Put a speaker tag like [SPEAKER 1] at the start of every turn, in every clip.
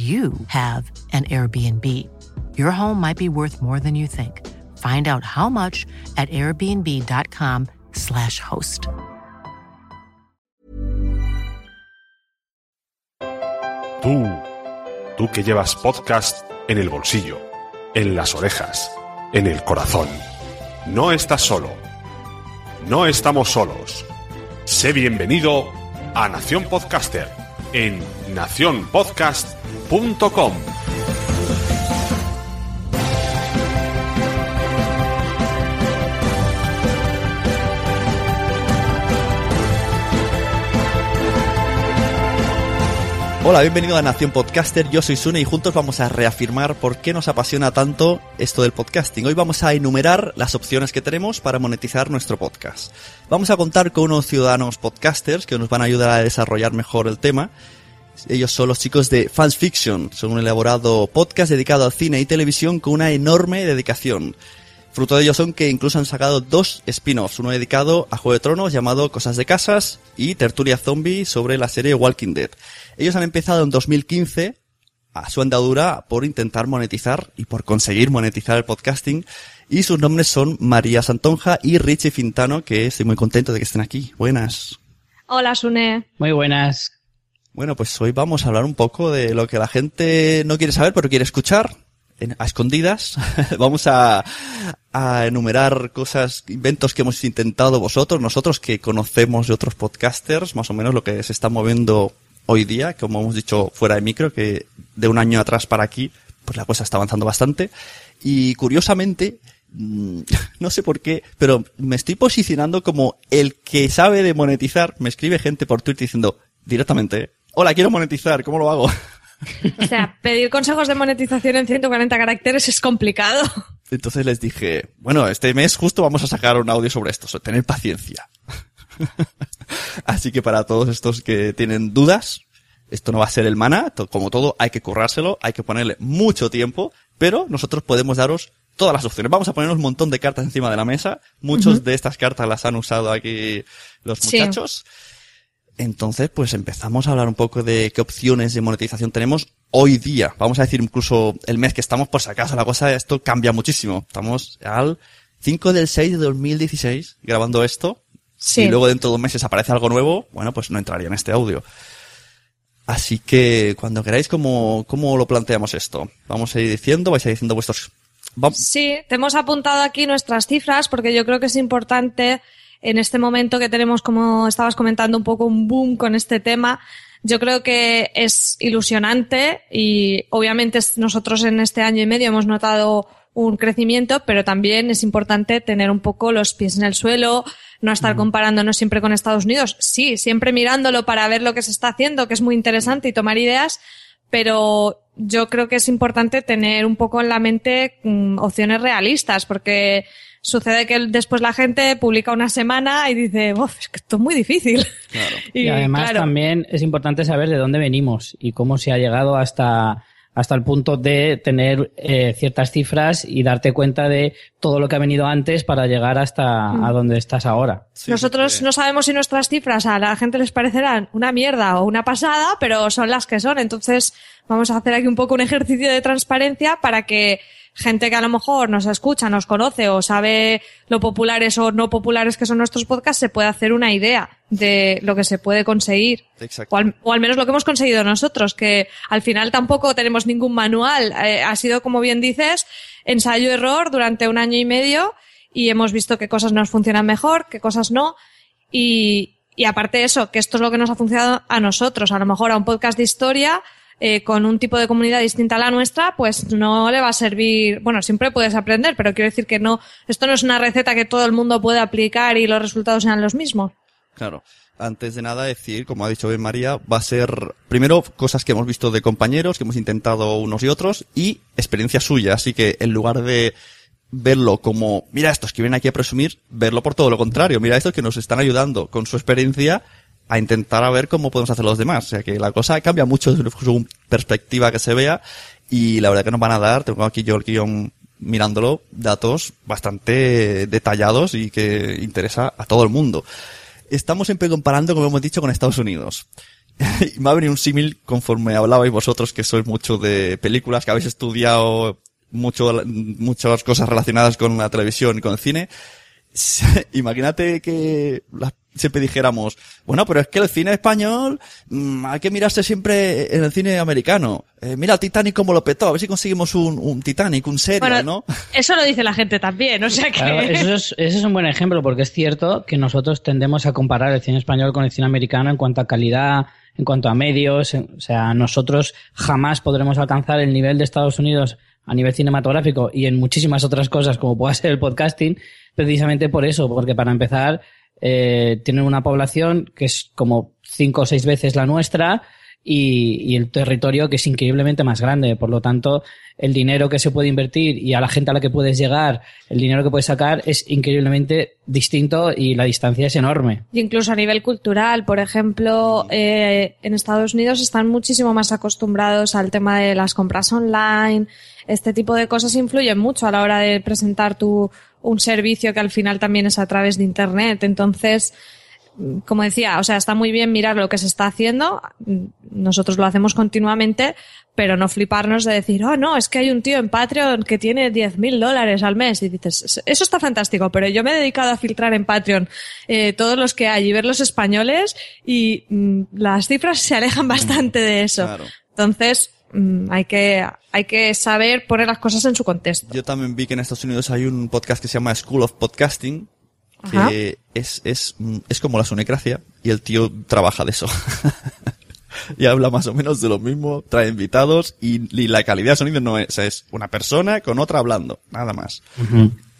[SPEAKER 1] you have an Airbnb. Your home might be worth more than you think. Find out how much at airbnb.com/slash host.
[SPEAKER 2] Tú, tú que llevas podcast en el bolsillo, en las orejas, en el corazón. No estás solo. No estamos solos. Sé bienvenido a Nación Podcaster en nacionpodcast.com.
[SPEAKER 3] Hola, bienvenido a Nación Podcaster, yo soy Sune y juntos vamos a reafirmar por qué nos apasiona tanto esto del podcasting. Hoy vamos a enumerar las opciones que tenemos para monetizar nuestro podcast. Vamos a contar con unos ciudadanos podcasters que nos van a ayudar a desarrollar mejor el tema. Ellos son los chicos de Fans Fiction, son un elaborado podcast dedicado al cine y televisión con una enorme dedicación. Fruto de ello son que incluso han sacado dos spin-offs, uno dedicado a Juego de Tronos llamado Cosas de Casas y Tertulia Zombie sobre la serie Walking Dead. Ellos han empezado en 2015 a su andadura por intentar monetizar y por conseguir monetizar el podcasting y sus nombres son María Santonja y Richie Fintano, que estoy muy contento de que estén aquí. Buenas.
[SPEAKER 4] Hola, Sune.
[SPEAKER 5] Muy buenas.
[SPEAKER 3] Bueno, pues hoy vamos a hablar un poco de lo que la gente no quiere saber pero quiere escuchar en- a escondidas. Vamos a, a enumerar cosas, inventos que hemos intentado vosotros, nosotros que conocemos de otros podcasters, más o menos lo que se está moviendo hoy día, como hemos dicho fuera de micro, que de un año atrás para aquí, pues la cosa está avanzando bastante. Y curiosamente, mm, no sé por qué, pero me estoy posicionando como el que sabe de monetizar. Me escribe gente por Twitter diciendo directamente, hola, quiero monetizar, ¿cómo lo hago?
[SPEAKER 4] O sea, pedir consejos de monetización en 140 caracteres es complicado.
[SPEAKER 3] Entonces les dije, bueno, este mes justo vamos a sacar un audio sobre esto, so- tener paciencia. Así que para todos estos que tienen dudas, esto no va a ser el mana, como todo hay que currárselo, hay que ponerle mucho tiempo, pero nosotros podemos daros todas las opciones. Vamos a poner un montón de cartas encima de la mesa, muchos de estas cartas las han usado aquí los
[SPEAKER 4] Sí.
[SPEAKER 3] Entonces, pues empezamos a hablar un poco de qué opciones de monetización tenemos hoy día. Vamos a decir incluso el mes que estamos, por si acaso la cosa, esto cambia muchísimo. Estamos al 5 del 6 de 2016 grabando esto.
[SPEAKER 4] Sí.
[SPEAKER 3] y luego dentro de dos meses aparece algo nuevo, bueno, pues no entraría en este audio. Así que cuando queráis, ¿cómo, cómo lo planteamos esto? Vamos a ir diciendo, vais a ir diciendo vuestros...
[SPEAKER 4] Sí, te hemos apuntado aquí nuestras cifras porque yo creo que es importante en este momento que tenemos, como estabas comentando, un poco un boom con este tema. Yo creo que es ilusionante y obviamente nosotros en este año y medio hemos notado un crecimiento, pero también es importante tener un poco los pies en el suelo, no estar comparándonos siempre con Estados Unidos. Sí, siempre mirándolo para ver lo que se está haciendo, que es muy interesante y tomar ideas, pero yo creo que es importante tener un poco en la mente mm, opciones realistas, porque sucede que después la gente publica una semana y dice, "Uf, es que esto es muy difícil.
[SPEAKER 5] Y, además
[SPEAKER 4] claro,
[SPEAKER 5] también es importante saber de dónde venimos y cómo se ha llegado hasta, hasta el punto de tener eh, ciertas cifras y darte cuenta de todo lo que ha venido antes para llegar hasta a donde estás ahora.
[SPEAKER 3] Sí,
[SPEAKER 4] Nosotros
[SPEAKER 3] porque-
[SPEAKER 4] no sabemos si nuestras cifras a la gente les parecerán una mierda o una pasada, pero son las que son. Entonces vamos a hacer aquí un poco un ejercicio de transparencia para que gente que a lo mejor nos escucha, nos conoce o sabe lo populares o no populares que son nuestros podcasts se pueda hacer una idea de lo que se puede conseguir.
[SPEAKER 3] Exacto.
[SPEAKER 4] O al, o al menos lo que hemos conseguido nosotros, que al final tampoco tenemos ningún manual. Eh, ha sido, como bien dices, ensayo-error durante un año y medio y hemos visto qué cosas nos funcionan mejor, qué cosas no. Y, y aparte de eso, que esto es lo que nos ha funcionado a nosotros. A lo mejor a un podcast de historia, eh, con un tipo de comunidad distinta a la nuestra, pues no le va a servir. Bueno, siempre puedes aprender, pero quiero decir que no, esto no es una receta que todo el mundo puede aplicar y los resultados sean los mismos.
[SPEAKER 3] Claro. Antes de nada decir, como ha dicho bien María, va a ser primero cosas que hemos visto de compañeros, que hemos intentado unos y otros, y experiencia suya. Así que en lugar de verlo como, mira estos que vienen aquí a presumir, verlo por todo lo contrario. Mira estos que nos están ayudando con su experiencia a intentar a ver cómo podemos hacer los demás. O sea que la cosa cambia mucho según perspectiva que se vea, y la verdad que nos van a dar, tengo aquí yo el guion mirándolo, datos bastante detallados y que interesa a todo el mundo estamos siempre comparando, como hemos dicho, con Estados Unidos. y me ha venido un símil conforme hablabais vosotros, que sois mucho de películas, que habéis estudiado mucho, muchas cosas relacionadas con la televisión y con el cine. Imagínate que siempre dijéramos, bueno, pero es que el cine español mm, hay que mirarse siempre en el cine americano. Eh, mira el Titanic como lo petó, a ver si conseguimos un, un Titanic, un serio,
[SPEAKER 4] Bueno,
[SPEAKER 3] ¿no?
[SPEAKER 4] eso lo dice la gente también, o sea que...
[SPEAKER 5] Claro, eso es, ese es un buen ejemplo porque es cierto que nosotros tendemos a comparar el cine español con el cine americano en cuanto a calidad, en cuanto a medios. en- o sea, nosotros jamás podremos alcanzar el nivel de Estados Unidos a nivel cinematográfico y en muchísimas otras cosas como pueda ser el podcasting, precisamente por eso, porque para empezar eh, tienen una población que es como cinco o seis veces la nuestra y, y el territorio que es increíblemente más grande. Por lo tanto, el dinero que se puede invertir y a la gente a la que puedes llegar, el dinero que puedes sacar es increíblemente distinto y la distancia es enorme.
[SPEAKER 4] Y incluso a nivel cultural, por ejemplo, eh, en Estados Unidos están muchísimo más acostumbrados al tema de las compras online. Este tipo de cosas influyen mucho a la hora de presentar tu, un servicio que al final también es a través de Internet. Entonces, como decía, o sea, está muy bien mirar lo que se está haciendo. Nosotros lo hacemos continuamente, pero no fliparnos de decir, oh, no, es que hay un tío en Patreon que tiene 10.000 dólares al mes. Y dices, eso está fantástico, pero yo me he dedicado a filtrar en Patreon eh, todos los que hay y ver los españoles y mm, las cifras se alejan bastante de eso.
[SPEAKER 3] Claro.
[SPEAKER 4] Entonces, hay que, hay que saber poner las cosas en su contexto.
[SPEAKER 3] Yo también vi que en Estados Unidos hay un podcast que se llama School of Podcasting, que
[SPEAKER 4] Ajá.
[SPEAKER 3] es, es, mm, es como la sonecracia, y el tío trabaja de eso. y habla más o menos de lo mismo, trae invitados, y, y la calidad de sonido no es, es una persona con otra hablando, nada más.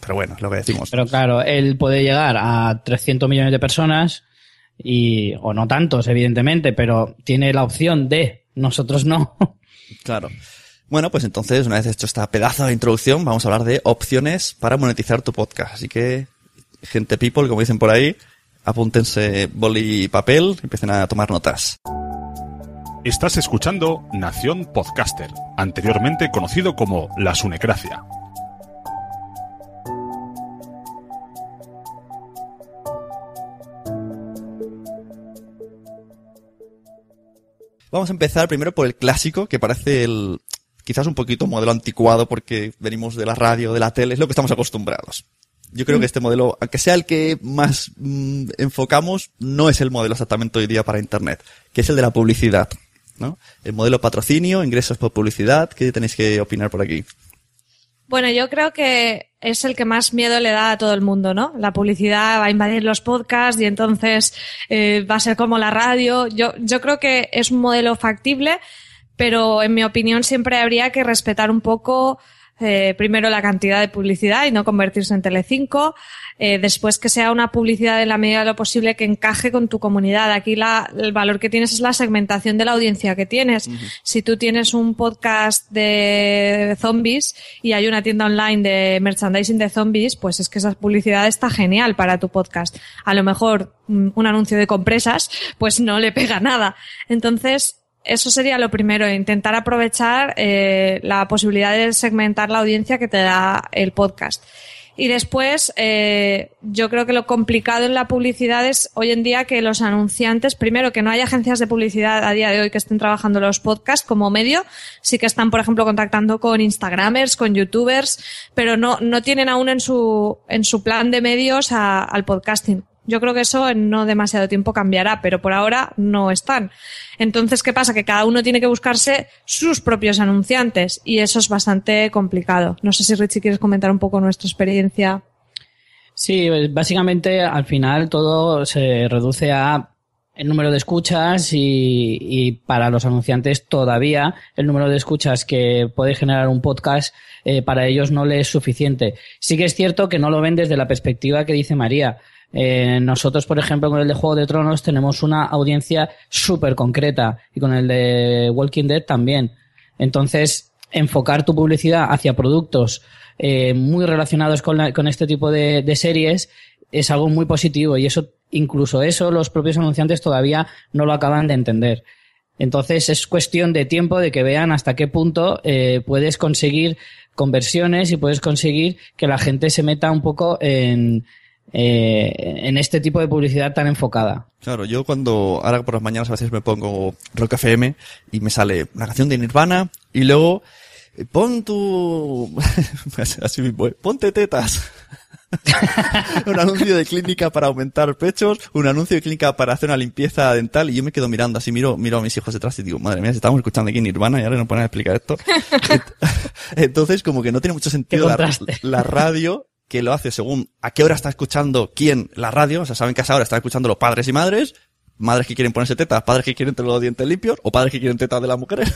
[SPEAKER 3] Pero bueno, es lo que decimos.
[SPEAKER 5] Pero claro, él puede llegar a 300 millones de personas y, o no tantos, evidentemente, pero tiene la opción de, nosotros no.
[SPEAKER 3] Claro. Bueno, pues entonces, una vez hecho esta pedazo de introducción, vamos a hablar de opciones para monetizar tu podcast. Así que, gente people, como dicen por ahí, apúntense boli y papel, empiecen a tomar notas.
[SPEAKER 2] Estás escuchando Nación Podcaster, anteriormente conocido como La Sunecracia.
[SPEAKER 3] Vamos a empezar primero por el clásico, que parece el, quizás un poquito modelo anticuado porque venimos de la radio, de la tele, es lo que estamos acostumbrados. yo creo que este modelo, aunque sea el que más mm, enfocamos, no es el modelo exactamente hoy día para Internet, que es el de la publicidad. ¿no? El modelo patrocinio, ingresos por publicidad, ¿qué tenéis que opinar por aquí?
[SPEAKER 4] Bueno, yo creo que es el que más miedo le da a todo el mundo, ¿no? La publicidad va a invadir los podcasts y entonces eh, va a ser como la radio. Yo, yo creo que es un modelo factible, pero en mi opinión siempre habría que respetar un poco eh, primero la cantidad de publicidad y no convertirse en Telecinco, eh, después que sea una publicidad en la medida de lo posible que encaje con tu comunidad. Aquí la, el valor que tienes es la segmentación de la audiencia que tienes. Si tú tienes un podcast de zombies y hay una tienda online de merchandising de zombies, pues es que esa publicidad está genial para tu podcast. A lo mejor mm, un anuncio de compresas, pues no le pega nada. Entonces, eso sería lo primero, intentar aprovechar eh, la posibilidad de segmentar la audiencia que te da el podcast. Y después, eh, yo creo que lo complicado en la publicidad es hoy en día que los anunciantes, primero, que no hay agencias de publicidad a día de hoy que estén trabajando los podcasts como medio, sí que están, por ejemplo, contactando con Instagramers, con YouTubers, pero no, no tienen aún en su, en su plan de medios al podcasting. Yo creo que eso en no demasiado tiempo cambiará, pero por ahora no están. Entonces, ¿qué pasa? Que cada uno tiene que buscarse sus propios anunciantes y eso es bastante complicado. No sé si Richie quieres comentar un poco nuestra experiencia.
[SPEAKER 5] Sí, pues, básicamente al final todo se reduce a el número de escuchas y, para los anunciantes todavía el número de escuchas que puede generar un podcast eh, para ellos no le es suficiente. Sí que es cierto que no lo ven desde la perspectiva que dice María. Eh, nosotros, por ejemplo, con el de Juego de Tronos tenemos una audiencia súper concreta y con el de Walking Dead también. Entonces, enfocar tu publicidad hacia productos eh, muy relacionados con, con este tipo de, de, series es algo muy positivo y eso, incluso eso, los propios anunciantes todavía no lo acaban de entender. Entonces es cuestión de tiempo de que vean hasta qué punto eh, puedes conseguir conversiones y puedes conseguir que la gente se meta un poco en, eh, en este tipo de publicidad tan enfocada.
[SPEAKER 3] Claro, yo cuando, ahora por las mañanas a veces me pongo Rock FM y me sale una canción de Nirvana y luego eh, pon tu, así mismo, eh, ponte tetas. un anuncio de clínica para aumentar pechos, un anuncio de clínica para hacer una limpieza dental y yo me quedo mirando así, miro, miro a mis hijos detrás y digo, madre mía, si estamos escuchando aquí Nirvana y ahora nos ponen a explicar esto. Entonces, como que no tiene mucho sentido la, la radio que lo hace según a qué hora está escuchando quién la radio. O sea, saben que a esa hora están escuchando los padres y madres, madres que quieren ponerse tetas, padres que quieren tener los dientes limpios, o padres que quieren tetas de las mujeres.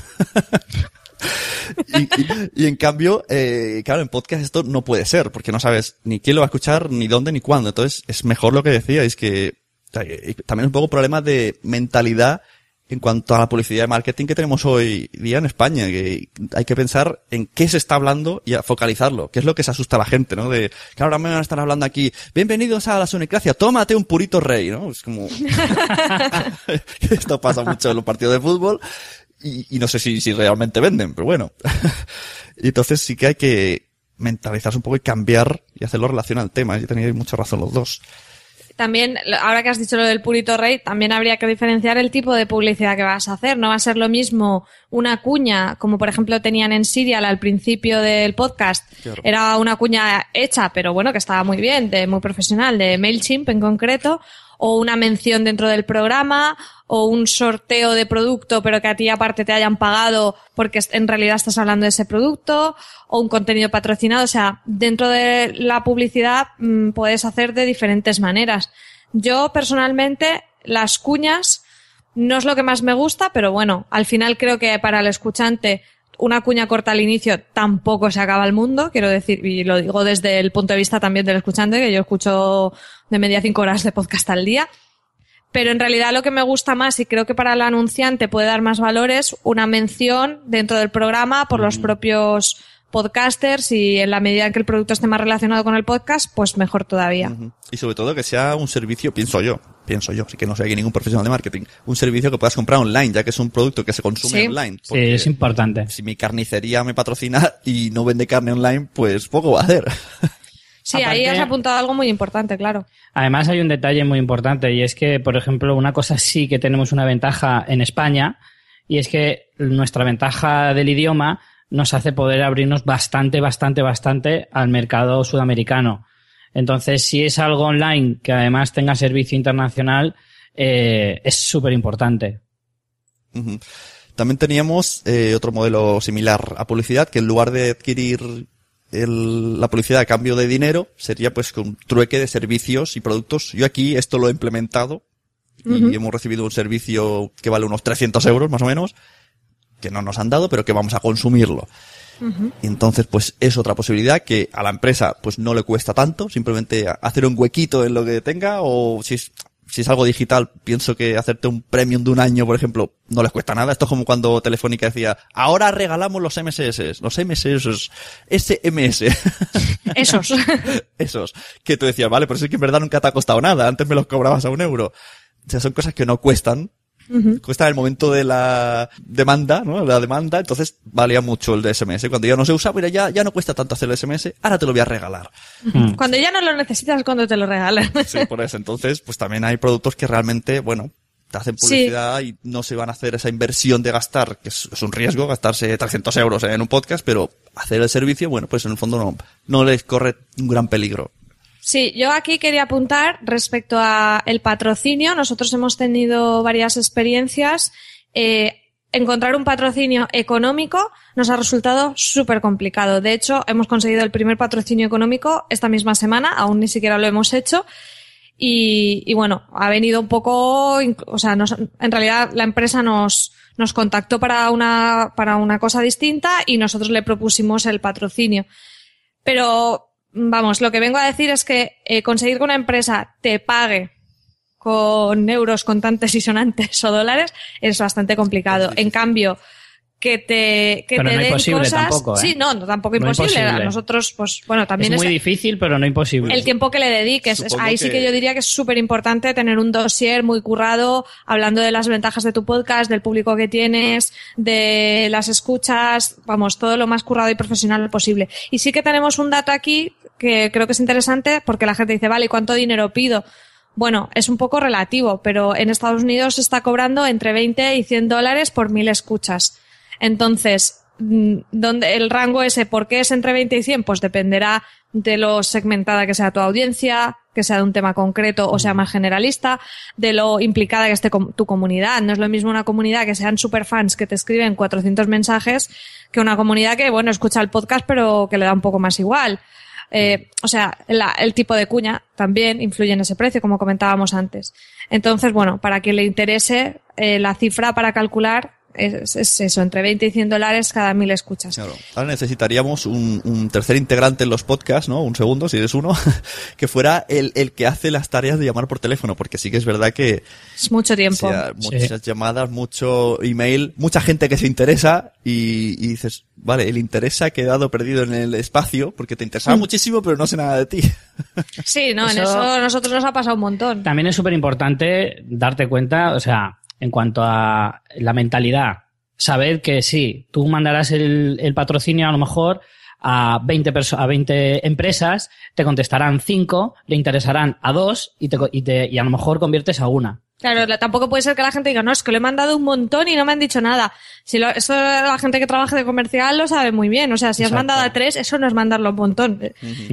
[SPEAKER 3] y, y, en cambio, eh, claro, en podcast esto no puede ser, porque no sabes ni quién lo va a escuchar, ni dónde, ni cuándo. Entonces, es mejor lo que decíais, que también es un poco problema de mentalidad en cuanto a la publicidad y marketing que tenemos hoy día en España, que hay que pensar en qué se está hablando y a focalizarlo, qué es lo que se asusta a la gente, ¿no? De que ahora me van a estar hablando aquí, bienvenidos a la Sonicracia, tómate un purito rey, ¿no? Es como, esto pasa mucho en los partidos de fútbol y, y no sé si, si realmente venden, pero bueno. y entonces sí que hay que mentalizarse un poco y cambiar y hacerlo relación al tema, y tenéis mucha razón los dos
[SPEAKER 4] también, ahora que has dicho lo del purito rey, también habría que diferenciar el tipo de publicidad que vas a hacer. No va a ser lo mismo una cuña, como por ejemplo tenían en Serial al principio del podcast. Era una cuña hecha, pero bueno, que estaba muy bien, de muy profesional, de MailChimp en concreto, o una mención dentro del programa o un sorteo de producto pero que a ti aparte te hayan pagado porque en realidad estás hablando de ese producto o un contenido patrocinado. O sea, dentro de la publicidad mm, puedes hacer de diferentes maneras. Yo personalmente las cuñas no es lo que más me gusta, pero bueno, al final creo que para el escuchante una cuña corta al inicio tampoco se acaba el mundo, quiero decir, y lo digo desde el punto de vista también del escuchante, que yo escucho de media cinco horas de podcast al día. Pero en realidad lo que me gusta más y creo que para el anunciante puede dar más valor es una mención dentro del programa por los propios podcasters y en la medida en que el producto esté más relacionado con el podcast, pues mejor todavía.
[SPEAKER 3] Y sobre todo que sea un servicio, pienso yo, pienso yo, así que no soy aquí ningún profesional de marketing, un servicio que puedas comprar online, ya que es un producto que se consume online.
[SPEAKER 5] Sí, es importante.
[SPEAKER 3] Si mi carnicería me patrocina y no vende carne online, pues poco va a hacer.
[SPEAKER 4] Sí, ahí has apuntado algo muy importante, claro.
[SPEAKER 5] Además hay un detalle muy importante y es que, por ejemplo, una cosa sí que tenemos una ventaja en España y es que nuestra ventaja del idioma nos hace poder abrirnos bastante, bastante, bastante al mercado sudamericano. Entonces, si es algo online que además tenga servicio internacional, eh, es súper importante.
[SPEAKER 3] También teníamos eh, otro modelo similar a publicidad, que en lugar de adquirir el- la publicidad a cambio de dinero, sería pues con trueque de servicios y productos. Yo aquí esto lo he implementado y hemos recibido un servicio que vale unos 300 euros más o menos, que no nos han dado, pero que vamos a consumirlo. Y entonces, pues es otra posibilidad que a la empresa pues no le cuesta tanto, simplemente hacer un huequito en lo que tenga o si es, si es algo digital, pienso que hacerte un premium de un año, por ejemplo, no les cuesta nada. Esto es como cuando Telefónica decía, ahora regalamos los MSS, los MSS, SMS.
[SPEAKER 4] Esos.
[SPEAKER 3] Esos. Que tú decías, vale, pero es que en verdad nunca te ha costado nada. Antes me los cobrabas a un euro. O sea, son cosas que no cuestan. Cuesta en el momento de la demanda, ¿no? La demanda, entonces valía mucho el de SMS. Cuando ya no se usa, mira, ya, ya no cuesta tanto hacer el SMS, ahora te lo voy a regalar.
[SPEAKER 4] Cuando ya no lo necesitas es cuando te lo regalan.
[SPEAKER 3] Sí, por eso. Entonces, pues también hay productos que realmente, bueno, te hacen
[SPEAKER 4] Sí.
[SPEAKER 3] publicidad y no se van a hacer esa inversión de gastar, que es, es un riesgo gastarse 300 euros en un podcast, pero hacer el servicio, bueno, pues en el fondo no, no les corre un gran peligro.
[SPEAKER 4] Sí, yo aquí quería apuntar respecto a el patrocinio. Nosotros hemos tenido varias experiencias. Eh, encontrar un patrocinio económico nos ha resultado súper complicado. De hecho, hemos conseguido el primer patrocinio económico esta misma semana, aún ni siquiera lo hemos hecho. Y, y bueno, ha venido un poco, o sea, nos- en realidad la empresa nos, nos contactó para una, para una cosa distinta y nosotros le propusimos el patrocinio. Pero, vamos, lo que vengo a decir es que eh, conseguir que una empresa te pague con euros contantes y sonantes o dólares es bastante complicado. En cambio, que te, que
[SPEAKER 5] Pero
[SPEAKER 4] te
[SPEAKER 5] no
[SPEAKER 4] den
[SPEAKER 5] imposible
[SPEAKER 4] cosas.
[SPEAKER 5] tampoco, ¿eh?
[SPEAKER 4] Sí, no, no, tampoco
[SPEAKER 5] No
[SPEAKER 4] imposible. A
[SPEAKER 5] imposible.
[SPEAKER 4] nosotros, pues, bueno, también
[SPEAKER 5] es
[SPEAKER 4] es,
[SPEAKER 5] muy difícil, pero no imposible.
[SPEAKER 4] el tiempo que le dediques.
[SPEAKER 3] Supongo
[SPEAKER 4] ahí sí
[SPEAKER 3] que-
[SPEAKER 4] que yo diría que es súper importante tener un dossier muy currado, hablando de las ventajas de tu podcast, del público que tienes, de las escuchas, vamos, todo lo más currado y profesional posible. Y sí que tenemos un dato aquí que creo que es interesante porque la gente dice, vale, ¿y cuánto dinero pido? Bueno, es un poco relativo, pero en Estados Unidos se está cobrando entre 20 y 100 dólares por mil escuchas. Entonces, mm, donde el rango ese, ¿por qué es entre 20 y 100? Pues dependerá de lo segmentada que sea tu audiencia, que sea de un tema concreto o sea más generalista, de lo implicada que esté tu comunidad. No es lo mismo una comunidad que sean superfans que te escriben 400 mensajes que una comunidad que, bueno, escucha el podcast pero que le da un poco más igual. Eh, o sea, la- el tipo de cuña también influye en ese precio, como comentábamos antes. Entonces, bueno, para quien le interese, eh, la cifra para calcular es, es eso, entre 20 y 100 dólares cada mil escuchas.
[SPEAKER 3] Claro. Ahora necesitaríamos un, un tercer integrante en los podcasts, ¿no? Un segundo, si eres uno, que fuera el, el que hace las tareas de llamar por teléfono, porque sí que es verdad que
[SPEAKER 4] Es mucho tiempo.
[SPEAKER 3] sea, muchas llamadas, mucho email, mucha gente que se interesa y, y dices, vale, el interés se ha quedado perdido en el espacio porque te interesaba muchísimo, pero no sé nada de ti.
[SPEAKER 4] Sí, no, en
[SPEAKER 5] Eso-
[SPEAKER 4] eso a nosotros nos ha pasado un montón.
[SPEAKER 5] También es súper importante darte cuenta, o sea, en cuanto a la mentalidad, saber que sí, tú mandarás el, el patrocinio a lo mejor a 20, perso- a 20 empresas, te contestarán 5, le interesarán a 2 y, te, y, te- y a lo mejor conviertes a una.
[SPEAKER 4] Claro, la- tampoco puede ser que la gente diga, no, es que lo he mandado un montón y no me han dicho nada. Si lo, eso la gente que trabaja de comercial lo sabe muy bien. O sea, si has mandado a tres, eso no es mandarlo un montón.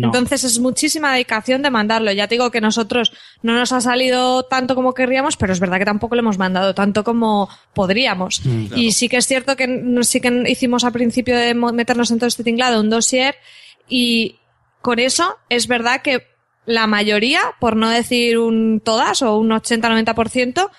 [SPEAKER 4] Entonces es muchísima dedicación de mandarlo. Ya te digo que nosotros no nos ha salido tanto como querríamos, pero es verdad que tampoco lo hemos mandado tanto como podríamos. Y sí que es cierto que sí que hicimos al principio de meternos en todo este tinglado un dossier y con eso es verdad que la mayoría, por no decir un todas o un 80-90%,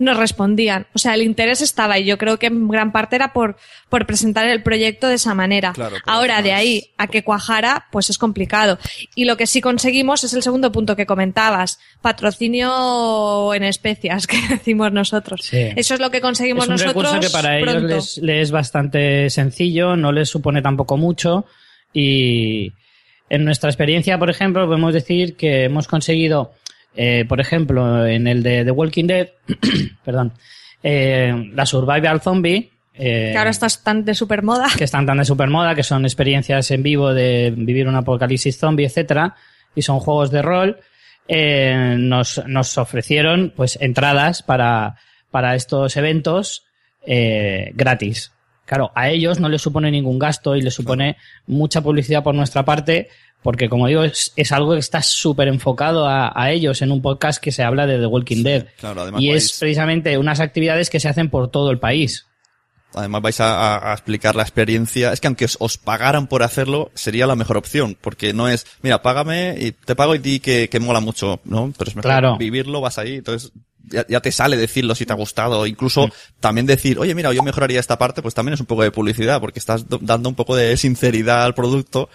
[SPEAKER 4] nos respondían. O sea, el interés estaba y yo creo que en gran parte era por, por presentar el proyecto de esa manera.
[SPEAKER 3] Claro,
[SPEAKER 4] Ahora, de ahí a que cuajara, pues es complicado. Y lo que sí conseguimos es el segundo punto que comentabas. Patrocinio en especias, que decimos nosotros.
[SPEAKER 5] Sí.
[SPEAKER 4] Eso es lo que conseguimos
[SPEAKER 5] es un
[SPEAKER 4] nosotros
[SPEAKER 5] recurso que para ellos les, les es bastante sencillo, no les supone tampoco mucho y en nuestra experiencia, por ejemplo, podemos decir que hemos conseguido, eh, por ejemplo, en el de The Walking Dead, perdón, eh, la Survival Zombie, eh,
[SPEAKER 4] Que ahora estás tan de super moda.
[SPEAKER 5] que están tan de supermoda, que son experiencias en vivo de vivir un apocalipsis zombie, etcétera, y son juegos de rol, nos, nos ofrecieron pues entradas para, para estos eventos gratis. Claro, a ellos no les supone ningún gasto y les supone mucha publicidad por nuestra parte porque como digo, es, es algo que está súper enfocado a, a, ellos en un podcast que se habla de The Walking Dead.
[SPEAKER 3] Claro, además
[SPEAKER 5] y es precisamente unas actividades que se hacen por todo el país.
[SPEAKER 3] Además vais a, a- a explicar la experiencia. Es que aunque os, os pagaran por hacerlo, sería la mejor opción. Porque no es, mira, págame y te pago y di que, que mola mucho, ¿no? Pero es mejor
[SPEAKER 5] Claro.
[SPEAKER 3] vivirlo, vas ahí. Entonces, ya, ya te sale decirlo si te ha gustado. Incluso
[SPEAKER 5] Mm.
[SPEAKER 3] también decir, oye, mira, yo mejoraría esta parte, pues también es un poco de publicidad. Porque estás do- dando un poco de sinceridad al producto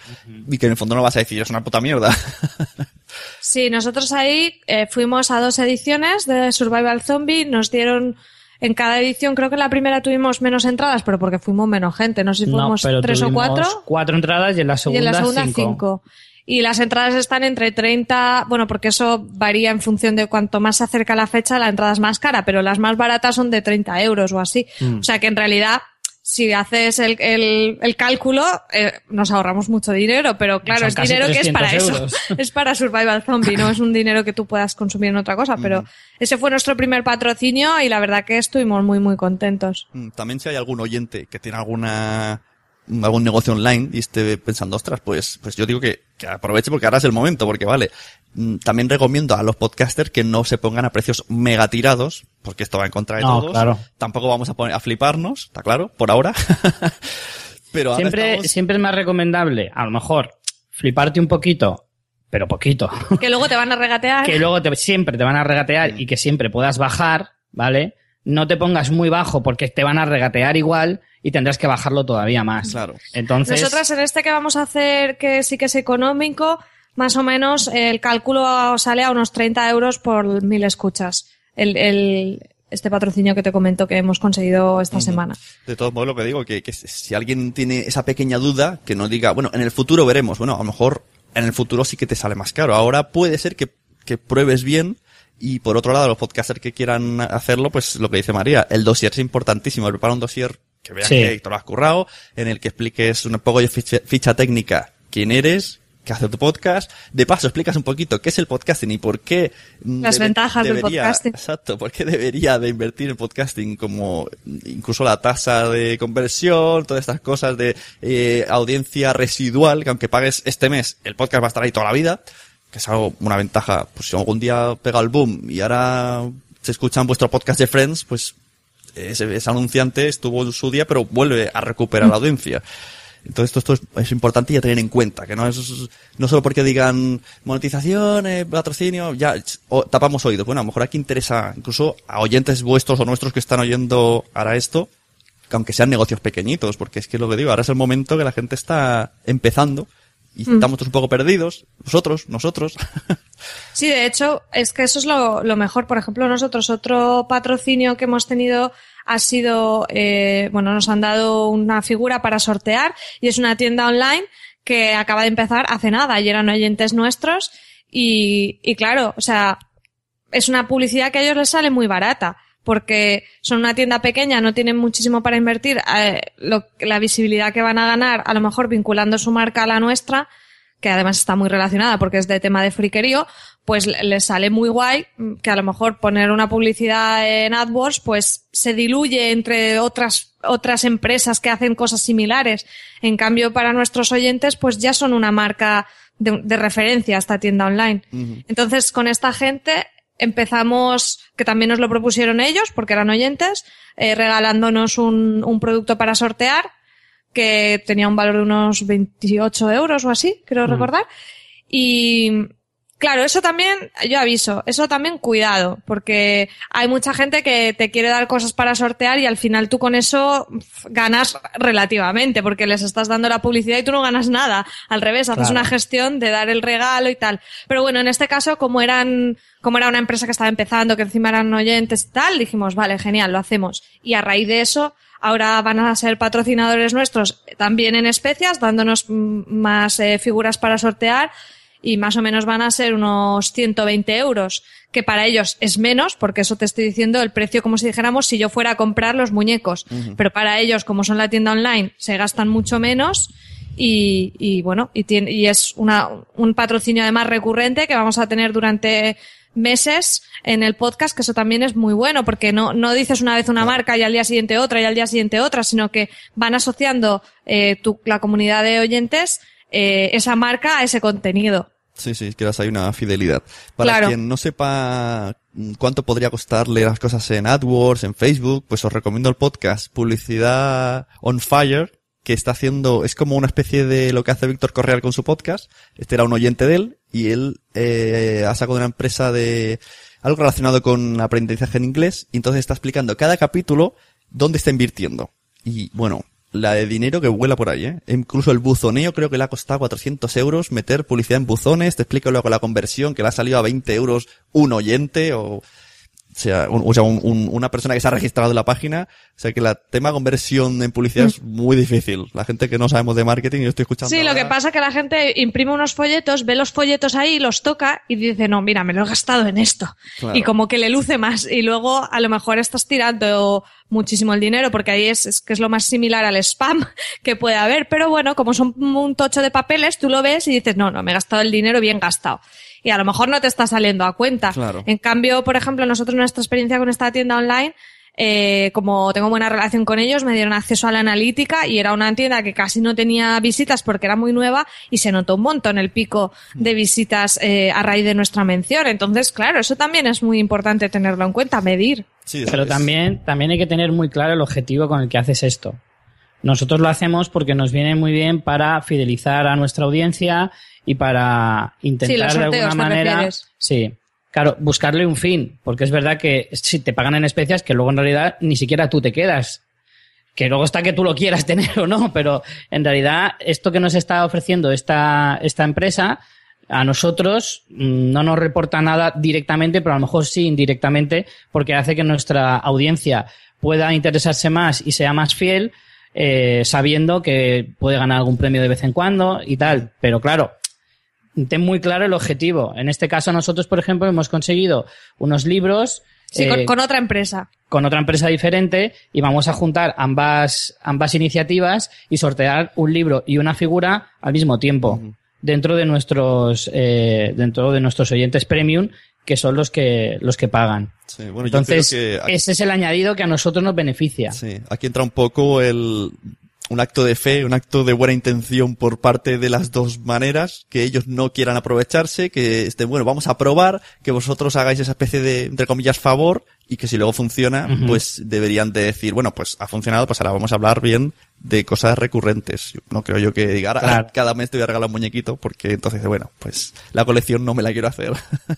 [SPEAKER 3] y que en el fondo no vas a decir, es una puta mierda.
[SPEAKER 4] Sí, nosotros ahí eh, fuimos a dos ediciones de Survival Zombie, nos dieron en cada edición, creo que en la primera tuvimos menos entradas, pero porque fuimos menos gente, no sé si
[SPEAKER 5] No,
[SPEAKER 4] fuimos
[SPEAKER 5] pero
[SPEAKER 4] tres o
[SPEAKER 5] tuvimos
[SPEAKER 4] cuatro.
[SPEAKER 5] Cuatro entradas y en la
[SPEAKER 4] Y
[SPEAKER 5] segunda,
[SPEAKER 4] en la segunda
[SPEAKER 5] cinco.
[SPEAKER 4] cinco. Y las entradas están entre 30, bueno, porque eso varía en función de cuanto más se acerca la fecha, la entrada es más cara, pero las más baratas son de 30 euros o así.
[SPEAKER 5] Mm.
[SPEAKER 4] O sea que en realidad, si haces el, el, el cálculo, eh, nos ahorramos mucho dinero, pero claro,
[SPEAKER 5] Son
[SPEAKER 4] es dinero que es para
[SPEAKER 5] 300
[SPEAKER 4] eso. es para Survival Zombie, no es un dinero que tú puedas consumir en otra cosa, pero ese fue nuestro primer patrocinio y la verdad que estuvimos muy, muy contentos.
[SPEAKER 3] Mm, También si hay algún oyente que tiene alguna algún negocio online y esté pensando, ostras, pues, pues yo digo que, que aproveche porque ahora es el momento, porque vale. Mm, También recomiendo a los podcasters que no se pongan a precios mega tirados, porque esto va en contra de
[SPEAKER 5] No,
[SPEAKER 3] todos.
[SPEAKER 5] claro.
[SPEAKER 3] Tampoco vamos a poner, a fliparnos, está claro, por ahora. Pero ahora
[SPEAKER 5] Siempre,
[SPEAKER 3] estamos-
[SPEAKER 5] siempre es más recomendable, a lo mejor, fliparte un poquito, pero poquito.
[SPEAKER 4] Que luego te van a regatear.
[SPEAKER 5] que luego te, siempre te van a regatear y que siempre puedas bajar, ¿vale? No te pongas muy bajo porque te van a regatear igual y tendrás que bajarlo todavía más.
[SPEAKER 3] Claro.
[SPEAKER 5] Entonces,
[SPEAKER 4] Nosotras en este que vamos a hacer, que sí que es económico, más o menos el cálculo sale a unos 30 euros por mil escuchas. El, el, este patrocinio que te comento que hemos conseguido esta semana.
[SPEAKER 3] De todos modos, lo que digo, que, que si alguien tiene esa pequeña duda, que no diga, bueno, en el futuro veremos. Bueno, a lo mejor en el futuro sí que te sale más caro. Ahora puede ser que, que pruebes bien. Y por otro lado, los podcasters que quieran hacerlo, pues lo que dice María, el dossier es importantísimo. Prepara un dossier que vean
[SPEAKER 5] Sí.
[SPEAKER 3] que te lo has currado, en el que expliques un poco de ficha, ficha técnica, quién eres, qué hace tu podcast. De paso, explicas un poquito qué es el podcasting y por qué... mm,
[SPEAKER 4] Las ventajas del
[SPEAKER 3] debería-
[SPEAKER 4] podcasting.
[SPEAKER 3] Exacto, ¿por qué debería de invertir en podcasting como incluso la tasa de conversión, todas estas cosas de eh, audiencia residual, que aunque pagues este mes, el podcast va a estar ahí toda la vida, que es algo, una ventaja, pues si algún día pega el boom y ahora se escuchan vuestro podcast de Friends, pues ese, ese anunciante estuvo en su día, pero vuelve a recuperar la audiencia. Entonces esto, esto es, es importante y a tener en cuenta, que no es no solo porque digan monetización, eh, patrocinio, ya o- tapamos oídos. Bueno, a lo mejor aquí interesa incluso a oyentes vuestros o nuestros que están oyendo ahora esto, que aunque sean negocios pequeñitos, porque es que lo que digo, ahora es el momento que la gente está empezando y estamos todos un poco perdidos, vosotros, nosotros.
[SPEAKER 4] Sí, de hecho, es que eso es lo, lo mejor. Por ejemplo, nosotros otro patrocinio que hemos tenido ha sido, eh, bueno, nos han dado una figura para sortear y es una tienda online que acaba de empezar hace nada y eran oyentes nuestros y, y claro, o sea, es una publicidad que a ellos les sale muy barata porque son una tienda pequeña, no tienen muchísimo para invertir, eh, lo- la visibilidad que van a ganar, a lo mejor vinculando su marca a la nuestra, que además está muy relacionada porque es de tema de friquerío, pues le- les sale muy guay que a lo mejor poner una publicidad en AdWords pues se diluye entre otras otras empresas que hacen cosas similares. En cambio, para nuestros oyentes pues ya son una marca de, de referencia esta tienda online. Entonces, con esta gente empezamos, que también nos lo propusieron ellos porque eran oyentes, eh, regalándonos un, un producto para sortear que tenía un valor de unos 28 euros o así, creo recordar. Y claro, eso también, yo aviso, eso también cuidado, porque hay mucha gente que te quiere dar cosas para sortear y al final tú con eso ganas relativamente, porque les estás dando la publicidad y tú no ganas nada. Al revés, haces
[SPEAKER 5] Claro.
[SPEAKER 4] una gestión de dar el regalo y tal. Pero bueno, en este caso, como eran, como era una empresa que estaba empezando, que encima eran oyentes y tal, dijimos, vale, genial, lo hacemos. Y a raíz de eso, ahora van a ser patrocinadores nuestros también en especias, dándonos más eh, figuras para sortear y más o menos van a ser unos 120 euros, que para ellos es menos, porque eso te estoy diciendo el precio como si dijéramos si yo fuera a comprar los muñecos, pero para ellos como son la tienda online se gastan mucho menos y, y bueno, y, tiene, y es una, un patrocinio además recurrente que vamos a tener durante meses en el podcast, que eso también es muy bueno, porque no, no dices una vez una marca y al día siguiente otra y al día siguiente otra, sino que van asociando eh, tu, la comunidad de oyentes eh, esa marca a ese contenido.
[SPEAKER 3] Sí, sí, que hay una fidelidad. Para quien no sepa mm, cuánto podría costarle las cosas en AdWords, en Facebook, pues os recomiendo el podcast Publicidad on Fire, que está haciendo, es como una especie de lo que hace Víctor Correal con su podcast. Este era un oyente de él y él eh, ha sacado una empresa de algo relacionado con aprendizaje en inglés y entonces está explicando cada capítulo dónde está invirtiendo. Y bueno, la de dinero que vuela por ahí, ¿eh? Incluso el buzoneo creo que le ha costado 400 euros meter publicidad en buzones. Te explico luego la conversión que le ha salido a 20 euros un oyente o sea, un, o sea un, una persona que se ha registrado en la página. O sea, que la tema conversión en publicidad es muy difícil. La gente que no sabemos de marketing, yo estoy escuchando.
[SPEAKER 4] Sí, lo que pasa es que la gente imprime unos folletos, ve los folletos ahí, los toca y dice, no, mira, me lo he gastado en esto. Y como que le luce más. Y luego a lo mejor estás tirando muchísimo el dinero porque ahí es, es que es lo más similar al spam que puede haber. Pero bueno, como son un tocho de papeles, tú lo ves y dices, no, no, me he gastado el dinero bien gastado y a lo mejor no te está saliendo a cuenta. En cambio, por ejemplo, nosotros nuestra experiencia con esta tienda online, eh, como tengo buena relación con ellos, me dieron acceso a la analítica y era una tienda que casi no tenía visitas porque era muy nueva y se notó un montón el pico de visitas eh, a raíz de nuestra mención. Entonces, claro, eso también es muy importante tenerlo en cuenta, medir.
[SPEAKER 5] Sí, Pero también, también hay que tener muy claro el objetivo con el que haces esto. Nosotros lo hacemos porque nos viene muy bien para fidelizar a nuestra audiencia y para intentar de alguna manera. Sí. Claro, buscarle un fin, porque es verdad que si te pagan en especias, que luego en realidad ni siquiera tú te quedas. Que luego está que tú lo quieras tener o no, pero en realidad esto que nos está ofreciendo esta, esta empresa, a nosotros mm, no nos reporta nada directamente, pero a lo mejor sí indirectamente, porque hace que nuestra audiencia pueda interesarse más y sea más fiel, eh, sabiendo que puede ganar algún premio de vez en cuando y tal. Pero claro, ten muy claro el objetivo. En este caso nosotros, por ejemplo, hemos conseguido unos libros.
[SPEAKER 4] Sí, con, eh, otra empresa.
[SPEAKER 5] Con otra empresa diferente y vamos a juntar ambas, ambas iniciativas y sortear un libro y una figura al mismo tiempo. Dentro de nuestros, eh, dentro de nuestros oyentes premium, que son los que, los que pagan. Sí, bueno, Entonces, yo creo que ese es el añadido que a nosotros nos beneficia.
[SPEAKER 3] Sí, aquí entra un poco el, un acto de fe, un acto de buena intención por parte de las dos maneras, que ellos no quieran aprovecharse, que estén, bueno, vamos a probar, que vosotros hagáis esa especie de, entre comillas, favor, y que si luego funciona, pues deberían de decir, bueno, pues ha funcionado, pues ahora vamos a hablar bien de cosas recurrentes. No creo yo que diga, ahora cada mes te voy a regalar un muñequito, porque entonces, bueno, pues la colección no me la quiero hacer.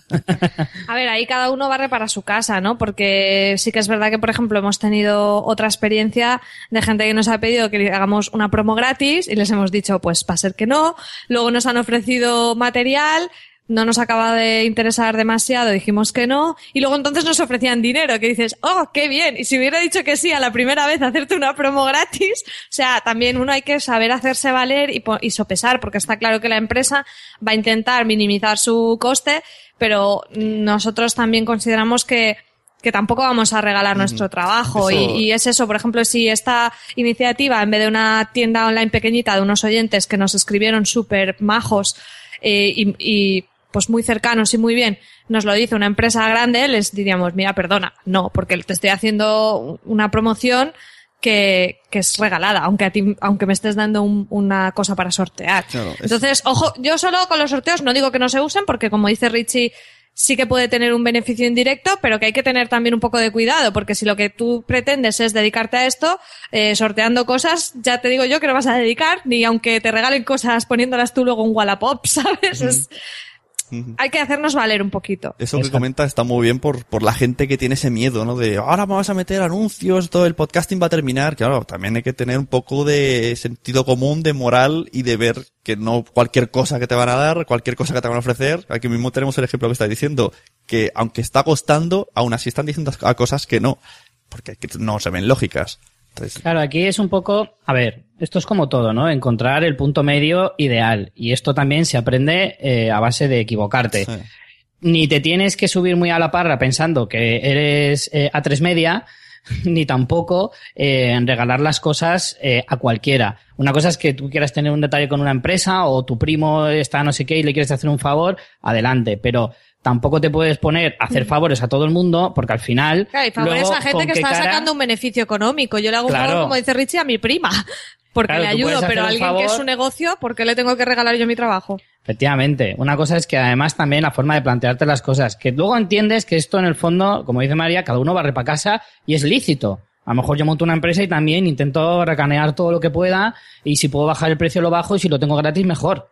[SPEAKER 4] a ver, ahí cada uno barre para su casa, ¿no? Porque sí que es verdad que, por ejemplo, hemos tenido otra experiencia de gente que nos ha pedido que hagamos una promo gratis y les hemos dicho, pues va a ser que no. Luego nos han ofrecido material no nos acaba de interesar demasiado, dijimos que no, y luego entonces nos ofrecían dinero, que dices, oh, qué bien, y si hubiera dicho que sí a la primera vez hacerte una promo gratis, o sea, también uno hay que saber hacerse valer y, y sopesar, porque está claro que la empresa va a intentar minimizar su coste, pero nosotros también consideramos que que tampoco vamos a regalar nuestro trabajo. Y, y, es eso, por ejemplo, si esta iniciativa en vez de una tienda online pequeñita de unos oyentes que nos escribieron súper majos eh, y, y pues muy cercanos y muy bien, nos lo dice una empresa grande, les diríamos, mira, perdona, no, porque te estoy haciendo una promoción que, que es regalada, aunque a ti, aunque me estés dando una cosa para sortear. Entonces, ojo, yo solo con los sorteos no digo que no se usen, porque como dice Richie, sí que puede tener un beneficio indirecto, pero que hay que tener también un poco de cuidado, porque si lo que tú pretendes es dedicarte a esto, eh, sorteando cosas, ya te digo yo que no vas a dedicar, ni aunque te regalen cosas poniéndolas tú luego en Wallapop, ¿sabes? es, hay que hacernos valer un poquito.
[SPEAKER 3] Eso que comenta está muy bien por, por la gente que tiene ese miedo, ¿no? De ahora vamos a meter anuncios, todo el podcasting va a terminar. Claro, también hay que tener un poco de sentido común, de moral y de ver que no cualquier cosa que te van a dar, cualquier cosa que te van a ofrecer. Aquí mismo tenemos el ejemplo que está diciendo, que aunque está costando, aún así están diciendo a cosas que no, porque no se ven lógicas.
[SPEAKER 5] Claro, aquí es un poco, a ver, esto es como todo, ¿no? Encontrar el punto medio ideal. Y esto también se aprende eh, a base de equivocarte. Ni te tienes que subir muy a la parra pensando que eres eh, a tres media, ni tampoco eh, en regalar las cosas a cualquiera. Una cosa es que tú quieras tener un detalle con una empresa o tu primo está no sé qué y le quieres hacer un favor, adelante. Pero tampoco te puedes poner a hacer mm. favores a todo el mundo, porque al final.
[SPEAKER 4] Claro, y favores a gente que está sacando un beneficio económico. Yo le hago un favor, como dice Richie, a mi prima. Porque
[SPEAKER 5] Claro,
[SPEAKER 4] le ayudo, pero a alguien que es su negocio, ¿por qué le tengo que regalar yo mi trabajo?
[SPEAKER 5] Efectivamente. Una cosa es que además también la forma de plantearte las cosas, que luego entiendes que esto en el fondo, como dice María, cada uno barre para casa y es lícito. A lo mejor yo monto una empresa y también intento recanear todo lo que pueda y si puedo bajar el precio lo bajo y si lo tengo gratis mejor.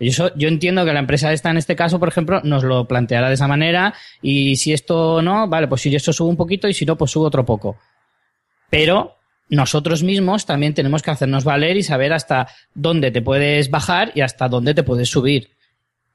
[SPEAKER 5] Yo entiendo que la empresa esta, en este caso, por ejemplo, nos lo planteará de esa manera y si esto no, vale, pues si esto subo un poquito y si no, pues subo otro poco. Pero nosotros mismos también tenemos que hacernos valer y saber hasta dónde te puedes bajar y hasta dónde te puedes subir.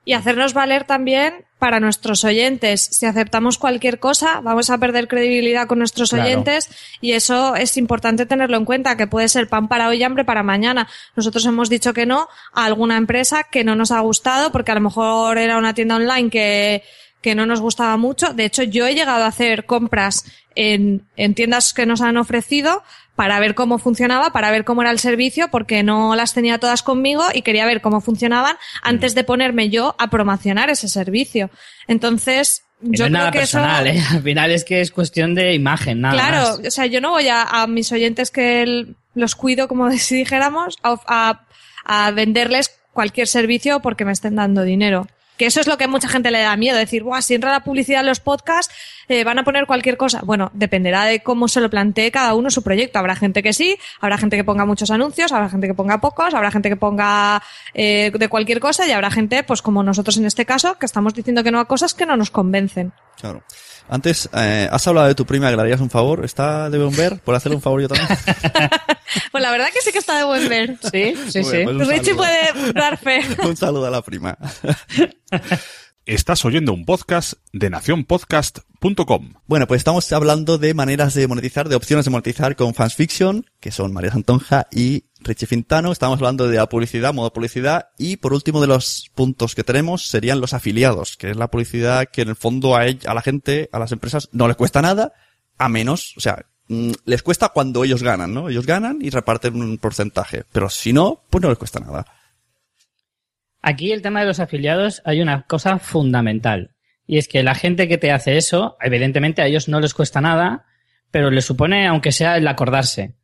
[SPEAKER 4] Y hacernos valer también para nuestros oyentes. Si aceptamos cualquier cosa, vamos a perder credibilidad con nuestros
[SPEAKER 5] Claro.
[SPEAKER 4] oyentes y eso es importante tenerlo en cuenta, que puede ser pan para hoy y hambre para mañana. Nosotros hemos dicho que no a alguna empresa que no nos ha gustado porque a lo mejor era una tienda online que, que no nos gustaba mucho. De hecho, yo he llegado a hacer compras en, en tiendas que nos han ofrecido para ver cómo funcionaba, para ver cómo era el servicio, porque no las tenía todas conmigo y quería ver cómo funcionaban antes de ponerme yo a promocionar ese servicio. Entonces,
[SPEAKER 5] Que
[SPEAKER 4] yo
[SPEAKER 5] no
[SPEAKER 4] creo
[SPEAKER 5] nada
[SPEAKER 4] que
[SPEAKER 5] personal,
[SPEAKER 4] eso...
[SPEAKER 5] ¿eh? Al final es que es cuestión de imagen, nada
[SPEAKER 4] Claro,
[SPEAKER 5] más.
[SPEAKER 4] o sea, yo no voy a, a mis oyentes que el- los cuido, como si dijéramos, a, a- a venderles cualquier servicio porque me estén dando dinero. Que eso es lo que a mucha gente le da miedo, decir, Buah, si entra la publicidad en los podcasts, eh, van a poner cualquier cosa. Bueno, dependerá de cómo se lo plantee cada uno su proyecto. Habrá gente que sí, habrá gente que ponga muchos anuncios, habrá gente que ponga pocos, habrá gente que ponga eh, de cualquier cosa y habrá gente, pues como nosotros en este caso, que estamos diciendo que no a cosas que no nos convencen.
[SPEAKER 3] Claro. Antes, eh, has hablado de tu prima que le harías un favor. ¿Está de buen ver? ¿Por hacerle un favor yo también?
[SPEAKER 4] Pues la verdad que sí que está de buen ver.
[SPEAKER 5] Sí, sí,
[SPEAKER 3] Bueno,
[SPEAKER 5] sí.
[SPEAKER 3] pues un
[SPEAKER 4] Richie puede dar fe.
[SPEAKER 3] un saludo a la prima.
[SPEAKER 2] Estás oyendo un podcast de nacionpodcast.com.
[SPEAKER 3] Bueno, pues estamos hablando de maneras de monetizar, de opciones de monetizar con Fansfiction, que son María Santonja y Richie Fintano. Estamos hablando de la publicidad, modo publicidad. Y por último de los puntos que tenemos serían los afiliados, que es la publicidad que en el fondo a, a la gente, a las empresas, no les cuesta nada, a menos, o sea, mm, les cuesta cuando ellos ganan, ¿no? Ellos ganan y reparten un porcentaje. Pero si no, pues no les cuesta nada.
[SPEAKER 5] Aquí el tema de los afiliados hay una cosa fundamental. Y es que la gente que te hace eso, evidentemente a ellos no les cuesta nada, pero les supone, aunque sea el acordarse.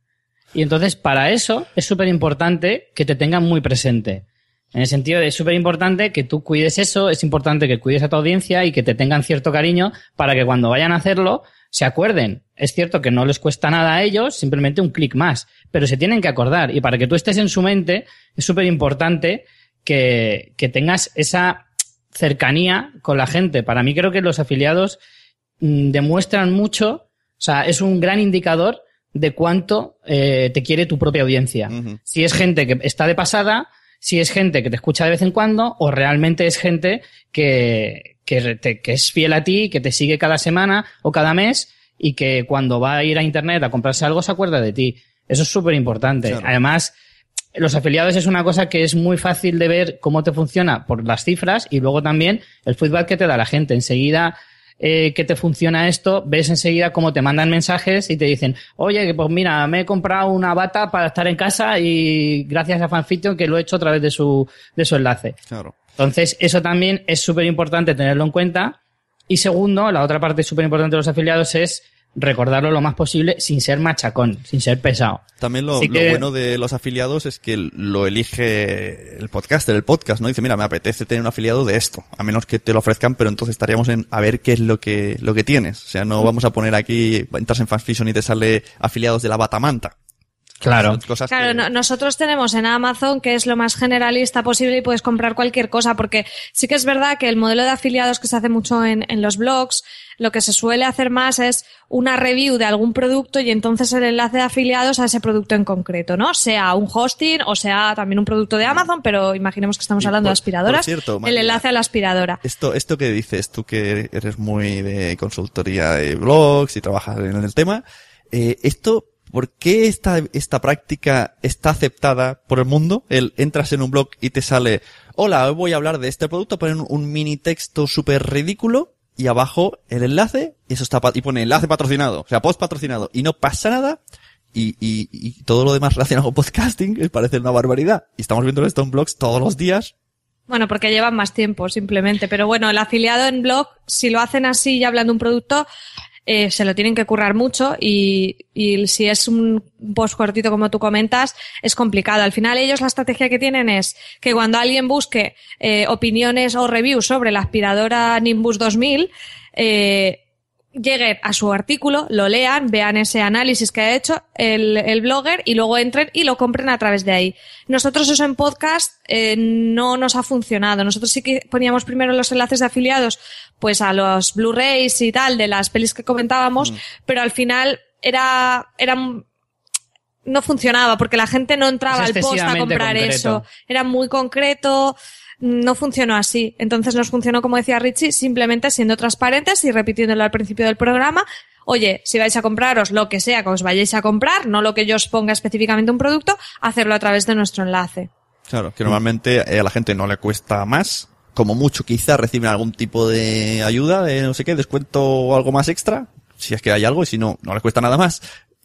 [SPEAKER 5] Y entonces, para eso, es súper importante que te tengan muy presente. En el sentido de es súper importante que tú cuides eso, es importante que cuides a tu audiencia y que te tengan cierto cariño para que cuando vayan a hacerlo se acuerden. Es cierto que no les cuesta nada a ellos, simplemente un clic más, pero se tienen que acordar. Y para que tú estés en su mente, es súper importante que, que tengas esa cercanía con la gente. Para mí creo que los afiliados mm, demuestran mucho, o sea, es un gran indicador de cuánto eh, te quiere tu propia audiencia. Si es gente que está de pasada, si es gente que te escucha de vez en cuando, o realmente es gente que, que, te- que es fiel a ti, que te sigue cada semana o cada mes y que cuando va a ir a internet a comprarse algo se acuerda de ti. Eso es súper importante.
[SPEAKER 3] Claro.
[SPEAKER 5] Además, los afiliados es una cosa que es muy fácil de ver cómo te funciona por las cifras y luego también el feedback que te da la gente. Enseguida eh, que te funciona esto, ves enseguida cómo te mandan mensajes y te dicen, oye, que pues mira, me he comprado una bata para estar en casa y gracias a Fanfiction que lo he hecho a través de su, de su enlace.
[SPEAKER 3] Claro.
[SPEAKER 5] Entonces, eso también es súper importante tenerlo en cuenta. Y segundo, la otra parte súper importante de los afiliados es recordarlo lo más posible sin ser machacón, sin ser pesado.
[SPEAKER 3] También lo,
[SPEAKER 5] Así
[SPEAKER 3] lo
[SPEAKER 5] que-
[SPEAKER 3] bueno de los afiliados es que lo elige el podcaster, el podcast, ¿no? Dice, mira, me apetece tener un afiliado de esto, a menos que te lo ofrezcan, pero entonces estaríamos en a ver qué es lo que, lo que tienes. O sea, no vamos a poner aquí, entras en Fanfiction y te sale afiliados de la Batamanta.
[SPEAKER 5] Claro.
[SPEAKER 3] Cosas
[SPEAKER 4] Claro,
[SPEAKER 3] que-
[SPEAKER 4] no- nosotros tenemos en Amazon que es lo más generalista posible y puedes comprar cualquier cosa, porque sí que es verdad que el modelo de afiliados que se hace mucho en, en los blogs, lo que se suele hacer más es una review de algún producto y entonces el enlace de afiliados a ese producto en concreto, ¿no? Sea un hosting o sea también un producto de Amazon, pero imaginemos que estamos hablando
[SPEAKER 3] por-
[SPEAKER 4] de aspiradoras.
[SPEAKER 3] por cierto,
[SPEAKER 4] el
[SPEAKER 3] María,
[SPEAKER 4] enlace a la aspiradora.
[SPEAKER 3] Esto, esto que dices, tú que eres muy de consultoría de blogs y trabajas en el tema, eh, esto, ¿por qué esta, esta práctica está aceptada por el mundo? El entras en un blog y te sale, hola, hoy voy a hablar de este producto, ponen un mini texto súper ridículo y abajo el enlace, y eso está, y pone enlace patrocinado, o sea, post patrocinado, y no pasa nada, y, y, y todo lo demás relacionado con podcasting parece una barbaridad. Y estamos viendo esto en blogs todos los días,
[SPEAKER 4] Bueno, porque llevan más tiempo, simplemente. Pero bueno, el afiliado en blog, si lo hacen así y hablando de un producto, eh, se lo tienen que currar mucho y, y si es un post cortito como tú comentas, es complicado. Al final ellos la estrategia que tienen es que cuando alguien busque eh, opiniones o reviews sobre la aspiradora Nimbus 2000, eh, lleguen a su artículo, lo lean, vean ese análisis que ha hecho el, el blogger y luego entren y lo compren a través de ahí. Nosotros eso en podcast eh, no nos ha funcionado. Nosotros sí que poníamos primero los enlaces de afiliados pues a los Blu-rays y tal de las pelis que comentábamos, pero al final era, era no funcionaba porque la gente no entraba al post a comprar
[SPEAKER 5] concreto.
[SPEAKER 4] eso. Era muy concreto, no funcionó así. Entonces nos funcionó, como decía Richie, simplemente siendo transparentes y repitiéndolo al principio del programa. Oye, si vais a compraros lo que sea que os vayáis a comprar, no lo que yo os ponga específicamente un producto, hacerlo a través de nuestro enlace.
[SPEAKER 3] Claro, que normalmente eh, a la gente no le cuesta más. Como mucho, quizás reciben algún tipo de ayuda, de no sé qué, descuento o algo más extra, si es que hay algo, y si no, no le cuesta nada más.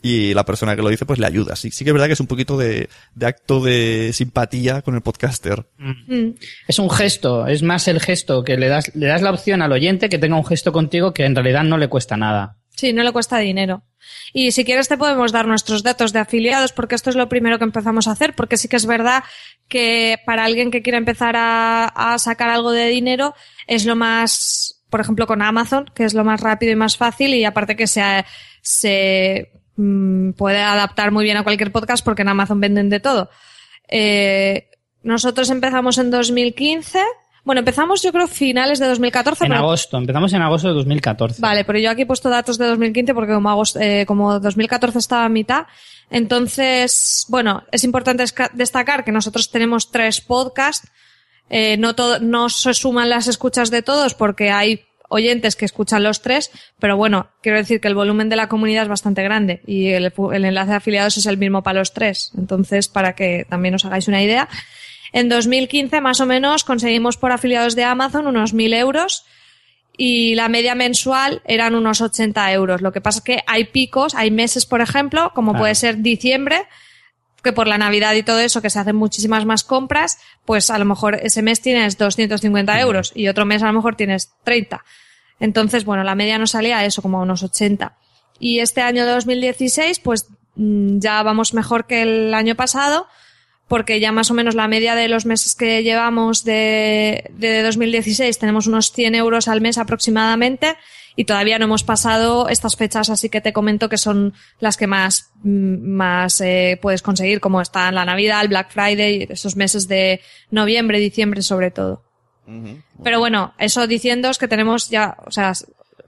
[SPEAKER 3] Y la persona que lo dice, pues le ayuda. Sí, sí que es verdad que es un poquito de, de acto de simpatía con el podcaster.
[SPEAKER 4] Mm.
[SPEAKER 5] Es un gesto, es más el gesto que le das, le das la opción al oyente que tenga un gesto contigo que en realidad no le cuesta nada.
[SPEAKER 4] Sí, no le cuesta dinero. Y si quieres te podemos dar nuestros datos de afiliados porque esto es lo primero que empezamos a hacer porque sí que es verdad que para alguien que quiera empezar a, a sacar algo de dinero es lo más, por ejemplo con Amazon, que es lo más rápido y más fácil y aparte que se, se mm, puede adaptar muy bien a cualquier podcast porque en Amazon venden de todo. Eh, nosotros empezamos en 2015. Bueno, empezamos yo creo finales de 2014.
[SPEAKER 5] En
[SPEAKER 4] pero-
[SPEAKER 5] agosto, empezamos en agosto de 2014.
[SPEAKER 4] Vale, pero yo aquí he puesto datos de 2015 porque como, agosto- eh, como 2014 estaba a mitad. Entonces, bueno, es importante destacar que nosotros tenemos tres podcasts. Eh, no, todo, no se suman las escuchas de todos porque hay oyentes que escuchan los tres, pero bueno, quiero decir que el volumen de la comunidad es bastante grande y el, el enlace de afiliados es el mismo para los tres. Entonces, para que también os hagáis una idea. En 2015, más o menos, conseguimos por afiliados de Amazon unos 1.000 euros y la media mensual eran unos 80 euros. Lo que pasa es que hay picos, hay meses, por ejemplo, como
[SPEAKER 5] Claro.
[SPEAKER 4] puede ser diciembre, que por la Navidad y todo eso, que se hacen muchísimas más compras, pues a lo mejor ese mes tienes 250 euros y otro mes a lo mejor tienes 30. Entonces, bueno, la media nos salía a eso, como a unos 80. Y este año de 2016, pues mm, ya vamos mejor que el año pasado, porque ya más o menos la media de los meses que llevamos de, de 2016 tenemos unos 100 euros al mes aproximadamente y todavía no hemos pasado estas fechas, así que te comento que son las que más, mm, más eh, puedes conseguir, como están la Navidad, el Black Friday, esos meses de noviembre, diciembre sobre todo. Pero bueno, eso diciendo es que tenemos ya, o sea,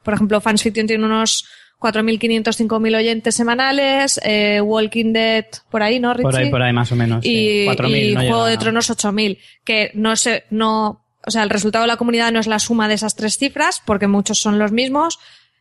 [SPEAKER 4] por ejemplo, Fans Fiction tiene unos 4.500, 5.000 oyentes semanales, eh, Walking Dead por ahí, ¿no, Richie?
[SPEAKER 5] Por ahí, por ahí más o menos. sí.
[SPEAKER 4] y,
[SPEAKER 5] 4.000,
[SPEAKER 4] y
[SPEAKER 5] no
[SPEAKER 4] Juego de Tronos 8000, que no sé, no, o sea, el resultado de la comunidad no es la suma de esas tres cifras, porque muchos son los mismos.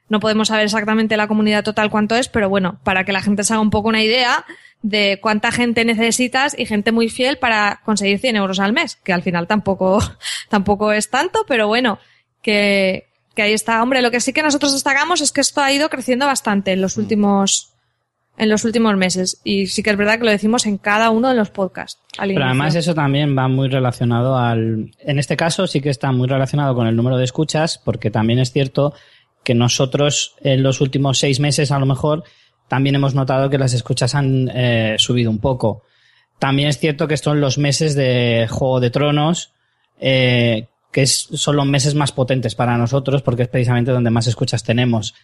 [SPEAKER 4] No podemos saber exactamente la comunidad total cuánto es, pero bueno, para que la gente se haga un poco una idea de cuánta gente necesitas y gente muy fiel para conseguir 100 euros al mes, que al final tampoco, tampoco es tanto, pero bueno, que, que ahí está. Hombre, lo que sí que nosotros destacamos es que esto ha ido creciendo bastante en los últimos, en los últimos meses. Y sí que es verdad que lo decimos en cada uno de los podcasts. al
[SPEAKER 5] Pero además eso también va muy relacionado al... En este caso sí que está muy relacionado con el número de escuchas, porque también es cierto que nosotros en los últimos seis meses a lo mejor también hemos notado que las escuchas han eh, subido un poco. También es cierto que son los meses de Juego de Tronos, eh, que es- son los meses más potentes para nosotros porque es precisamente donde más escuchas tenemos.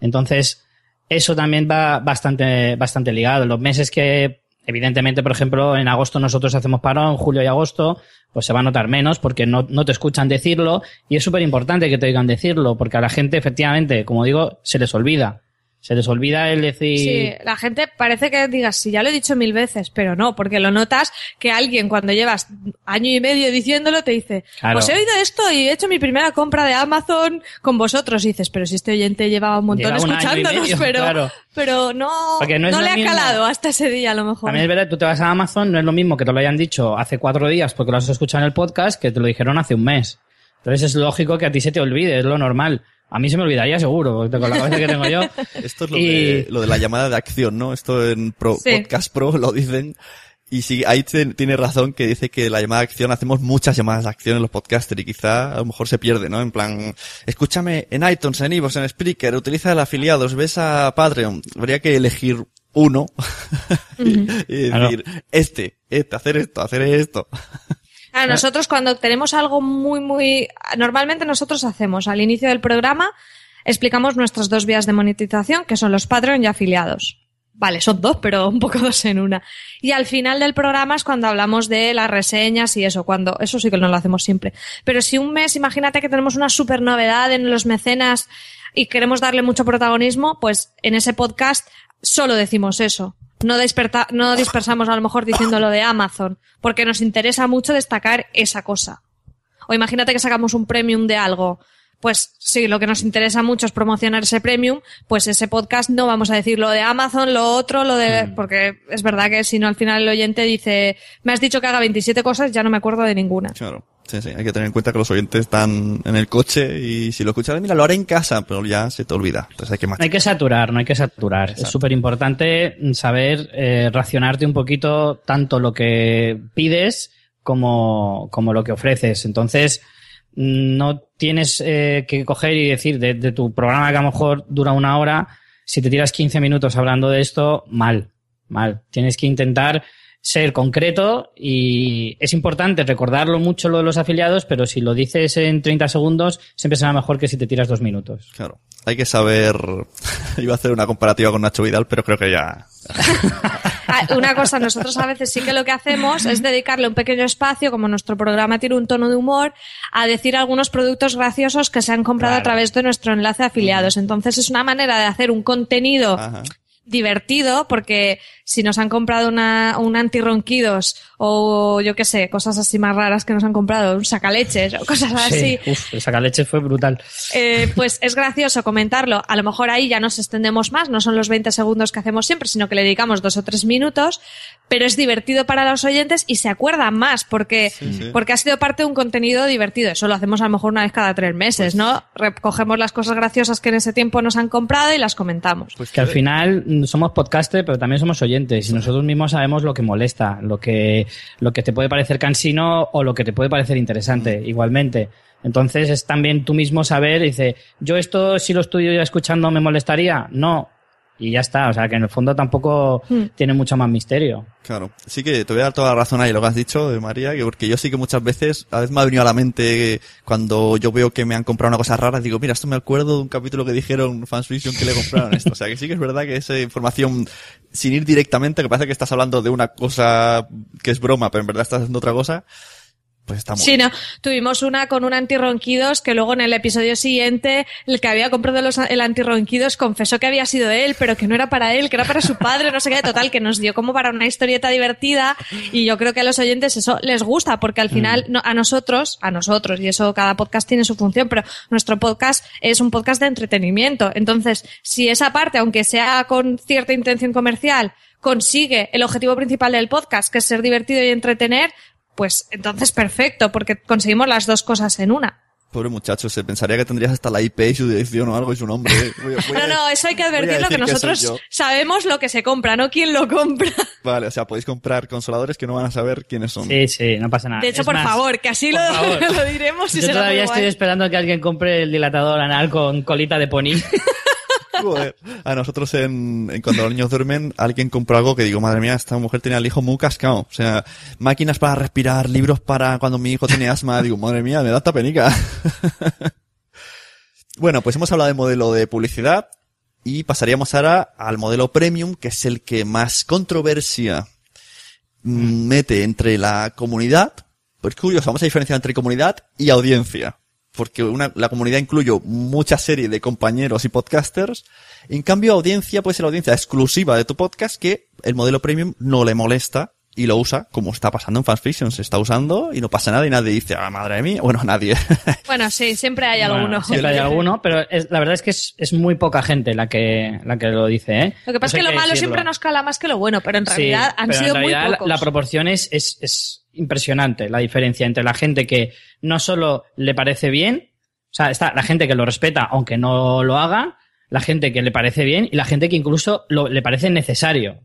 [SPEAKER 5] Entonces, eso también va bastante, bastante ligado. Los meses que, evidentemente, por ejemplo, en agosto nosotros hacemos parón, julio y agosto, pues se va a notar menos porque no, no te escuchan decirlo y es súper importante que te oigan decirlo porque a la gente, efectivamente, como digo, se les olvida. Se les olvida el decir...
[SPEAKER 4] Sí, la gente parece que digas, sí, ya lo he dicho mil veces, pero no, porque lo notas que alguien cuando llevas año y medio diciéndolo te dice,
[SPEAKER 5] Claro.
[SPEAKER 4] pues he oído esto y he hecho mi primera compra de Amazon con vosotros. Y dices, pero si este oyente llevaba un montón
[SPEAKER 5] Lleva un
[SPEAKER 4] escuchándonos,
[SPEAKER 5] medio,
[SPEAKER 4] pero,
[SPEAKER 5] claro.
[SPEAKER 4] pero no,
[SPEAKER 5] no
[SPEAKER 4] no le ha
[SPEAKER 5] mismo.
[SPEAKER 4] calado hasta ese día a lo mejor.
[SPEAKER 5] También es verdad, tú te vas a Amazon, no es lo mismo que te lo hayan dicho hace cuatro días porque lo has escuchado en el podcast que te lo dijeron hace un mes. Entonces es lógico que a ti se te olvide, es lo normal. A mí se me olvidaría seguro, con la cabeza que tengo yo.
[SPEAKER 3] Esto es lo,
[SPEAKER 5] Y-
[SPEAKER 3] de, lo de la llamada de acción, ¿no? Esto en Pro,
[SPEAKER 4] Sí.
[SPEAKER 3] Podcast Pro lo dicen. Y sí, ahí tiene razón que dice que la llamada de acción, hacemos muchas llamadas de acción en los podcasters y quizá a lo mejor se pierde, ¿no? En plan, escúchame en iTunes, en iVoox, en Spreaker, utiliza el afiliado, ves a Patreon. Habría que elegir uno y, decir, este, este, hacer esto, hacer esto.
[SPEAKER 4] A nosotros cuando tenemos algo muy, muy... Normalmente nosotros hacemos al inicio del programa, explicamos nuestras dos vías de monetización, que son los Patreon y afiliados. Vale, son dos, pero un poco dos en una. Y al final del programa es cuando hablamos de las reseñas y eso, cuando, eso sí que no lo hacemos siempre. Pero si un mes, imagínate que tenemos una super novedad en los mecenas y queremos darle mucho protagonismo, pues en ese podcast solo decimos eso. No, desperta, no dispersamos a lo mejor diciendo lo de Amazon, porque nos interesa mucho destacar esa cosa. O imagínate que sacamos un premium de algo pues sí, lo que nos interesa mucho es promocionar ese premium, pues ese podcast no vamos a decir lo de Amazon, lo otro, lo de, mm. porque es verdad que si no al final el oyente dice, me has dicho que haga 27 cosas, ya no me acuerdo de ninguna.
[SPEAKER 3] Claro. Sí, sí, hay que tener en cuenta que los oyentes están en el coche y si lo escuchas, mira, lo haré en casa, pero ya se te olvida. Entonces hay que
[SPEAKER 5] Hay que saturar, no hay que saturar. Es súper importante saber eh, racionarte un poquito tanto lo que pides como, como lo que ofreces. Entonces, no tienes eh, que coger y decir de, tu programa que a lo mejor dura una hora, si te tiras 15 minutos hablando de esto, mal, mal. Tienes que intentar ser concreto y es importante recordarlo mucho lo de los afiliados, pero si lo dices en 30 segundos, siempre será mejor que si te tiras dos minutos.
[SPEAKER 3] Claro. Hay que saber, iba a hacer una comparativa con Nacho Vidal, pero creo que ya
[SPEAKER 4] Ah, una cosa, nosotros a veces sí que lo que hacemos es dedicarle un pequeño espacio, como nuestro programa tiene un tono de humor, a decir algunos productos graciosos que se han comprado a través de nuestro enlace de afiliados. Entonces es una manera de hacer un contenido divertido porque si nos han comprado una, un antirronquidos o yo qué sé, cosas así más raras que nos han comprado, un sacaleches o cosas así.
[SPEAKER 5] Uf, el sacaleches fue brutal.
[SPEAKER 4] Eh, pues es gracioso comentarlo. A lo mejor ahí ya nos extendemos más, no son los 20 segundos que hacemos siempre, sino que le dedicamos dos o tres minutos, pero es divertido para los oyentes y se acuerdan más porque, porque ha sido parte de un contenido divertido. Eso lo hacemos a lo mejor una vez cada tres meses, ¿no? Recogemos las cosas graciosas que en ese tiempo nos han comprado y las comentamos.
[SPEAKER 5] Pues que al final somos podcasters, pero también somos oyentes y nosotros mismos sabemos lo que molesta, lo que, lo que te puede parecer cansino o lo que te puede parecer interesante, igualmente. Entonces es también tú mismo saber, dice, yo esto si lo estudio ya escuchando me molestaría. No, y ya está. O sea, que en el fondo tampoco hmm. tiene mucho más misterio.
[SPEAKER 3] Claro. Sí que te voy a dar toda la razón ahí lo que has dicho, de María, que porque yo sí que muchas veces, a veces me ha venido a la mente cuando yo veo que me han comprado una cosa rara, digo, mira, esto me acuerdo de un capítulo que dijeron Fansfiction que le compraron esto. O sea, que sí que es verdad que esa información, sin ir directamente, que parece que estás hablando de una cosa que es broma, pero en verdad estás haciendo otra cosa, pues
[SPEAKER 4] sí, no. Tuvimos una con un antirronquidos que luego en el episodio siguiente el que había comprado los, el antirronquidos confesó que había sido él, pero que no era para él, que era para su padre, no sé qué, total, que nos dio como para una historieta divertida y yo creo que a los oyentes eso les gusta porque al mm. final a nosotros, a nosotros, y eso cada podcast tiene su función, pero nuestro podcast es un podcast de entretenimiento. Entonces, si esa parte, aunque sea con cierta intención comercial, consigue el objetivo principal del podcast, que es ser divertido y entretener, pues entonces perfecto, porque conseguimos las dos cosas en una.
[SPEAKER 3] Pobre muchacho, se pensaría que tendrías hasta la IP y su dirección o algo y su nombre.
[SPEAKER 4] no, no, eso hay que advertirlo que nosotros sabemos lo que se compra, no quién lo compra.
[SPEAKER 3] Vale, o sea, podéis comprar consoladores que no van a saber quiénes son.
[SPEAKER 5] Sí, sí, no pasa nada.
[SPEAKER 4] De hecho, por favor, que así lo, lo, diremos.
[SPEAKER 5] Yo todavía estoy esperando que alguien compre el dilatador anal con colita de pony.
[SPEAKER 3] A nosotros en, cuando los niños duermen, alguien compró algo que digo, madre mía, esta mujer tenía el hijo muy cascado. O sea, máquinas para respirar, libros para cuando mi hijo tiene asma. Digo, madre mía, me da esta penica. bueno, pues hemos hablado del modelo de publicidad y pasaríamos ahora al modelo premium, que es el que más controversia mm, mete entre la comunidad. Pues curioso, vamos a diferenciar entre comunidad y audiencia porque una, la comunidad incluye mucha serie de compañeros y podcasters. En cambio, audiencia puede ser la audiencia exclusiva de tu podcast que el modelo premium no le molesta y lo usa como está pasando en Fanfiction. Se está usando y no pasa nada y nadie dice, ah, madre mía. Bueno, nadie.
[SPEAKER 4] Bueno, sí, siempre hay alguno.
[SPEAKER 5] siempre hay alguno, pero la verdad es que es, muy poca gente la que, la que lo dice, ¿eh?
[SPEAKER 4] Lo que pasa es que lo malo siempre nos cala más que lo bueno, pero en realidad han sido muy pocos.
[SPEAKER 5] La, proporción es, es impresionante la diferencia entre la gente que no solo le parece bien, o sea, está la gente que lo respeta aunque no lo haga, la gente que le parece bien y la gente que incluso lo, le parece necesario.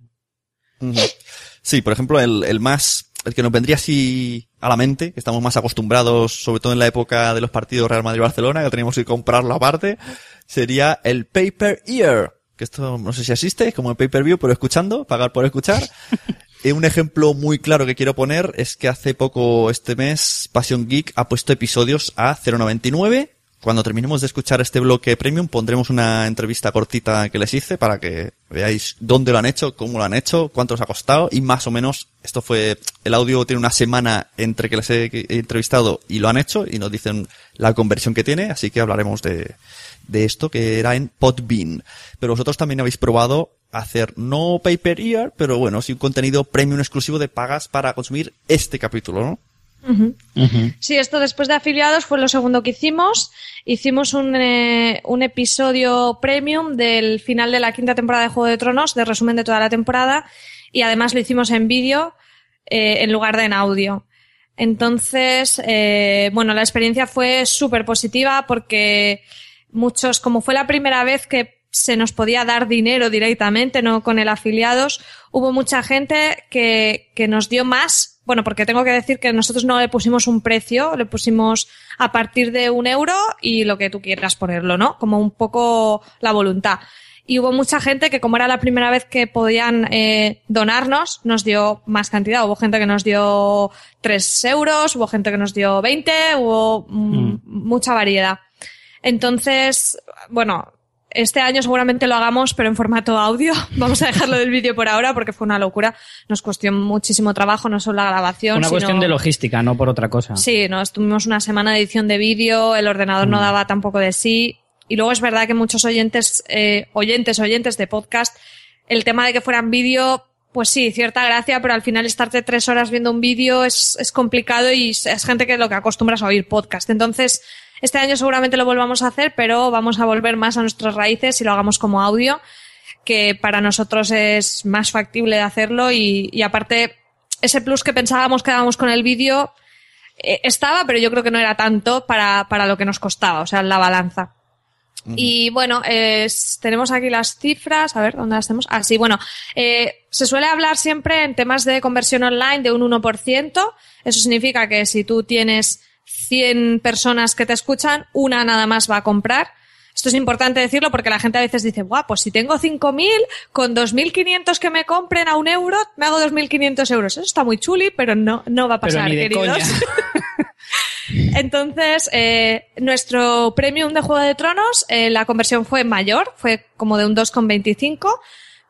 [SPEAKER 3] Sí, por ejemplo, el, el más, el que nos vendría así a la mente, que estamos más acostumbrados, sobre todo en la época de los partidos Real Madrid-Barcelona, que teníamos que comprarlo aparte, sería el Paper Ear. Que esto no sé si existe, es como el pay-per-view, pero escuchando, pagar por escuchar. un ejemplo muy claro que quiero poner es que hace poco este mes Passion Geek ha puesto episodios a 0.99 cuando terminemos de escuchar este bloque premium pondremos una entrevista cortita que les hice para que veáis dónde lo han hecho, cómo lo han hecho, cuánto os ha costado y más o menos esto fue, el audio tiene una semana entre que les he entrevistado y lo han hecho y nos dicen la conversión que tiene, así que hablaremos de, de esto que era en Podbean. Pero vosotros también habéis probado hacer no pay per year, pero bueno, sí un contenido premium exclusivo de pagas para consumir este capítulo, ¿no?
[SPEAKER 4] Sí, esto después de afiliados fue lo segundo que hicimos. Hicimos un, eh, un, episodio premium del final de la quinta temporada de Juego de Tronos, de resumen de toda la temporada, y además lo hicimos en vídeo eh, en lugar de en audio. Entonces, eh, bueno, la experiencia fue súper positiva porque muchos, como fue la primera vez que se nos podía dar dinero directamente, no con el afiliados, hubo mucha gente que, que nos dio más bueno, porque tengo que decir que nosotros no le pusimos un precio, le pusimos a partir de un euro y lo que tú quieras ponerlo, ¿no? Como un poco la voluntad. Y hubo mucha gente que como era la primera vez que podían eh, donarnos, nos dio más cantidad. Hubo gente que nos dio 3 euros, hubo gente que nos dio 20, hubo mm, mm. mucha variedad. Entonces, bueno, este año seguramente lo hagamos, pero en formato audio. Vamos a dejarlo del vídeo por ahora porque fue una locura. Nos costó muchísimo trabajo, no solo la grabación.
[SPEAKER 5] Una cuestión de logística, no por otra cosa.
[SPEAKER 4] Sí, nos tuvimos una semana de edición de vídeo, el ordenador no mm. daba tampoco de sí. Y luego es verdad que muchos oyentes, eh, oyentes, oyentes de podcast, el tema de que fueran vídeo, pues sí, cierta gracia, pero al final estarte tres horas viendo un vídeo es, es complicado y es gente que lo que acostumbras a oír podcast. Entonces, este año seguramente lo volvamos a hacer, pero vamos a volver más a nuestras raíces y lo hagamos como audio, que para nosotros es más factible de hacerlo y, y aparte ese plus que pensábamos que dábamos con el vídeo eh, estaba, pero yo creo que no era tanto para, para lo que nos costaba, o sea, la balanza. Y bueno, tenemos aquí las cifras, a ver, ¿dónde las tenemos? Ah, sí, bueno, eh, se suele hablar siempre en temas de conversión online de un 1%. Eso significa que si tú tienes 100 personas que te escuchan, una nada más va a comprar. Esto es importante decirlo porque la gente a veces dice, guau, pues si tengo 5.000, con 2.500 que me compren a un euro, me hago 2.500 euros. Eso está muy chuli, pero no, no va a pasar, queridos. Entonces, eh, nuestro premium de Juego de Tronos, eh, la conversión fue mayor, fue como de un 2,25.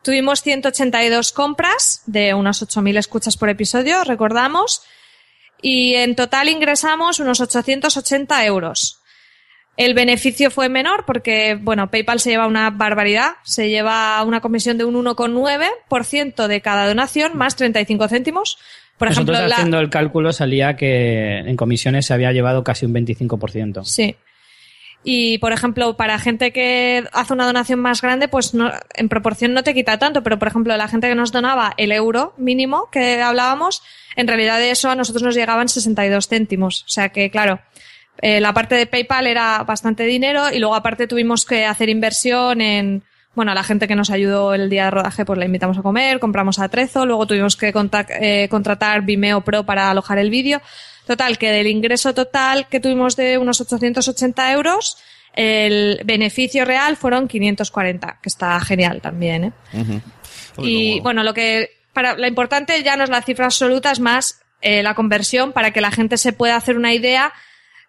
[SPEAKER 4] Tuvimos 182 compras de unos 8.000 escuchas por episodio, recordamos y en total ingresamos unos 880 euros. El beneficio fue menor porque, bueno, PayPal se lleva una barbaridad, se lleva una comisión de un 1,9% de cada donación más 35 céntimos.
[SPEAKER 5] Por Nosotros ejemplo, haciendo el cálculo salía que en comisiones se había llevado casi un 25%.
[SPEAKER 4] Sí. Y, por ejemplo, para gente que hace una donación más grande, pues no, en proporción no te quita tanto, pero, por ejemplo, la gente que nos donaba el euro mínimo que hablábamos, en realidad de eso a nosotros nos llegaban 62 céntimos. O sea que, claro, eh, la parte de PayPal era bastante dinero y luego aparte tuvimos que hacer inversión en, bueno, a la gente que nos ayudó el día de rodaje, pues la invitamos a comer, compramos atrezo, luego tuvimos que eh, contratar Vimeo Pro para alojar el vídeo. Total, que del ingreso total que tuvimos de unos 880 euros, el beneficio real fueron 540, que está genial también, ¿eh? Y bueno, lo que para, lo importante ya no es la cifra absoluta, es más eh, la conversión para que la gente se pueda hacer una idea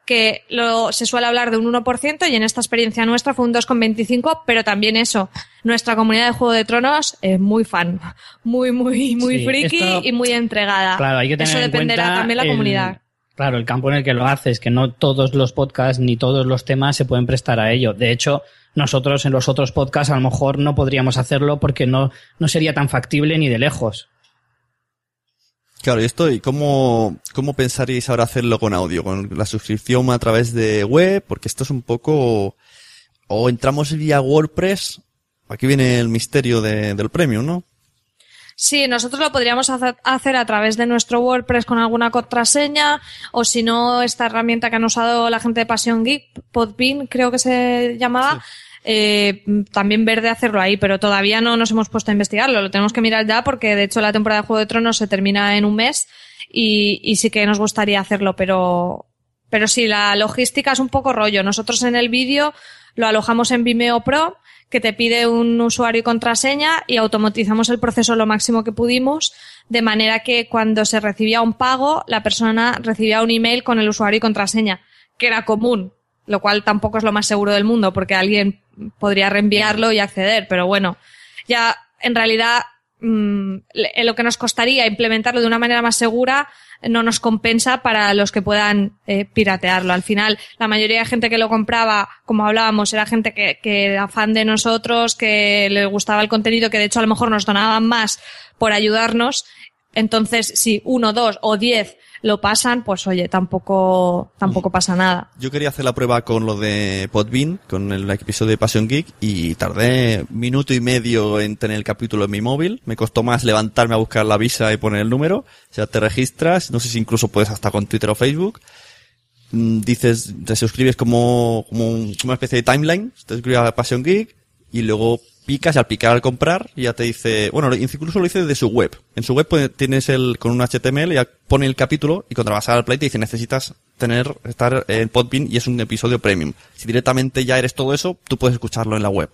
[SPEAKER 4] que lo, se suele hablar de un 1% y en esta experiencia nuestra fue un 2,25, pero también eso, nuestra comunidad de Juego de Tronos es muy fan, muy, muy, muy friki y muy entregada.
[SPEAKER 5] Claro, hay que tener
[SPEAKER 4] eso dependerá también la comunidad.
[SPEAKER 5] Claro, el campo en el que lo haces, que no todos los podcasts ni todos los temas se pueden prestar a ello. De hecho, nosotros en los otros podcasts a lo mejor no podríamos hacerlo porque no, no sería tan factible ni de lejos.
[SPEAKER 3] Claro, y esto, ¿y cómo, cómo pensaríais ahora hacerlo con audio? ¿Con la suscripción a través de web? Porque esto es un poco, o entramos vía WordPress, aquí viene el misterio de, del premium, ¿no?
[SPEAKER 4] Sí, nosotros lo podríamos hacer a través de nuestro WordPress con alguna contraseña, o si no, esta herramienta que han usado la gente de Passion Geek, Podbean, creo que se llamaba, eh, también ver de hacerlo ahí, pero todavía no nos hemos puesto a investigarlo. Lo tenemos que mirar ya porque de hecho la temporada de Juego de Tronos se termina en un mes y, y sí que nos gustaría hacerlo, pero, pero sí, la logística es un poco rollo. Nosotros en el vídeo lo alojamos en Vimeo Pro, que te pide un usuario y contraseña y automatizamos el proceso lo máximo que pudimos, de manera que cuando se recibía un pago, la persona recibía un email con el usuario y contraseña, que era común, lo cual tampoco es lo más seguro del mundo, porque alguien podría reenviarlo y acceder, pero bueno, ya en realidad mm, lo que nos costaría implementarlo de una manera más segura no nos compensa para los que puedan eh, piratearlo. Al final, la mayoría de gente que lo compraba, como hablábamos, era gente que, que era fan de nosotros, que le gustaba el contenido, que de hecho a lo mejor nos donaban más por ayudarnos. Entonces, si uno, dos o diez lo pasan, pues oye, tampoco, tampoco pasa nada.
[SPEAKER 3] Yo quería hacer la prueba con lo de Podbean, con el episodio de Passion Geek, y tardé minuto y medio en tener el capítulo en mi móvil. Me costó más levantarme a buscar la visa y poner el número. O sea, te registras, no sé si incluso puedes hasta con Twitter o Facebook. Mm, Dices, te suscribes como, como un- como una especie de timeline, te suscribes a Passion Geek, y luego picas y al picar al comprar ya te dice, bueno, incluso lo dice de su web. En su web tienes el, con un HTML ya pone el capítulo y cuando vas al play te dice necesitas tener, estar en Podbean y es un episodio premium. Si directamente ya eres todo eso, tú puedes escucharlo en la web.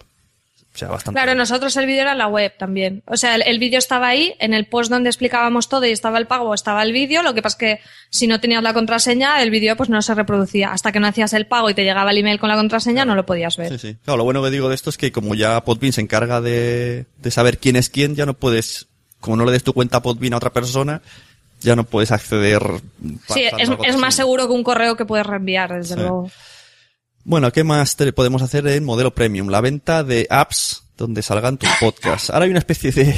[SPEAKER 3] O sea, bastante.
[SPEAKER 4] Claro, nosotros el vídeo era en la web también. O sea, el, el vídeo estaba ahí, en el post donde explicábamos todo y estaba el pago, estaba el vídeo. Lo que pasa es que si no tenías la contraseña, el vídeo pues no se reproducía. Hasta que no hacías el pago y te llegaba el email con la contraseña, no lo podías ver.
[SPEAKER 3] Sí, sí. Claro, lo bueno que digo de esto es que como ya Podbean se encarga de, de saber quién es quién, ya no puedes, como no le des tu cuenta a Podbean a otra persona, ya no puedes acceder.
[SPEAKER 4] Sí, es, más seguro que un correo que puedes reenviar, desde
[SPEAKER 3] Sí.
[SPEAKER 4] luego.
[SPEAKER 3] Bueno, ¿qué más te- podemos hacer en modelo premium? La venta de apps donde salgan tus podcasts. Ahora hay una especie de,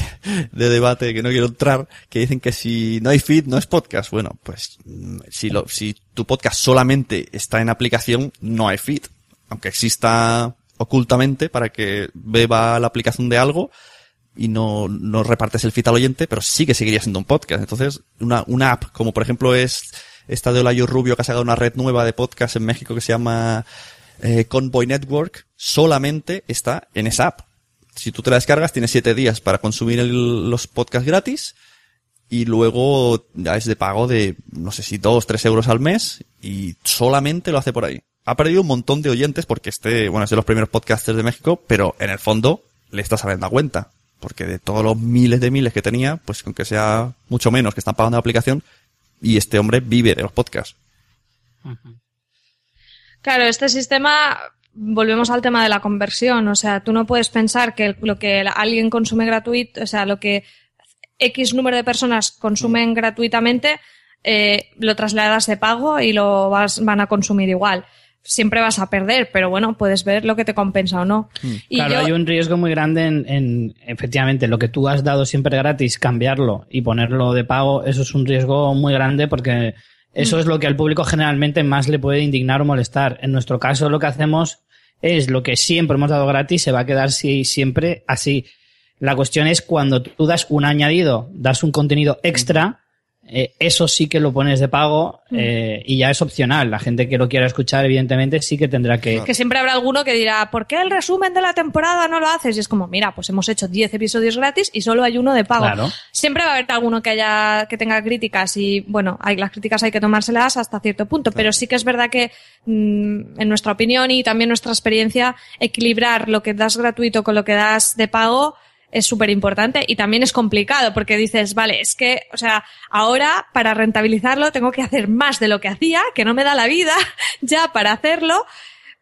[SPEAKER 3] de debate que no quiero entrar, que dicen que si no hay feed no es podcast. Bueno, pues mm, si, lo, si tu podcast solamente está en aplicación, no hay feed. Aunque exista ocultamente para que beba la aplicación de algo y no, no repartes el feed al oyente, pero sí que seguiría siendo un podcast. Entonces, una, una app, como por ejemplo es esta de Olayo Rubio que ha sacado una red nueva de podcast en México que se llama eh, Convoy Network, solamente está en esa app. Si tú te la descargas, tienes siete días para consumir los podcasts gratis y luego ya es de pago de, no sé si dos, tres euros al mes y solamente lo hace por ahí. Ha perdido un montón de oyentes porque este, bueno, es de los primeros podcasters de México, pero en el fondo le está saliendo a cuenta. Porque de todos los miles de miles que tenía, pues con que sea mucho menos que están pagando la aplicación, y este hombre vive de los podcasts.
[SPEAKER 4] Claro, este sistema, volvemos al tema de la conversión. O sea, tú no puedes pensar que lo que alguien consume gratuito, o sea, lo que X número de personas consumen gratuitamente, eh, lo trasladas de pago y lo vas, van a consumir igual. Siempre vas a perder, pero bueno, puedes ver lo que te compensa o no. Y
[SPEAKER 5] claro,
[SPEAKER 4] yo-
[SPEAKER 5] hay un riesgo muy grande en, en, efectivamente, lo que tú has dado siempre gratis, cambiarlo y ponerlo de pago, eso es un riesgo muy grande porque eso es lo que al público generalmente más le puede indignar o molestar. En nuestro caso, lo que hacemos es lo que siempre hemos dado gratis, se va a quedar si- siempre así. La cuestión es cuando tú das un añadido, das un contenido extra, eh, eso sí que lo pones de pago eh, y ya es opcional. La gente que lo quiera escuchar, evidentemente, sí que tendrá que,
[SPEAKER 4] que siempre habrá alguno que dirá, ¿por qué el resumen de la temporada no lo haces? Y es como, mira, pues hemos hecho 10 episodios gratis y solo hay uno de pago.
[SPEAKER 5] Claro.
[SPEAKER 4] Siempre va a haber alguno que haya, que tenga críticas y, bueno, hay, las críticas hay que tomárselas hasta cierto punto, pero sí que es verdad que, mm, en nuestra opinión y también nuestra experiencia, equilibrar lo que das gratuito con lo que das de pago es súper importante y también es complicado porque dices, vale, es que, o sea, ahora para rentabilizarlo tengo que hacer más de lo que hacía, que no me da la vida ya para hacerlo,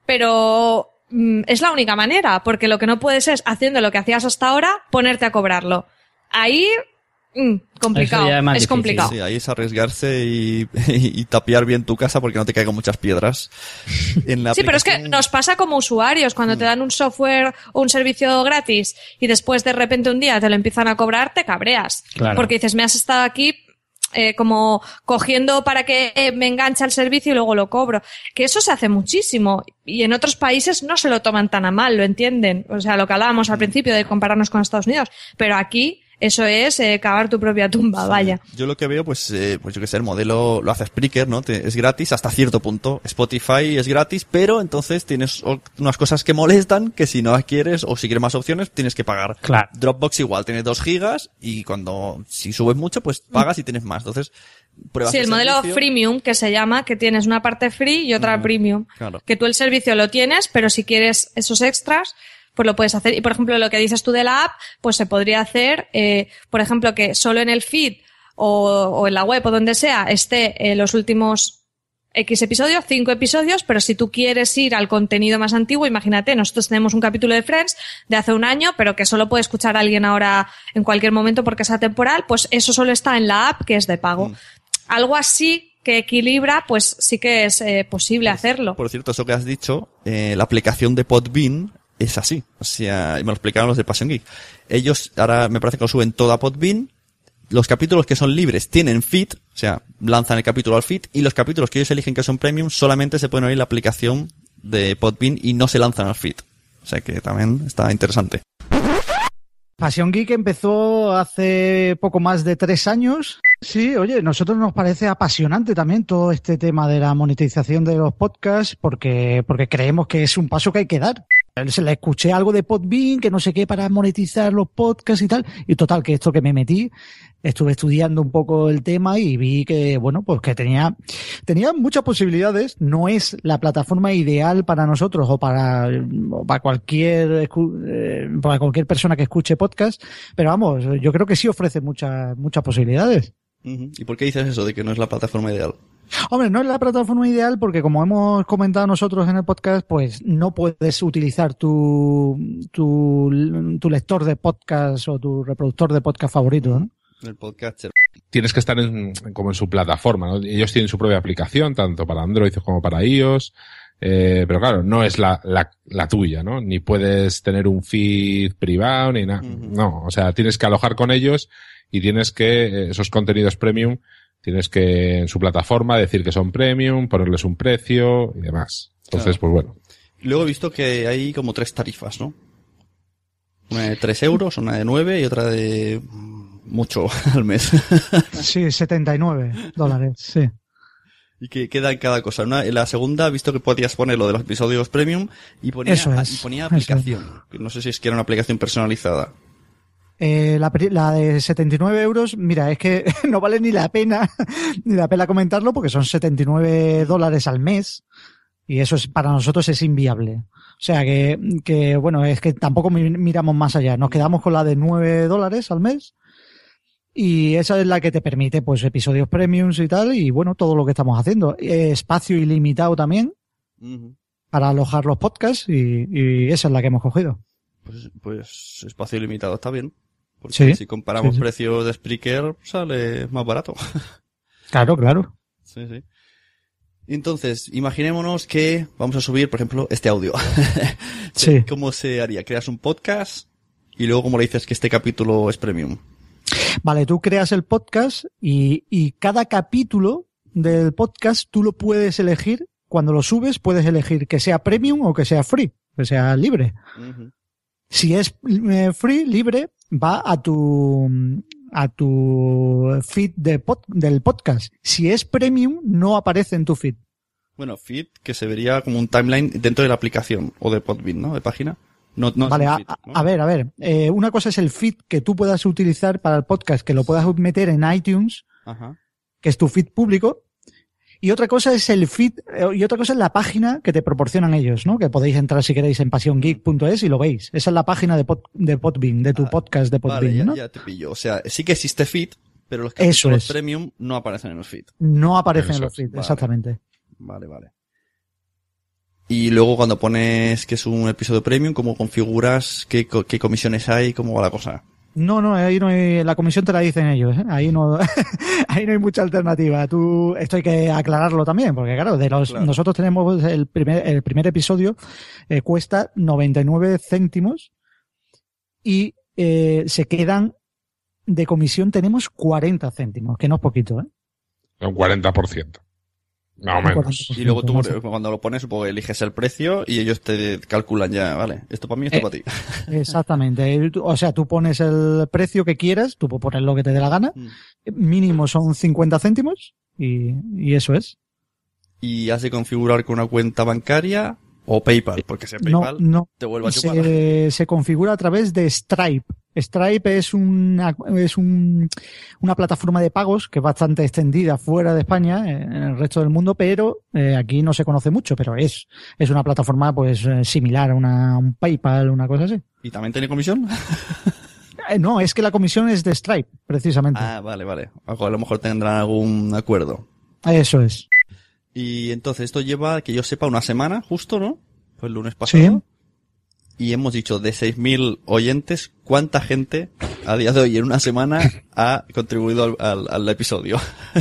[SPEAKER 4] pero mm, es la única manera, porque lo que no puedes es, haciendo lo que hacías hasta ahora, ponerte a cobrarlo. Ahí, mm, complicado,
[SPEAKER 5] es más
[SPEAKER 4] es
[SPEAKER 5] difícil.
[SPEAKER 4] complicado.
[SPEAKER 3] Sí, ahí es arriesgarse y, y tapiar bien tu casa porque no te caigan muchas piedras. En la
[SPEAKER 4] Sí, pero es que nos pasa como usuarios, cuando te dan un software o un servicio gratis y después de repente un día te lo empiezan a cobrar, te cabreas.
[SPEAKER 5] Claro.
[SPEAKER 4] Porque dices, me has estado aquí eh, como cogiendo para que eh, me enganche el servicio y luego lo cobro. Que eso se hace muchísimo y en otros países no se lo toman tan a mal, lo entienden. O sea, lo que hablábamos al principio de compararnos con Estados Unidos. Pero aquí eso es eh, cavar tu propia tumba, vaya.
[SPEAKER 3] Yo lo que veo, pues, eh, pues yo que sé, el modelo lo hace Spreaker, ¿no? Te- es gratis hasta cierto punto. Spotify es gratis, pero entonces tienes unas cosas que molestan que si no las quieres o si quieres más opciones tienes que pagar.
[SPEAKER 5] Claro.
[SPEAKER 3] Dropbox igual, tiene 2 gigas y cuando, si subes mucho, pues pagas y tienes más. Entonces, pruebas
[SPEAKER 4] Sí, el modelo
[SPEAKER 3] servicio.
[SPEAKER 4] freemium que se llama, que tienes una parte free y otra premium.
[SPEAKER 3] claro.
[SPEAKER 4] Que tú el servicio lo tienes, pero si quieres esos extras, pues lo puedes hacer. Y por ejemplo, lo que dices tú de la app, pues se podría hacer, eh, por ejemplo, que solo en el feed o, o en la web o donde sea esté eh, los últimos X episodios, cinco episodios, pero si tú quieres ir al contenido más antiguo, imagínate, nosotros tenemos un capítulo de Friends de hace un año, pero que solo puede escuchar alguien ahora en cualquier momento porque es atemporal, pues eso solo está en la app que es de pago. Algo así que equilibra, pues sí que es eh, posible hacerlo.
[SPEAKER 3] Por cierto, eso que has dicho, eh, la aplicación de Podbean es así. O sea, me lo explicaron los de Passion Geek. Ellos ahora me parece que lo suben todo a Podbean. Los capítulos que son libres tienen feed, o sea, lanzan el capítulo al feed, y los capítulos que ellos eligen que son premium solamente se pueden oír en la aplicación de Podbean y no se lanzan al feed. O sea que también está interesante.
[SPEAKER 6] Pasión Geek empezó hace poco más de tres años. Sí, oye, nosotros nos parece apasionante también todo este tema de la monetización de los podcasts porque, porque creemos que es un paso que hay que dar. Se le escuché algo de Podbean, que no sé qué, para monetizar los podcasts y tal. Y total, que esto que me metí, estuve estudiando un poco el tema y vi que, bueno, pues que tenía, tenía muchas posibilidades. No es la plataforma ideal para nosotros o para, o para cualquier, eh, para cualquier persona que escuche podcast. Pero vamos, yo creo que sí ofrece muchas, muchas posibilidades.
[SPEAKER 3] ¿Y por qué dices eso de que no es la plataforma ideal?
[SPEAKER 6] Hombre, no es la plataforma ideal porque como hemos comentado nosotros en el podcast, pues no puedes utilizar tu, tu, tu lector de podcast o tu reproductor de podcast favorito, ¿no?
[SPEAKER 3] El podcaster.
[SPEAKER 2] tienes que estar en, como en su plataforma. ¿no? Ellos tienen su propia aplicación, tanto para Android como para iOS. Eh, pero claro, no es la, la, la tuya, ¿no? Ni puedes tener un feed privado, ni nada. No, o sea, tienes que alojar con ellos y tienes que, eh, esos contenidos premium, tienes que en su plataforma decir que son premium, ponerles un precio y demás. Entonces,
[SPEAKER 3] Claro.
[SPEAKER 2] pues bueno.
[SPEAKER 3] Luego he visto que hay como tres tarifas, ¿no? Una de 3 euros, una de 9 y otra de mm, mucho al mes.
[SPEAKER 6] Sí, 79 dólares, sí.
[SPEAKER 3] y que queda en cada cosa. Una, en la segunda he visto que podías poner lo de los episodios premium y ponía,
[SPEAKER 6] Eso es,
[SPEAKER 3] y ponía
[SPEAKER 6] eso es.
[SPEAKER 3] aplicación. Que No sé si es que era una aplicación personalizada.
[SPEAKER 6] Eh, la, la de 79 euros, mira, es que no vale ni la pena, ni la pena comentarlo porque son 79 dólares al mes y eso es, para nosotros es inviable. O sea que, que, bueno, es que tampoco mi- miramos más allá. Nos quedamos con la de 9 dólares al mes y esa es la que te permite, pues, episodios premiums y tal y, bueno, todo lo que estamos haciendo. Eh, espacio ilimitado también para alojar los podcasts y, y esa es la que hemos cogido.
[SPEAKER 3] Pues, pues espacio ilimitado está bien. Porque
[SPEAKER 6] Sí,
[SPEAKER 3] si comparamos
[SPEAKER 6] sí, sí.
[SPEAKER 3] precios de Spreaker, sale más barato.
[SPEAKER 6] Claro, claro.
[SPEAKER 3] sí, sí. Entonces, imaginémonos que vamos a subir, por ejemplo, este audio.
[SPEAKER 6] Sí.
[SPEAKER 3] ¿Cómo se haría? Creas un podcast y luego como le dices que este capítulo es premium.
[SPEAKER 6] Vale, tú creas el podcast y, y cada capítulo del podcast tú lo puedes elegir. Cuando lo subes, puedes elegir que sea premium o que sea free, que sea libre. Si es eh, free, libre, va a tu, a tu feed de pod- del podcast. Si es premium, no aparece en tu feed.
[SPEAKER 3] Bueno, feed que se vería como un timeline dentro de la aplicación o de Podbean, ¿no? De página. No, no
[SPEAKER 6] vale, a,
[SPEAKER 3] feed,
[SPEAKER 6] a-
[SPEAKER 3] ¿no?
[SPEAKER 6] a ver, a ver. eh, una cosa es el feed que tú puedas utilizar para el podcast, que lo puedas meter en iTunes,
[SPEAKER 3] Ajá.
[SPEAKER 6] que es tu feed público. Y otra cosa es el feed, eh, y otra cosa es la página que te proporcionan ellos, ¿no? Que podéis entrar si queréis en pasiongeek.es y lo veis. Esa es la página de, pod, de Podbean, de tu
[SPEAKER 3] Ah,
[SPEAKER 6] podcast de Podbean,
[SPEAKER 3] Vale, ya,
[SPEAKER 6] ¿no?
[SPEAKER 3] ya te pillo. O sea, sí que existe feed, pero los capítulos
[SPEAKER 6] es.
[SPEAKER 3] premium no aparecen en el feed.
[SPEAKER 6] No aparecen en los
[SPEAKER 3] vale.
[SPEAKER 6] exactamente.
[SPEAKER 3] Vale, vale. Y luego cuando pones que es un episodio premium, ¿cómo configuras? ¿Qué, co- qué comisiones hay? ¿Cómo va la cosa?
[SPEAKER 6] No, no, ahí no hay, la comisión te la dicen ellos, ¿eh? ahí no, ahí no hay mucha alternativa. Tú, esto hay que aclararlo también, porque claro, de los,
[SPEAKER 3] Claro.
[SPEAKER 6] nosotros tenemos el primer, el primer episodio, eh, cuesta 99 céntimos y eh, se quedan de comisión tenemos 40 céntimos, que no es poquito, ¿eh?
[SPEAKER 2] Un 40%. No, menos.
[SPEAKER 3] Y luego tú, cuando lo pones, supongo que eliges el precio y ellos te calculan ya, vale, esto para mí, esto
[SPEAKER 6] Eh,
[SPEAKER 3] para ti.
[SPEAKER 6] Exactamente. O sea, tú pones el precio que quieras, tú puedes poner lo que te dé la gana.
[SPEAKER 3] Mm.
[SPEAKER 6] Mínimo son 50 céntimos y, y eso es.
[SPEAKER 3] Y has de configurar con una cuenta bancaria o PayPal, porque si es PayPal
[SPEAKER 6] no.
[SPEAKER 3] te vuelve a chupar.
[SPEAKER 6] Se, se configura a través de Stripe. Stripe es una, es un, una plataforma de pagos que es bastante extendida fuera de España, eh, en el resto del mundo, pero eh, aquí no se conoce mucho, pero es, es una plataforma pues eh, similar a una, un PayPal, una cosa así.
[SPEAKER 3] ¿Y también tiene comisión?
[SPEAKER 6] Eh, no, es que la comisión es de Stripe, precisamente.
[SPEAKER 3] ah, vale, vale. A lo mejor tendrán algún acuerdo.
[SPEAKER 6] Eso es.
[SPEAKER 3] Y entonces esto lleva, que yo sepa, una semana, justo, ¿no? Fue el lunes pasado. Y hemos dicho, de 6.000 oyentes, ¿cuánta gente a día de hoy en una semana ha contribuido al, al- al episodio?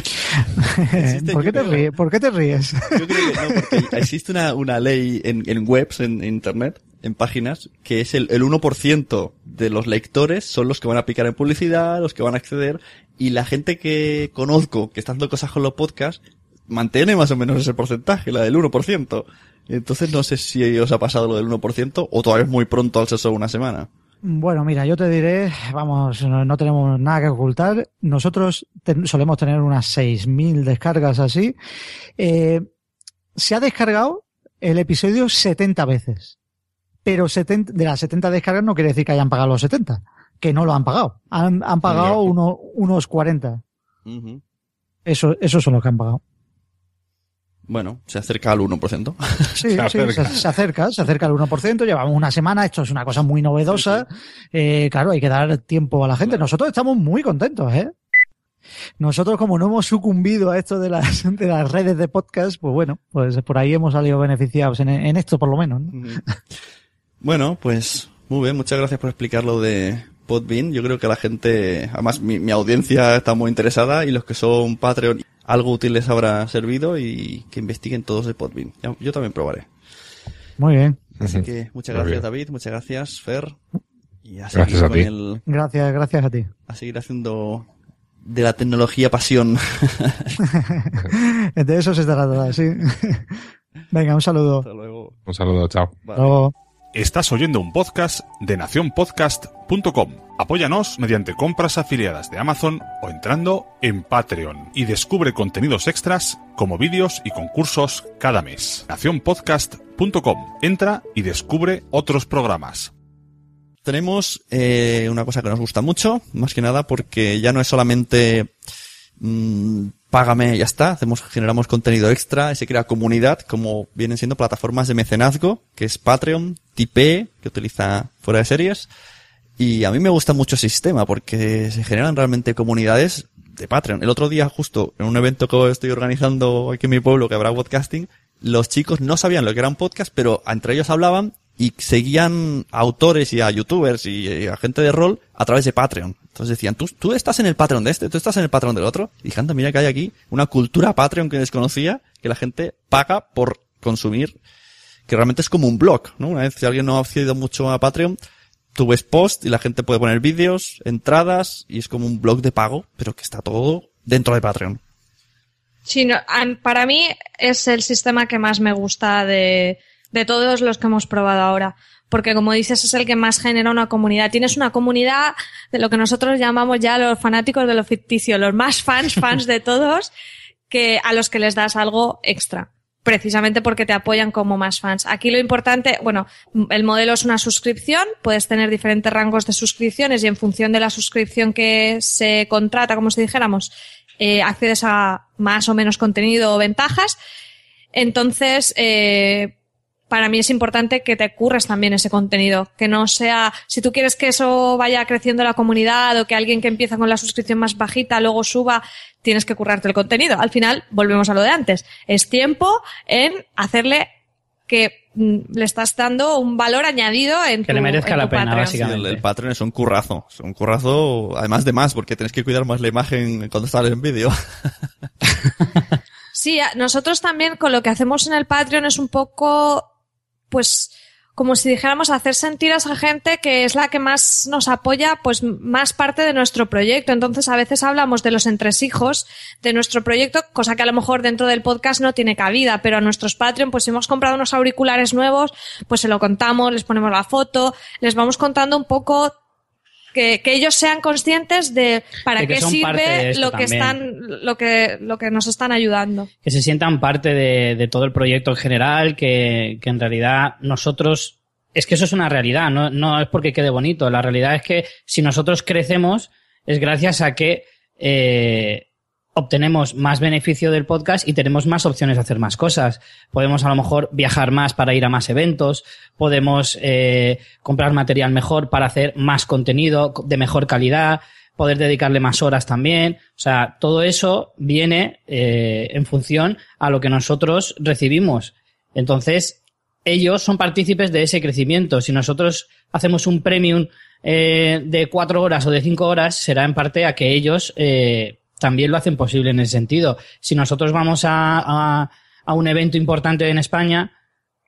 [SPEAKER 6] ¿Por, qué
[SPEAKER 3] yo
[SPEAKER 6] te
[SPEAKER 3] creo-
[SPEAKER 6] ríes? ¿Por qué te ríes?
[SPEAKER 3] Yo creo que no, porque existe una, una ley en, en webs, en internet, en páginas, que es el, el 1% de los lectores son los que van a picar en publicidad, los que van a acceder, y la gente que conozco que está haciendo cosas con los podcasts, mantiene más o menos ese porcentaje, la del 1%. Entonces no sé si os ha pasado lo del 1% o todavía es muy pronto al solo una semana.
[SPEAKER 6] Bueno, mira, yo te diré, vamos, no, no tenemos nada que ocultar. Nosotros solemos tener unas 6.000 descargas así. Eh, se ha descargado el episodio 70 veces. Pero 70, de las 70 descargas no quiere decir que hayan pagado los 70. Que no lo han pagado. Han, han pagado uno- unos 40.
[SPEAKER 3] Ujú.
[SPEAKER 6] Eso, esos son los que han pagado.
[SPEAKER 3] Bueno, se acerca al 1%.
[SPEAKER 6] Sí,
[SPEAKER 2] Se
[SPEAKER 6] sí,
[SPEAKER 2] acerca.
[SPEAKER 6] se, se acerca, se acerca al 1%, llevamos una semana, esto es una cosa muy novedosa, Eh, claro, hay que dar tiempo a la gente. Nosotros estamos muy contentos, ¿eh? Nosotros como no hemos sucumbido a esto de las, de las redes de podcast, pues bueno, pues por ahí hemos salido beneficiados en, en esto por lo menos. ¿no?
[SPEAKER 3] Bueno, pues muy bien, muchas gracias por explicar lo de Podbean. Yo creo que la gente, además mi, mi audiencia está muy interesada y los que son Patreon, algo útil les habrá servido y que investiguen todos de Podbean. Yo también probaré.
[SPEAKER 6] Muy bien.
[SPEAKER 3] Así que muchas
[SPEAKER 2] Muy
[SPEAKER 3] gracias
[SPEAKER 2] bien.
[SPEAKER 3] David, muchas gracias Fer. Y a
[SPEAKER 2] Gracias a ti.
[SPEAKER 3] el,
[SPEAKER 6] Gracias, gracias a ti.
[SPEAKER 3] a seguir haciendo de la tecnología pasión.
[SPEAKER 6] De eso se trata, sí. Venga, un saludo.
[SPEAKER 3] Hasta luego.
[SPEAKER 2] Un saludo, chao.
[SPEAKER 3] Vale.
[SPEAKER 6] Hasta luego.
[SPEAKER 2] Estás oyendo un podcast de nacionpodcast.com. Apóyanos mediante compras afiliadas de Amazon o entrando en Patreon y descubre contenidos extras como vídeos y concursos cada mes. Nacionpodcast.com. Entra y descubre otros programas.
[SPEAKER 3] tenemos eh, una cosa que nos gusta mucho, más que nada porque ya no es solamente mm, págame y ya está, hacemos, generamos contenido extra y se crea comunidad, como vienen siendo plataformas de mecenazgo, que es Patreon, Tipeee, que utiliza fuera de series, y a mí me gusta mucho el sistema porque se generan realmente comunidades de Patreon. El otro día, justo en un evento que estoy organizando aquí en mi pueblo, que habrá podcasting, los chicos no sabían lo que era un podcast, pero entre ellos hablaban y seguían autores y a youtubers y, a gente de rol a través de Patreon. Entonces decían, tú, tú estás en el Patreon de este, tú estás en el Patreon del otro. Y anda, mira que hay aquí una cultura Patreon que desconocía, que la gente paga por consumir, que realmente es como un blog, ¿no? Una vez, si alguien no ha accedido mucho a Patreon, tú ves post y la gente puede poner vídeos, entradas, y es como un blog de pago, pero que está todo dentro de Patreon.
[SPEAKER 4] Sí, no, para mí es el sistema que más me gusta de, de todos los que hemos probado ahora. Porque como dices, es el que más genera una comunidad. Tienes una comunidad de lo que nosotros llamamos ya los fanáticos de lo ficticio, los más fans, fans de todos, que a los que les das algo extra. Precisamente porque te apoyan como más fans. Aquí lo importante, bueno, el modelo es una suscripción, puedes tener diferentes rangos de suscripciones y en función de la suscripción que se contrata, como si dijéramos, eh, accedes a más o menos contenido o ventajas. Entonces, eh, para mí es importante que te curres también ese contenido, que no sea, si tú quieres que eso vaya creciendo la comunidad o que alguien que empieza con la suscripción más bajita luego suba, tienes que currarte el contenido. Al final, volvemos a lo de antes. Es tiempo en hacerle que mm, le estás dando un valor añadido en
[SPEAKER 5] Que
[SPEAKER 4] tu,
[SPEAKER 5] le merezca
[SPEAKER 4] en
[SPEAKER 5] la pena,
[SPEAKER 4] Patreon.
[SPEAKER 3] Sí,
[SPEAKER 5] básicamente.
[SPEAKER 3] el, el Patreon es un currazo. Es un currazo, además de más, porque tienes que cuidar más la imagen cuando sales en vídeo.
[SPEAKER 4] Sí, nosotros también con lo que hacemos en el Patreon es un poco, pues, como si dijéramos hacer sentir a esa gente que es la que más nos apoya, pues más parte de nuestro proyecto. Entonces a veces hablamos de los entresijos de nuestro proyecto, cosa que a lo mejor dentro del podcast no tiene cabida, pero a nuestros Patreon, pues si hemos comprado unos auriculares nuevos, pues se lo contamos, les ponemos la foto, les vamos contando un poco que, que ellos sean conscientes de para
[SPEAKER 5] De
[SPEAKER 4] qué sirve lo que
[SPEAKER 5] también.
[SPEAKER 4] están, lo que, lo que nos están ayudando.
[SPEAKER 5] que se sientan parte de, de todo el proyecto en general, que, que en realidad nosotros, es que eso es una realidad, no, no es porque quede bonito, la realidad es que si nosotros crecemos es gracias a que eh, obtenemos más beneficio del podcast y tenemos más opciones de hacer más cosas. Podemos a lo mejor viajar más para ir a más eventos, podemos eh, comprar material mejor para hacer más contenido de mejor calidad, poder dedicarle más horas también. O sea, todo eso viene eh, en función a lo que nosotros recibimos. Entonces, ellos son partícipes de ese crecimiento. Si nosotros hacemos un premium eh, de cuatro horas o de cinco horas, será en parte a que ellos eh, también lo hacen posible en ese sentido. Si nosotros vamos a, a, a un evento importante en España,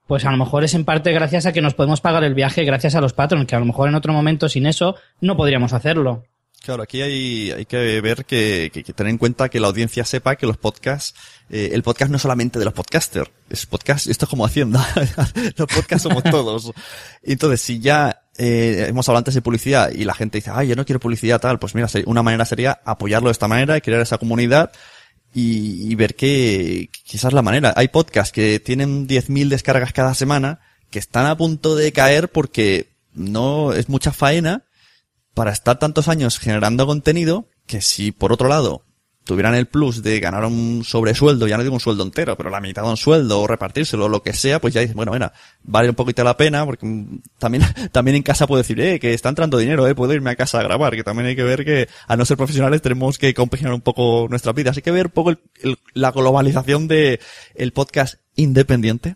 [SPEAKER 5] pues a lo mejor es en parte gracias a que nos podemos pagar el viaje gracias a los patrons, que a lo mejor en otro momento sin eso no podríamos hacerlo.
[SPEAKER 3] Claro, aquí hay, hay que ver que, que, que tener en cuenta que la audiencia sepa que los podcasts, eh, el podcast no es solamente de los podcasters, es podcast, esto es como Hacienda, los podcasts somos todos. Entonces, si ya eh, hemos hablado antes de publicidad y la gente dice, ay, yo no quiero publicidad tal, pues mira, una manera sería apoyarlo de esta manera y crear esa comunidad y, y ver que, esa es la manera. Hay podcasts que tienen 10.000 descargas cada semana que están a punto de caer porque no es mucha faena para estar tantos años generando contenido que si por otro lado tuvieran el plus de ganar un sobresueldo, ya no digo un sueldo entero, pero la mitad de un sueldo o repartírselo o lo que sea, pues ya dices, bueno, mira, vale un poquito la pena porque mm, también, también en casa puedo decir, eh, que está entrando dinero, eh, puedo irme a casa a grabar, que también hay que ver que a no ser profesionales tenemos que compaginar un poco nuestra vida. Así que ver un poco el- el- la globalización de el podcast independiente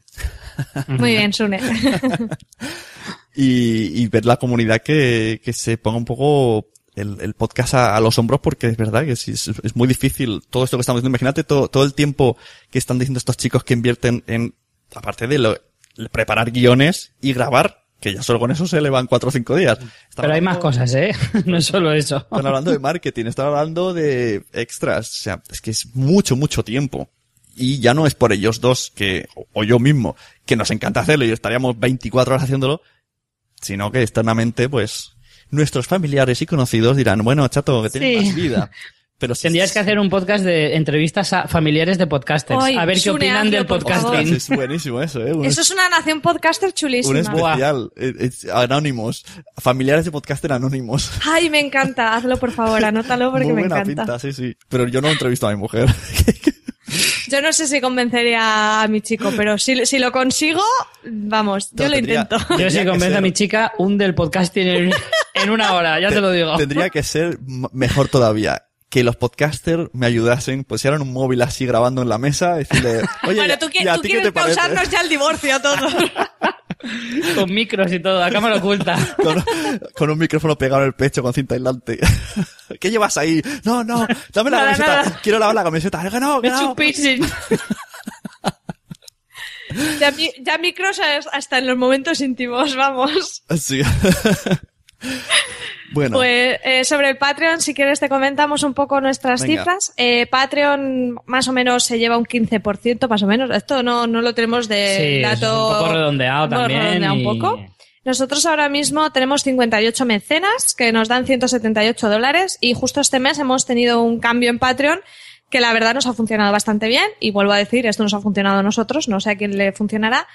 [SPEAKER 4] Muy bien, Sune.
[SPEAKER 3] y, y ver la comunidad que, que se ponga un poco el, el podcast a, a los hombros porque es verdad que es, es muy difícil todo esto que estamos diciendo. Imagínate todo, todo el tiempo que están diciendo estos chicos que invierten en, aparte de lo, preparar guiones y grabar, que ya solo con eso se le van cuatro o cinco días. Están
[SPEAKER 5] Pero hay más cosas, ¿eh? no es solo eso.
[SPEAKER 3] Están hablando de marketing, están hablando de extras, o sea, es que es mucho, mucho tiempo. Y ya no es por ellos dos que, o yo mismo, que nos encanta hacerlo y estaríamos 24 horas haciéndolo, sino que externamente, pues, nuestros familiares y conocidos dirán, bueno, chato, que tienes
[SPEAKER 4] Sí.
[SPEAKER 3] más vida. Pero si-
[SPEAKER 5] Tendrías que hacer un podcast de entrevistas a familiares de podcasters.
[SPEAKER 4] Ay,
[SPEAKER 5] a ver qué opinan del podcasting.
[SPEAKER 3] Es buenísimo eso, eh. Un,
[SPEAKER 4] Eso es una nación podcaster
[SPEAKER 3] un
[SPEAKER 4] chulísima.
[SPEAKER 3] especial. eh, eh, anónimos. Familiares de podcaster anónimos.
[SPEAKER 4] Ay, me encanta. Hazlo, por favor. Anótalo porque
[SPEAKER 3] Muy
[SPEAKER 4] me
[SPEAKER 3] buena
[SPEAKER 4] encanta.
[SPEAKER 3] pinta, sí, sí. Pero yo no he entrevistado a mi mujer.
[SPEAKER 4] Yo no sé si convencería a mi chico, pero si, si lo consigo, vamos, yo
[SPEAKER 3] No,
[SPEAKER 4] lo
[SPEAKER 3] tendría-
[SPEAKER 4] intento.
[SPEAKER 5] Yo si convenzo a mi chica, un del podcasting en, en una hora, ya te lo digo.
[SPEAKER 3] Tendría que ser mejor todavía. Que los podcasters me ayudasen, pues si eran un móvil así grabando en la mesa, decirle, oye,
[SPEAKER 4] bueno,
[SPEAKER 3] ¿y
[SPEAKER 4] tú,
[SPEAKER 3] a-
[SPEAKER 4] qui-
[SPEAKER 3] ¿y a
[SPEAKER 4] tú
[SPEAKER 3] ti qué
[SPEAKER 4] quieres
[SPEAKER 3] parece?
[SPEAKER 4] causarnos ya el divorcio todo.
[SPEAKER 5] Con micros y todo, a cámara oculta.
[SPEAKER 3] Con, con un micrófono pegado en el pecho con cinta aislante. ¿Qué llevas ahí? No, no, dame la
[SPEAKER 4] Nada,
[SPEAKER 3] camiseta.
[SPEAKER 4] nada.
[SPEAKER 3] Quiero lavar la camiseta. Que no, que
[SPEAKER 5] Me
[SPEAKER 3] no.
[SPEAKER 4] ya, ya micros hasta en los momentos íntimos, vamos.
[SPEAKER 3] Sí. Bueno,
[SPEAKER 4] Pues eh, sobre el Patreon, si quieres te comentamos un poco nuestras
[SPEAKER 3] Venga.
[SPEAKER 4] cifras. Eh, Patreon más o menos se lleva un 15%, más o menos. Esto no, no lo tenemos de
[SPEAKER 5] Sí, eso es
[SPEAKER 4] dato...
[SPEAKER 5] un poco redondeado también.
[SPEAKER 4] redondeado un poco. Nosotros ahora mismo tenemos 58 mecenas que nos dan 178 dólares y justo este mes hemos tenido un cambio en Patreon que la verdad nos ha funcionado bastante bien y vuelvo a decir, esto nos ha funcionado a nosotros, no sé a quién le funcionará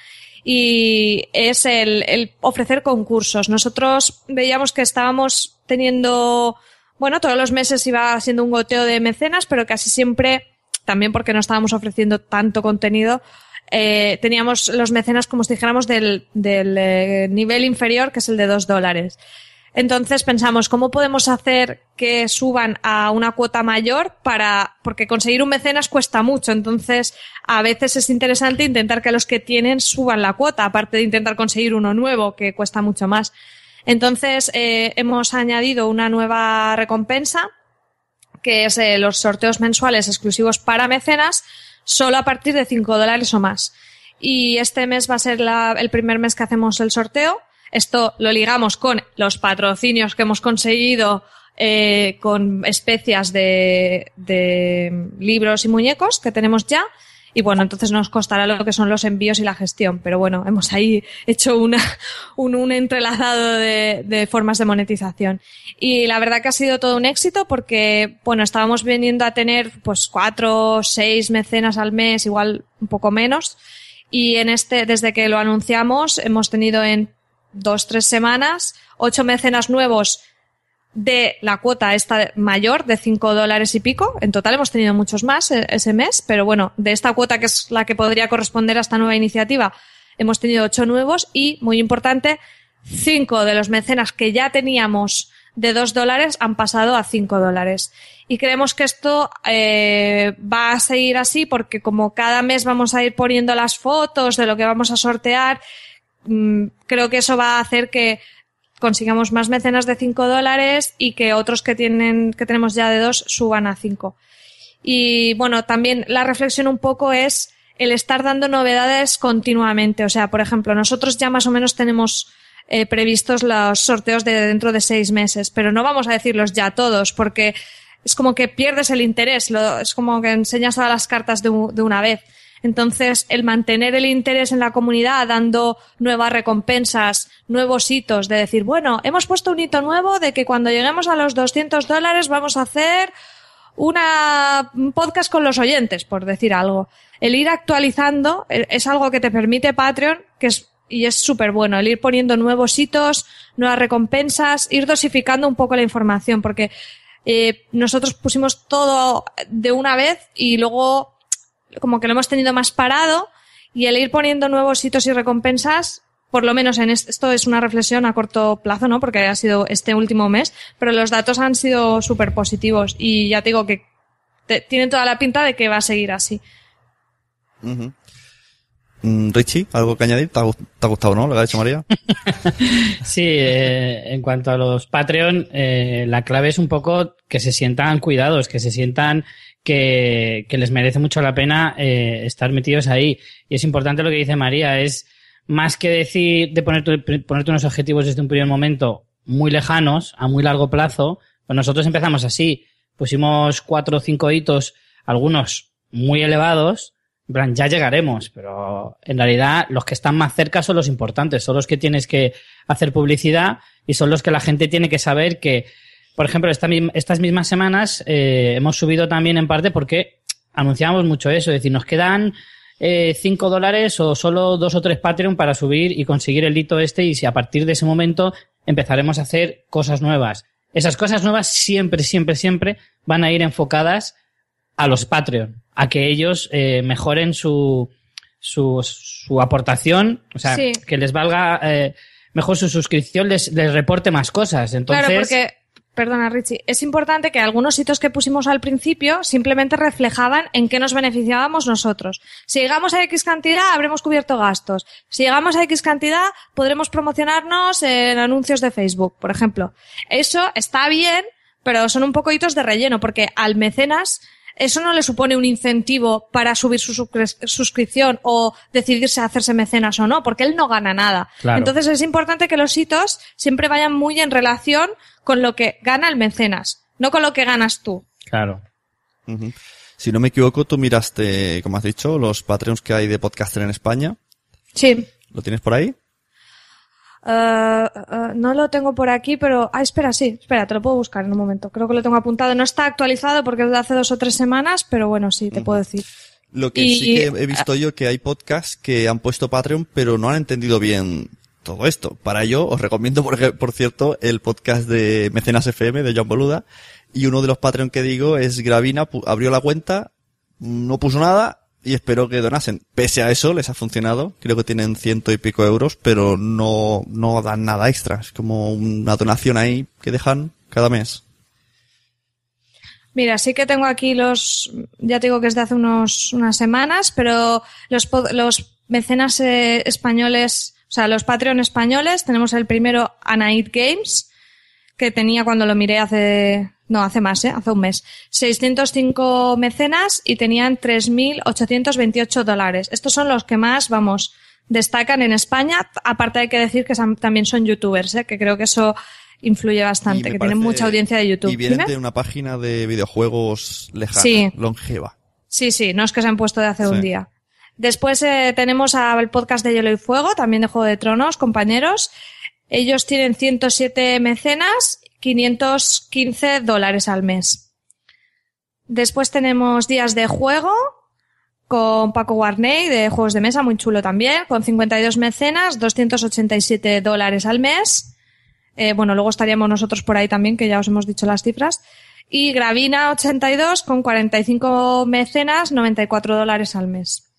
[SPEAKER 4] y es el, el ofrecer concursos. Nosotros veíamos que estábamos teniendo, bueno, todos los meses iba siendo un goteo de mecenas, pero casi siempre, también porque no estábamos ofreciendo tanto contenido, eh, teníamos los mecenas como si dijéramos del, del eh, nivel inferior, que es el de dos dólares. Entonces pensamos, ¿cómo podemos hacer que suban a una cuota mayor para, porque conseguir un mecenas cuesta mucho. Entonces, a veces es interesante intentar que los que tienen suban la cuota, aparte de intentar conseguir uno nuevo, que cuesta mucho más. Entonces, eh, hemos añadido una nueva recompensa, que es eh, los sorteos mensuales exclusivos para mecenas, solo a partir de 5 dólares o más. y este mes va a ser el primer mes que hacemos el sorteo. Esto lo ligamos con los patrocinios que hemos conseguido eh, con especias de, de libros y muñecos que tenemos ya. Y bueno, entonces nos costará lo que son los envíos y la gestión. Pero bueno, hemos ahí hecho una, un, un entrelazado de, de, formas de monetización. Y la verdad que ha sido todo un éxito porque, bueno, estábamos veniendo a tener pues cuatro, seis mecenas al mes, igual un poco menos. Y en este, desde que lo anunciamos, hemos tenido en dos, tres semanas, ocho mecenas nuevos de la cuota esta mayor de cinco dólares y pico. En total hemos tenido muchos más eh, ese mes, pero bueno, de esta cuota que es la que podría corresponder a esta nueva iniciativa, hemos tenido ocho nuevos y, muy importante, cinco de los mecenas que ya teníamos de dos dólares han pasado a cinco dólares. Y creemos que esto eh, va a seguir así porque como cada mes vamos a ir poniendo las fotos de lo que vamos a sortear, mmm, creo que eso va a hacer que consigamos más mecenas de 5 dólares y que otros que tienen, que tenemos ya de 2 suban a 5. Y bueno, también la reflexión un poco es el estar dando novedades continuamente. O sea, por ejemplo, nosotros ya más o menos tenemos eh, previstos los sorteos de dentro de seis meses, pero no vamos a decirlos ya todos porque es como que pierdes el interés, es como que enseñas todas las cartas de una vez. Entonces, el mantener el interés en la comunidad, dando nuevas recompensas, nuevos hitos, de decir, bueno, hemos puesto un hito nuevo de que cuando lleguemos a los 200 dólares vamos a hacer una un podcast con los oyentes, por decir algo. El ir actualizando eh, es algo que te permite Patreon, que es y es súper bueno el ir poniendo nuevos hitos, nuevas recompensas, ir dosificando un poco la información, porque eh, nosotros pusimos todo de una vez y luego como que lo hemos tenido más parado y el ir poniendo nuevos hitos y recompensas, por lo menos en esto es una reflexión a corto plazo, ¿no? Porque ha sido este último mes, pero los datos han sido súper positivos y ya te digo que te, tiene toda la pinta de que va a seguir así.
[SPEAKER 3] Uh -huh. Richie, ¿algo que añadir? ¿Te ha, te ha, gustado, no? Lo que ha dicho María.
[SPEAKER 5] sí, eh, en cuanto a los Patreon, eh, la clave es un poco que se sientan cuidados, que se sientan que, que les merece mucho la pena eh, estar metidos ahí. Y es importante lo que dice María, es más que decir de ponerte, ponerte unos objetivos desde un primer momento muy lejanos, a muy largo plazo, pues nosotros empezamos así. Pusimos cuatro o cinco hitos, algunos muy elevados, en plan, ya llegaremos, pero en realidad los que están más cerca son los importantes, son los que tienes que hacer publicidad y son los que la gente tiene que saber que por ejemplo, esta, estas mismas semanas eh, hemos subido también en parte porque anunciamos mucho eso, es decir, nos quedan eh, 5 dólares o solo dos o tres Patreon para subir y conseguir el hito este y si a partir de ese momento empezaremos a hacer cosas nuevas. Esas cosas nuevas siempre, siempre, siempre van a ir enfocadas a los Patreon, a que ellos eh, mejoren su, su, su, aportación, o sea, sí. que les valga eh, mejor su suscripción, les, les reporte más cosas. Entonces,
[SPEAKER 4] claro, porque Perdona, Richie. Es importante que algunos hitos que pusimos al principio simplemente reflejaban en qué nos beneficiábamos nosotros. Si llegamos a X cantidad, habremos cubierto gastos. Si llegamos a X cantidad, podremos promocionarnos en anuncios de Facebook, por ejemplo. Eso está bien, pero son un poco hitos de relleno, porque al mecenas eso no le supone un incentivo para subir su suscripción o decidirse a hacerse mecenas o no, porque él no gana nada.
[SPEAKER 5] Claro.
[SPEAKER 4] Entonces es importante que los hitos siempre vayan muy en relación con lo que gana el mecenas, no con lo que ganas tú.
[SPEAKER 5] Claro.
[SPEAKER 3] Uh -huh. Si no me equivoco, tú miraste, como has dicho, los Patreons que hay de podcaster en España.
[SPEAKER 4] Sí.
[SPEAKER 3] ¿Lo tienes por ahí?
[SPEAKER 4] Uh, uh, no lo tengo por aquí, pero. Ah, espera, sí, espera, te lo puedo buscar en un momento. Creo que lo tengo apuntado. No está actualizado porque es de hace dos o tres semanas, pero bueno, sí, te uh -huh. puedo decir.
[SPEAKER 3] Lo que y, sí que he visto yo que hay podcasts que han puesto Patreon, pero no han entendido bien todo esto. Para ello, os recomiendo, por, por cierto, el podcast de Mecenas FM de John Boluda. Y uno de los Patreon que digo es Gravina, abrió la cuenta, no puso nada y espero que donasen. Pese a eso, les ha funcionado. Creo que tienen ciento y pico euros, pero no, no dan nada extra. Es como una donación ahí que dejan cada mes.
[SPEAKER 4] Mira, sí que tengo aquí los, ya te digo que es de hace unos, unas semanas, pero los, los mecenas eh, españoles, o sea, los Patreon españoles, tenemos el primero Anaid Games, que tenía cuando lo miré hace no, hace más, ¿eh? Hace un mes. 605 mecenas y tenían 3.828 dólares. Estos son los que más, vamos, destacan en España. Aparte hay que decir que también son youtubers, ¿eh? Que creo que eso influye bastante, que tienen mucha audiencia de YouTube.
[SPEAKER 3] Y vienen de una página de videojuegos lejana,
[SPEAKER 4] sí.
[SPEAKER 3] longeva.
[SPEAKER 4] Sí, sí, no es que se han puesto de hace un día. Después eh, tenemos al podcast de Hielo y Fuego, también de Juego de Tronos, compañeros. Ellos tienen 107 mecenas 515 dólares al mes. Después tenemos días de juego con Paco Warney de juegos de mesa, muy chulo también, con 52 mecenas, 287 dólares al mes. Eh, bueno, luego estaríamos nosotros por ahí también, que ya os hemos dicho las cifras. Y Gravina 82 con 45 mecenas, 94 dólares al mes.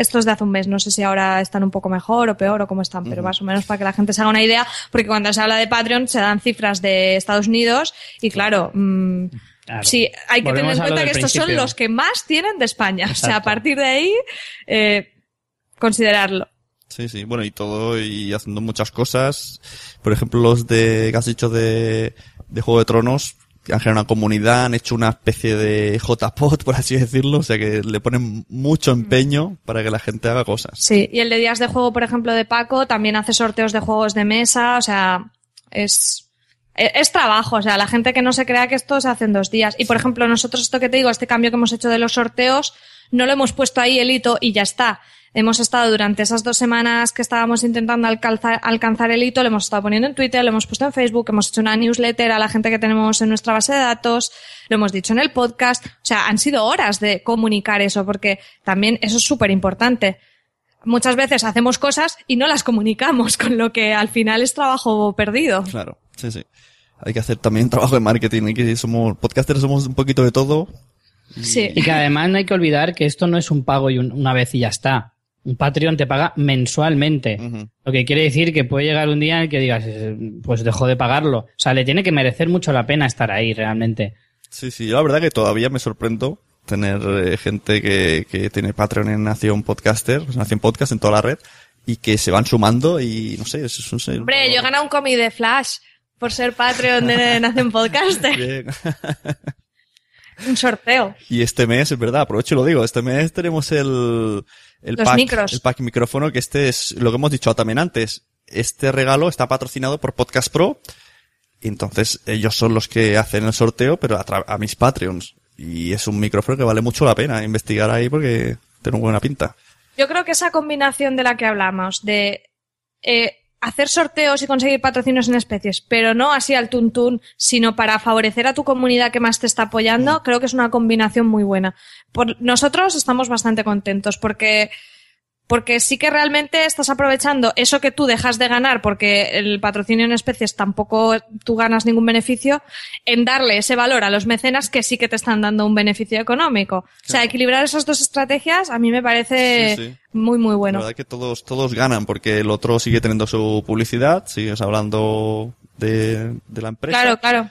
[SPEAKER 4] Estos de hace un mes, no sé si ahora están un poco mejor o peor o cómo están, pero más o menos para que la gente se haga una idea, porque cuando se habla de Patreon se dan cifras de Estados Unidos y claro, mm, sí, hay que tener en cuenta que estos son los que más tienen de España. O sea, a partir de ahí, eh, considerarlo.
[SPEAKER 3] Sí, sí, bueno, y todo, y haciendo muchas cosas. Por ejemplo, los de, que has dicho de, de Juego de Tronos, han generado una comunidad, han hecho una especie de JPOT, por así decirlo, o sea que le ponen mucho empeño para que la gente haga cosas.
[SPEAKER 4] Sí, y el de días de juego, por ejemplo, de Paco, también hace sorteos de juegos de mesa, o sea, es, es, trabajo, o sea, la gente que no se crea que esto se hace en dos días. Y por ejemplo, nosotros esto que te digo, este cambio que hemos hecho de los sorteos, no lo hemos puesto ahí el hito y ya está hemos estado durante esas dos semanas que estábamos intentando alcanzar, alcanzar el hito, lo hemos estado poniendo en Twitter, lo hemos puesto en Facebook, hemos hecho una newsletter a la gente que tenemos en nuestra base de datos, lo hemos dicho en el podcast. O sea, han sido horas de comunicar eso, porque también eso es súper importante. Muchas veces hacemos cosas y no las comunicamos, con lo que al final es trabajo perdido.
[SPEAKER 3] Claro, sí, sí. Hay que hacer también trabajo de marketing, hay que somos podcasters, somos un poquito de todo.
[SPEAKER 5] Sí. Y que además no hay que olvidar que esto no es un pago y una vez y ya está. Un Patreon te paga mensualmente. Lo que quiere decir que puede llegar un día en el que digas, eh, pues dejo de pagarlo. O sea, le tiene que merecer mucho la pena estar ahí realmente.
[SPEAKER 3] Sí, sí, yo la verdad que todavía me sorprendo tener eh, gente que, que tiene Patreon en Nación Podcaster, pues Nación Podcast en toda la red, y que se van sumando y no sé, eso es un...
[SPEAKER 4] Hombre, yo he ganado un cómic de Flash por ser Patreon de Nación Podcaster. Bien. un sorteo.
[SPEAKER 3] Y este mes, es verdad, aprovecho y lo digo, este mes tenemos el, el pack, el pack micrófono, que este es lo que hemos dicho también antes. Este regalo está patrocinado por Podcast Pro. Y entonces ellos son los que hacen el sorteo, pero a, mis Patreons. Y es un micrófono que vale mucho la pena investigar ahí porque tiene una buena pinta.
[SPEAKER 4] Yo creo que esa combinación de la que hablamos, de eh, hacer sorteos y conseguir patrocinios en especies, pero no así al tuntún, sino para favorecer a tu comunidad que más te está apoyando, mm. creo que es una combinación muy buena. Por, nosotros estamos bastante contentos porque porque sí que realmente estás aprovechando eso que tú dejas de ganar porque el patrocinio en especies tampoco tú ganas ningún beneficio en darle ese valor a los mecenas que sí que te están dando un beneficio económico. O sea, equilibrar esas dos estrategias a mí me parece muy muy bueno.
[SPEAKER 3] La verdad que todos todos ganan porque el otro sigue teniendo su publicidad, sigues hablando de, de la empresa.
[SPEAKER 4] Claro, claro.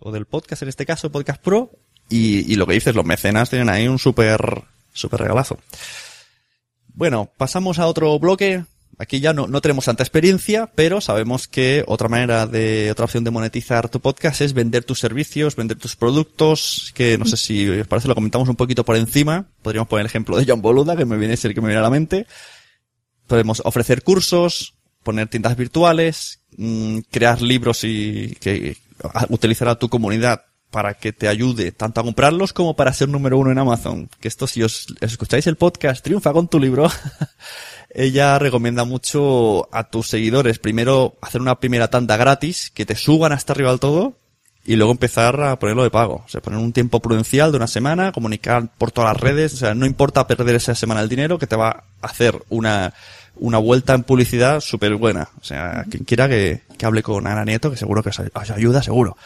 [SPEAKER 3] O del podcast en este caso, Podcast Pro y, y lo que dices, los mecenas tienen ahí un súper súper regalazo. Bueno, pasamos a otro bloque. Aquí ya no, no tenemos tanta experiencia, pero sabemos que otra manera de, otra opción de monetizar tu podcast es vender tus servicios, vender tus productos, que no sé si os parece lo comentamos un poquito por encima. Podríamos poner el ejemplo de John Boluda, que me viene a el que me viene a la mente. Podemos ofrecer cursos, poner tiendas virtuales, mm, crear libros y que utilizar a tu comunidad para que te ayude tanto a comprarlos como para ser número uno en Amazon. Que esto, si os escucháis el podcast Triunfa con tu libro, ella recomienda mucho a tus seguidores primero hacer una primera tanda gratis, que te suban hasta arriba del todo, y luego empezar a ponerlo de pago. O sea, poner un tiempo prudencial de una semana, comunicar por todas las redes, o sea, no importa perder esa semana el dinero, que te va a hacer una, una vuelta en publicidad súper buena. O sea, quien quiera que, que hable con Ana Nieto, que seguro que os ayuda, seguro.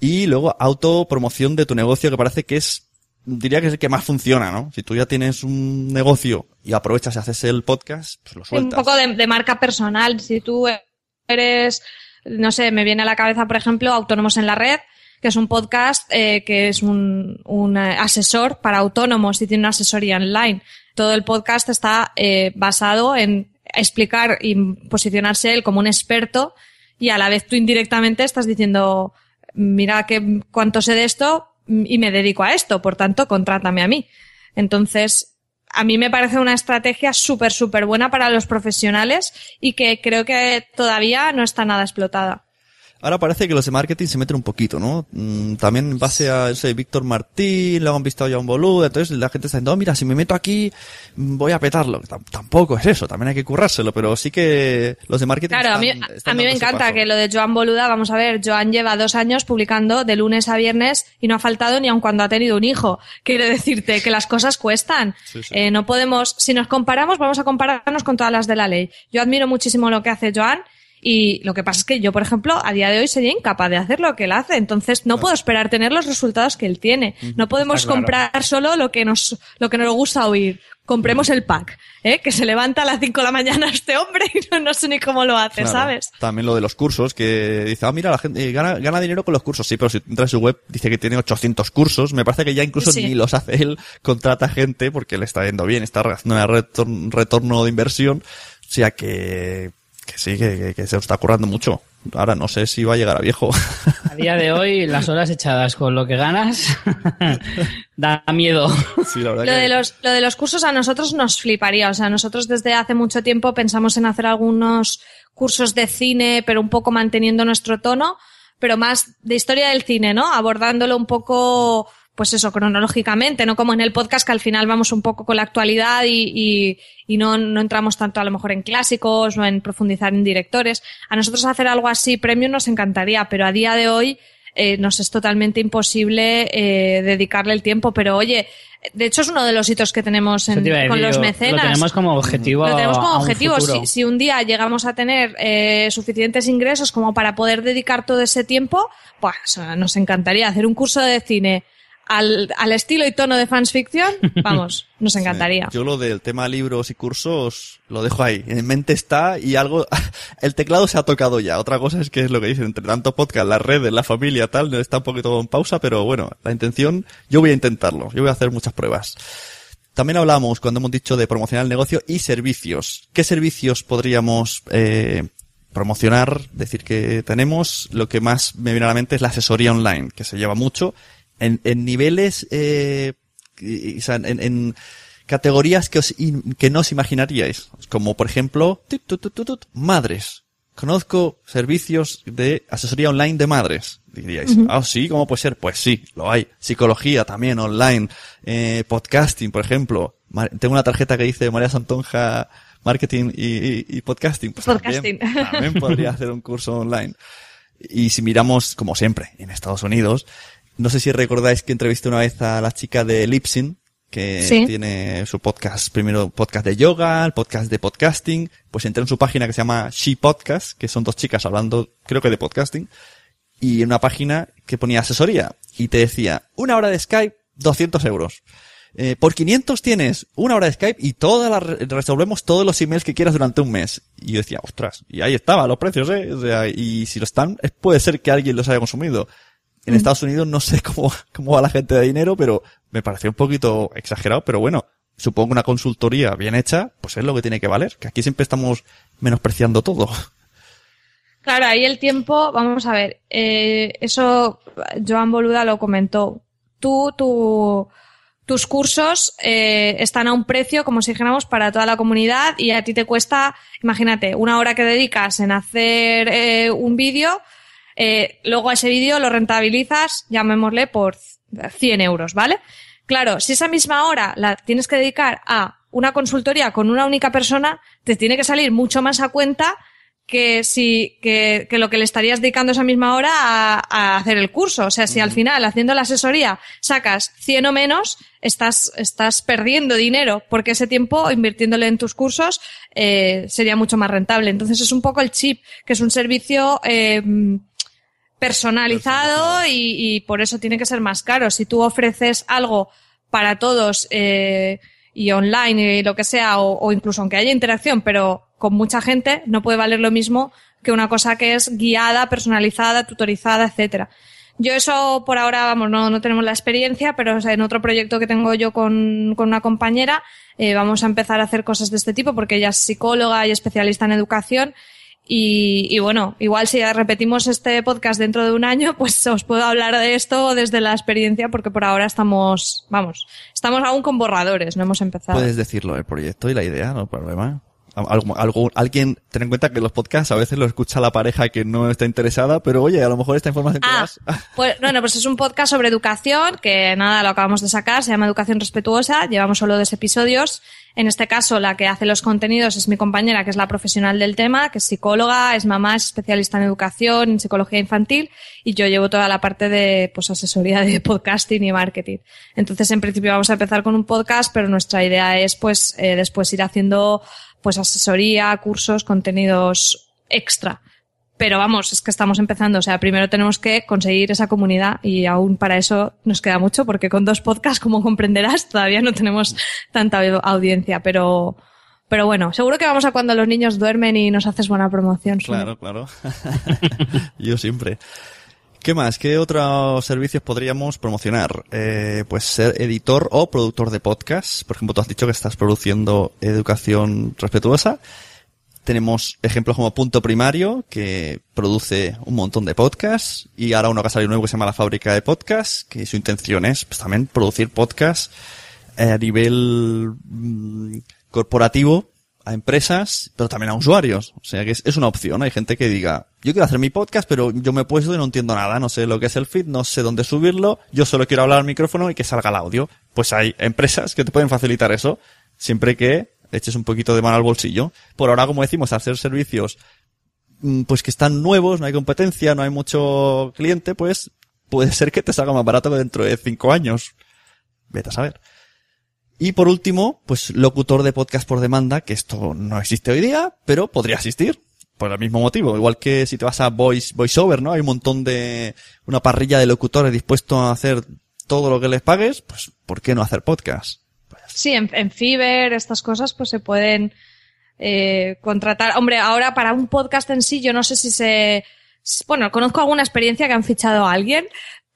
[SPEAKER 3] Y luego autopromoción de tu negocio, que parece que es, diría que es el que más funciona, ¿no? Si tú ya tienes un negocio y aprovechas y haces el podcast, pues lo sueltas.
[SPEAKER 4] Un poco de, marca personal. Si tú eres, no sé, me viene a la cabeza, por ejemplo, Autónomos en la Red, que es un podcast eh, que es un, un, asesor para autónomos y tiene una asesoría online. Todo el podcast está eh, basado en explicar y posicionarse él como un experto y a la vez tú indirectamente estás diciendo mira que cuánto sé de esto y me dedico a esto, por tanto, contrátame a mí. Entonces, a mí me parece una estrategia súper, súper buena para los profesionales y que creo que todavía no está nada explotada.
[SPEAKER 3] Ahora parece que los de marketing se meten un poquito, ¿no? Mm, también en base a ese Víctor Martín, lo han visto ya un boludo, entonces la gente está diciendo, oh, mira, si me meto aquí, voy a petarlo. tampoco es eso, también hay que currárselo, pero sí que los de marketing.
[SPEAKER 4] Claro, a mí, a mí me encanta que lo de Joan Boluda, vamos a ver, Joan lleva dos años publicando de lunes a viernes y no ha faltado ni aun cuando ha tenido un hijo. Quiere decirte que las cosas cuestan. Eh, no podemos, si nos comparamos, vamos a compararnos con todas las de la ley. Yo admiro muchísimo lo que hace Joan y lo que pasa es que yo, por ejemplo, a día de hoy sería incapaz de hacer lo que él hace. Entonces no puedo esperar tener los resultados que él tiene. No podemos comprar solo lo que nos, lo que nos gusta oír. Compremos el pack, ¿eh? Que se levanta a las 5 de la mañana este hombre y no, sé ni cómo lo hace, ¿sabes?
[SPEAKER 3] También lo de los cursos, que dice, ah, mira, la gente eh, gana, gana dinero con los cursos. Sí, pero si entras en su web, dice que tiene 800 cursos. Me parece que ya incluso ni los hace él, contrata gente porque le está yendo bien, está haciendo un retorno de inversión. O sea que, que sí, que, que, se está currando mucho. Ahora no sé si va a llegar a viejo.
[SPEAKER 5] A día de hoy, las horas echadas con lo que ganas da miedo.
[SPEAKER 4] lo, de los, lo de los cursos a nosotros nos fliparía. O sea, nosotros desde hace mucho tiempo pensamos en hacer algunos cursos de cine, pero un poco manteniendo nuestro tono, pero más de historia del cine, ¿no? Abordándolo un poco pues eso, cronológicamente, no como en el podcast que al final vamos un poco con la actualidad y, y, no, no, entramos tanto a lo mejor en clásicos o en profundizar en directores. A nosotros hacer algo así premium nos encantaría, pero a día de hoy eh, nos es totalmente imposible eh, dedicarle el tiempo. Pero oye, de hecho es uno de los hitos que tenemos con los mecenas.
[SPEAKER 5] Lo tenemos como objetivo.
[SPEAKER 4] Lo tenemos como objetivo. Si, si, un día llegamos a tener eh, suficientes ingresos como para poder dedicar todo ese tiempo, pues nos encantaría hacer un curso de cine al, al, estilo y tono de fans fiction, vamos, nos encantaría.
[SPEAKER 3] Yo lo del tema libros y cursos lo dejo ahí. En mente está y algo, el teclado se ha tocado ya. Otra cosa es que es lo que dicen, entre tanto podcast, las redes, la familia, tal, está un poquito en pausa, pero bueno, la intención, yo voy a intentarlo. Yo voy a hacer muchas pruebas. También hablamos cuando hemos dicho de promocionar el negocio y servicios. ¿Qué servicios podríamos, eh, promocionar, decir que tenemos, lo que más me viene a la mente es la asesoría online, que se lleva mucho en, en niveles, eh, en, en, categorías que, os, que no os imaginaríais. Como por ejemplo, madres. Conozco servicios de asesoría online de madres. Diríais, ah, sí, ¿cómo puede ser? Pues sí, lo hay. Psicología también online. Eh, podcasting, por ejemplo. Tengo una tarjeta que dice María Santonja Marketing y, y, Podcasting. Pues podcasting. También, también podría hacer un curso online. Y si miramos, como siempre, en Estados Unidos, no sé si recordáis que entrevisté una vez a la chica de Lipsin, que tiene su podcast, primero podcast de yoga, el podcast de podcasting, pues entré en su página que se llama She Podcast, que son dos chicas hablando, creo que de podcasting, y en una página que ponía asesoría, y te decía, una hora de Skype, 200 euros. Eh, por 500 tienes una hora de Skype y toda la, resolvemos todos los emails que quieras durante un mes. Y yo decía, ostras, y ahí estaban los precios, eh. O sea, y si lo están, puede ser que alguien los haya consumido. En mm. Estados Unidos no sé cómo, cómo va la gente de dinero, pero me pareció un poquito exagerado, pero bueno, supongo una consultoría bien hecha, pues es lo que tiene que valer, que aquí siempre estamos menospreciando todo.
[SPEAKER 4] Claro, ahí el tiempo, vamos a ver, eh, eso Joan Boluda lo comentó. Tú, tu, tus cursos eh, están a un precio, como si dijéramos, para toda la comunidad y a ti te cuesta, imagínate, una hora que dedicas en hacer eh, un vídeo, eh, luego a ese vídeo lo rentabilizas, llamémosle, por 100 euros, ¿vale? Claro, si esa misma hora la tienes que dedicar a una consultoría con una única persona, te tiene que salir mucho más a cuenta que si que, que lo que le estarías dedicando esa misma hora a, a hacer el curso. O sea, si al final haciendo la asesoría sacas 100 o menos, estás, estás perdiendo dinero porque ese tiempo invirtiéndole en tus cursos eh, sería mucho más rentable. Entonces es un poco el chip, que es un servicio eh, personalizado y, y, por eso tiene que ser más caro. Si tú ofreces algo para todos eh, y online y lo que sea, o, o, incluso aunque haya interacción, pero con mucha gente, no puede valer lo mismo que una cosa que es guiada, personalizada, tutorizada, etcétera. Yo eso por ahora, vamos, no, no tenemos la experiencia, pero o sea, en otro proyecto que tengo yo con, con una compañera, eh, vamos a empezar a hacer cosas de este tipo porque ella es psicóloga y especialista en educación Y, y, bueno, igual si repetimos este podcast dentro de un año, pues os puedo hablar de esto desde la experiencia, porque por ahora estamos, vamos, estamos aún con borradores, no hemos empezado.
[SPEAKER 3] Puedes decirlo, el proyecto y la idea, no hay problema. Algo, algo, alguien, ten en cuenta que los podcasts a veces lo escucha la pareja que no está interesada, pero oye, a lo mejor esta información
[SPEAKER 4] ah, Pues, bueno, pues es un podcast sobre educación, que nada, lo acabamos de sacar, se llama Educación Respetuosa, llevamos solo dos episodios. En este caso, la que hace los contenidos es mi compañera, que es la profesional del tema, que es psicóloga, es mamá, es especialista en educación, en psicología infantil, y yo llevo toda la parte de, pues, asesoría de podcasting y marketing. Entonces, en principio vamos a empezar con un podcast, pero nuestra idea es, pues, eh, después ir haciendo pues asesoría, cursos, contenidos extra. Pero vamos, es que estamos empezando. O sea, primero tenemos que conseguir esa comunidad y aún para eso nos queda mucho porque con dos podcasts, como comprenderás, todavía no tenemos tanta audiencia. Pero, pero bueno, seguro que vamos a cuando los niños duermen y nos haces buena promoción.
[SPEAKER 3] Claro, claro. Yo siempre. ¿Qué más? ¿Qué otros servicios podríamos promocionar? Eh, pues ser editor o productor de podcast. Por ejemplo, tú has dicho que estás produciendo educación respetuosa. Tenemos ejemplos como Punto Primario, que produce un montón de podcasts, y ahora uno que ha salido nuevo que se llama La Fábrica de Podcasts, que su intención es pues, también producir podcasts eh, a nivel mm, corporativo a empresas, pero también a usuarios. O sea que es, una opción. Hay gente que diga, yo quiero hacer mi podcast, pero yo me he puesto y no entiendo nada, no sé lo que es el feed, no sé dónde subirlo, yo solo quiero hablar al micrófono y que salga el audio. Pues hay empresas que te pueden facilitar eso, siempre que eches un poquito de mano al bolsillo. Por ahora, como decimos, hacer servicios mm, pues que están nuevos, no hay competencia, no hay mucho cliente, pues puede ser que te salga más barato que dentro de cinco años. Vete a saber. Y por último, pues locutor de podcast por demanda, que esto no existe hoy día, pero podría existir. Por el mismo motivo. Igual que si te vas a voice, voiceover, ¿no? Hay un montón de, una parrilla de locutores dispuestos a hacer todo lo que les pagues, pues ¿por qué no hacer podcast?
[SPEAKER 4] Sí, en, en Fiverr, estas cosas, pues se pueden, eh, contratar. Hombre, ahora para un podcast en sí, yo no sé si se, bueno, conozco alguna experiencia que han fichado a alguien,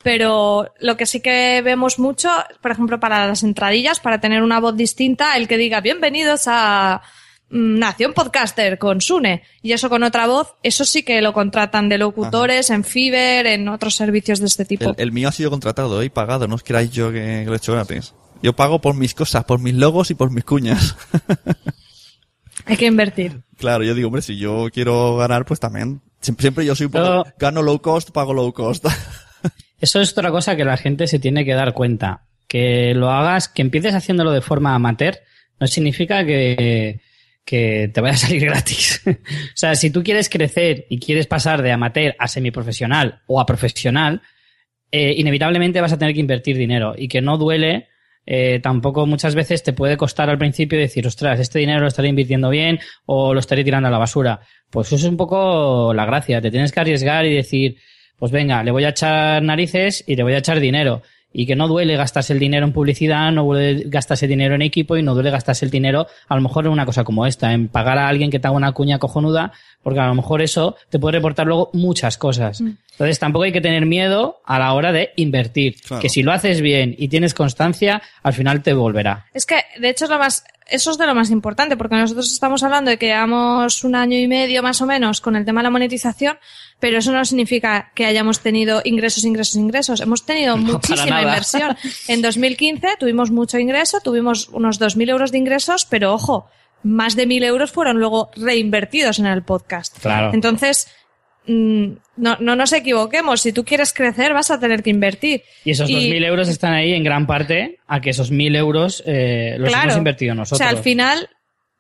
[SPEAKER 4] pero lo que sí que vemos mucho, por ejemplo, para las entradillas, para tener una voz distinta, el que diga bienvenidos a mm, Nación Podcaster con Sune y eso con otra voz, eso sí que lo contratan de locutores en Fiverr, en otros servicios de este tipo.
[SPEAKER 3] El, mío ha sido contratado y pagado, no os queráis yo que, lo he hecho gratis. Yo pago por mis cosas, por mis logos y por mis cuñas.
[SPEAKER 4] Hay que invertir.
[SPEAKER 3] Claro, yo digo, hombre, si yo quiero ganar, pues también. Siempre, yo soy, gano low cost, pago low cost.
[SPEAKER 5] Eso es otra cosa que la gente se tiene que dar cuenta. Que lo hagas, que empieces haciéndolo de forma amateur, no significa que, que te vaya a salir gratis. o sea, si tú quieres crecer y quieres pasar de amateur a semiprofesional o a profesional, eh, inevitablemente vas a tener que invertir dinero y que no duele. Eh, tampoco muchas veces te puede costar al principio decir, ostras, este dinero lo estaré invirtiendo bien o lo estaré tirando a la basura. Pues eso es un poco la gracia. Te tienes que arriesgar y decir, pues venga, le voy a echar narices y le voy a echar dinero. Y que no duele gastarse el dinero en publicidad, no duele gastarse dinero en equipo y no duele gastarse el dinero a lo mejor en una cosa como esta, en pagar a alguien que te haga una cuña cojonuda, porque a lo mejor eso te puede reportar luego muchas cosas. Mm. Entonces tampoco hay que tener miedo a la hora de invertir, que si lo haces bien y tienes constancia, al final te volverá.
[SPEAKER 4] Es que, de hecho, es lo más, eso es de lo más importante, porque nosotros estamos hablando de que llevamos un año y medio más o menos con el tema de la monetización, pero eso no significa que hayamos tenido ingresos, ingresos, ingresos. Hemos tenido muchísima inversión. En 2015 tuvimos mucho ingreso, tuvimos unos 2.000 euros de ingresos, pero ojo, más de 1.000 euros fueron luego reinvertidos en el podcast.
[SPEAKER 5] Claro.
[SPEAKER 4] Entonces, no, no nos equivoquemos. Si tú quieres crecer, vas a tener que invertir.
[SPEAKER 5] Y esos 2.000 euros están ahí en gran parte a que esos 1.000 euros eh, los hemos invertido nosotros.
[SPEAKER 4] O sea, al final,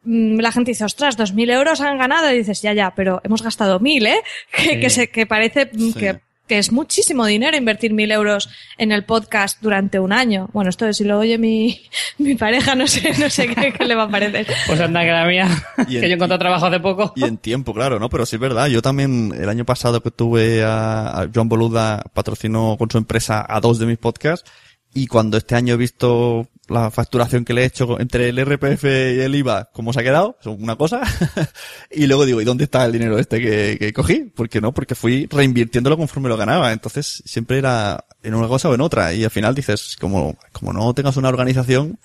[SPEAKER 4] Mm, la gente dice, ostras, dos mil euros han ganado y dices, ya, ya, pero hemos gastado mil, ¿eh? Que, que, se, que parece que, que, es muchísimo dinero invertir mil euros en el podcast durante un año. Bueno, esto si lo oye mi, mi pareja, no sé, no sé qué, le va a parecer.
[SPEAKER 5] Pues anda que la mía, que yo encontré trabajo hace poco.
[SPEAKER 3] Y en tiempo, claro, ¿no? Pero sí es verdad, yo también, el año pasado que tuve a, a John Boluda, patrocinó con su empresa a dos de mis podcasts, y cuando este año he visto la facturación que le he hecho entre el RPF y el IVA, cómo se ha quedado, es una cosa. y luego digo, ¿y dónde está el dinero este que, que cogí? ¿Por qué no? Porque fui reinvirtiéndolo conforme lo ganaba. Entonces, siempre era en una cosa o en otra. Y al final dices, como, como no tengas una organización,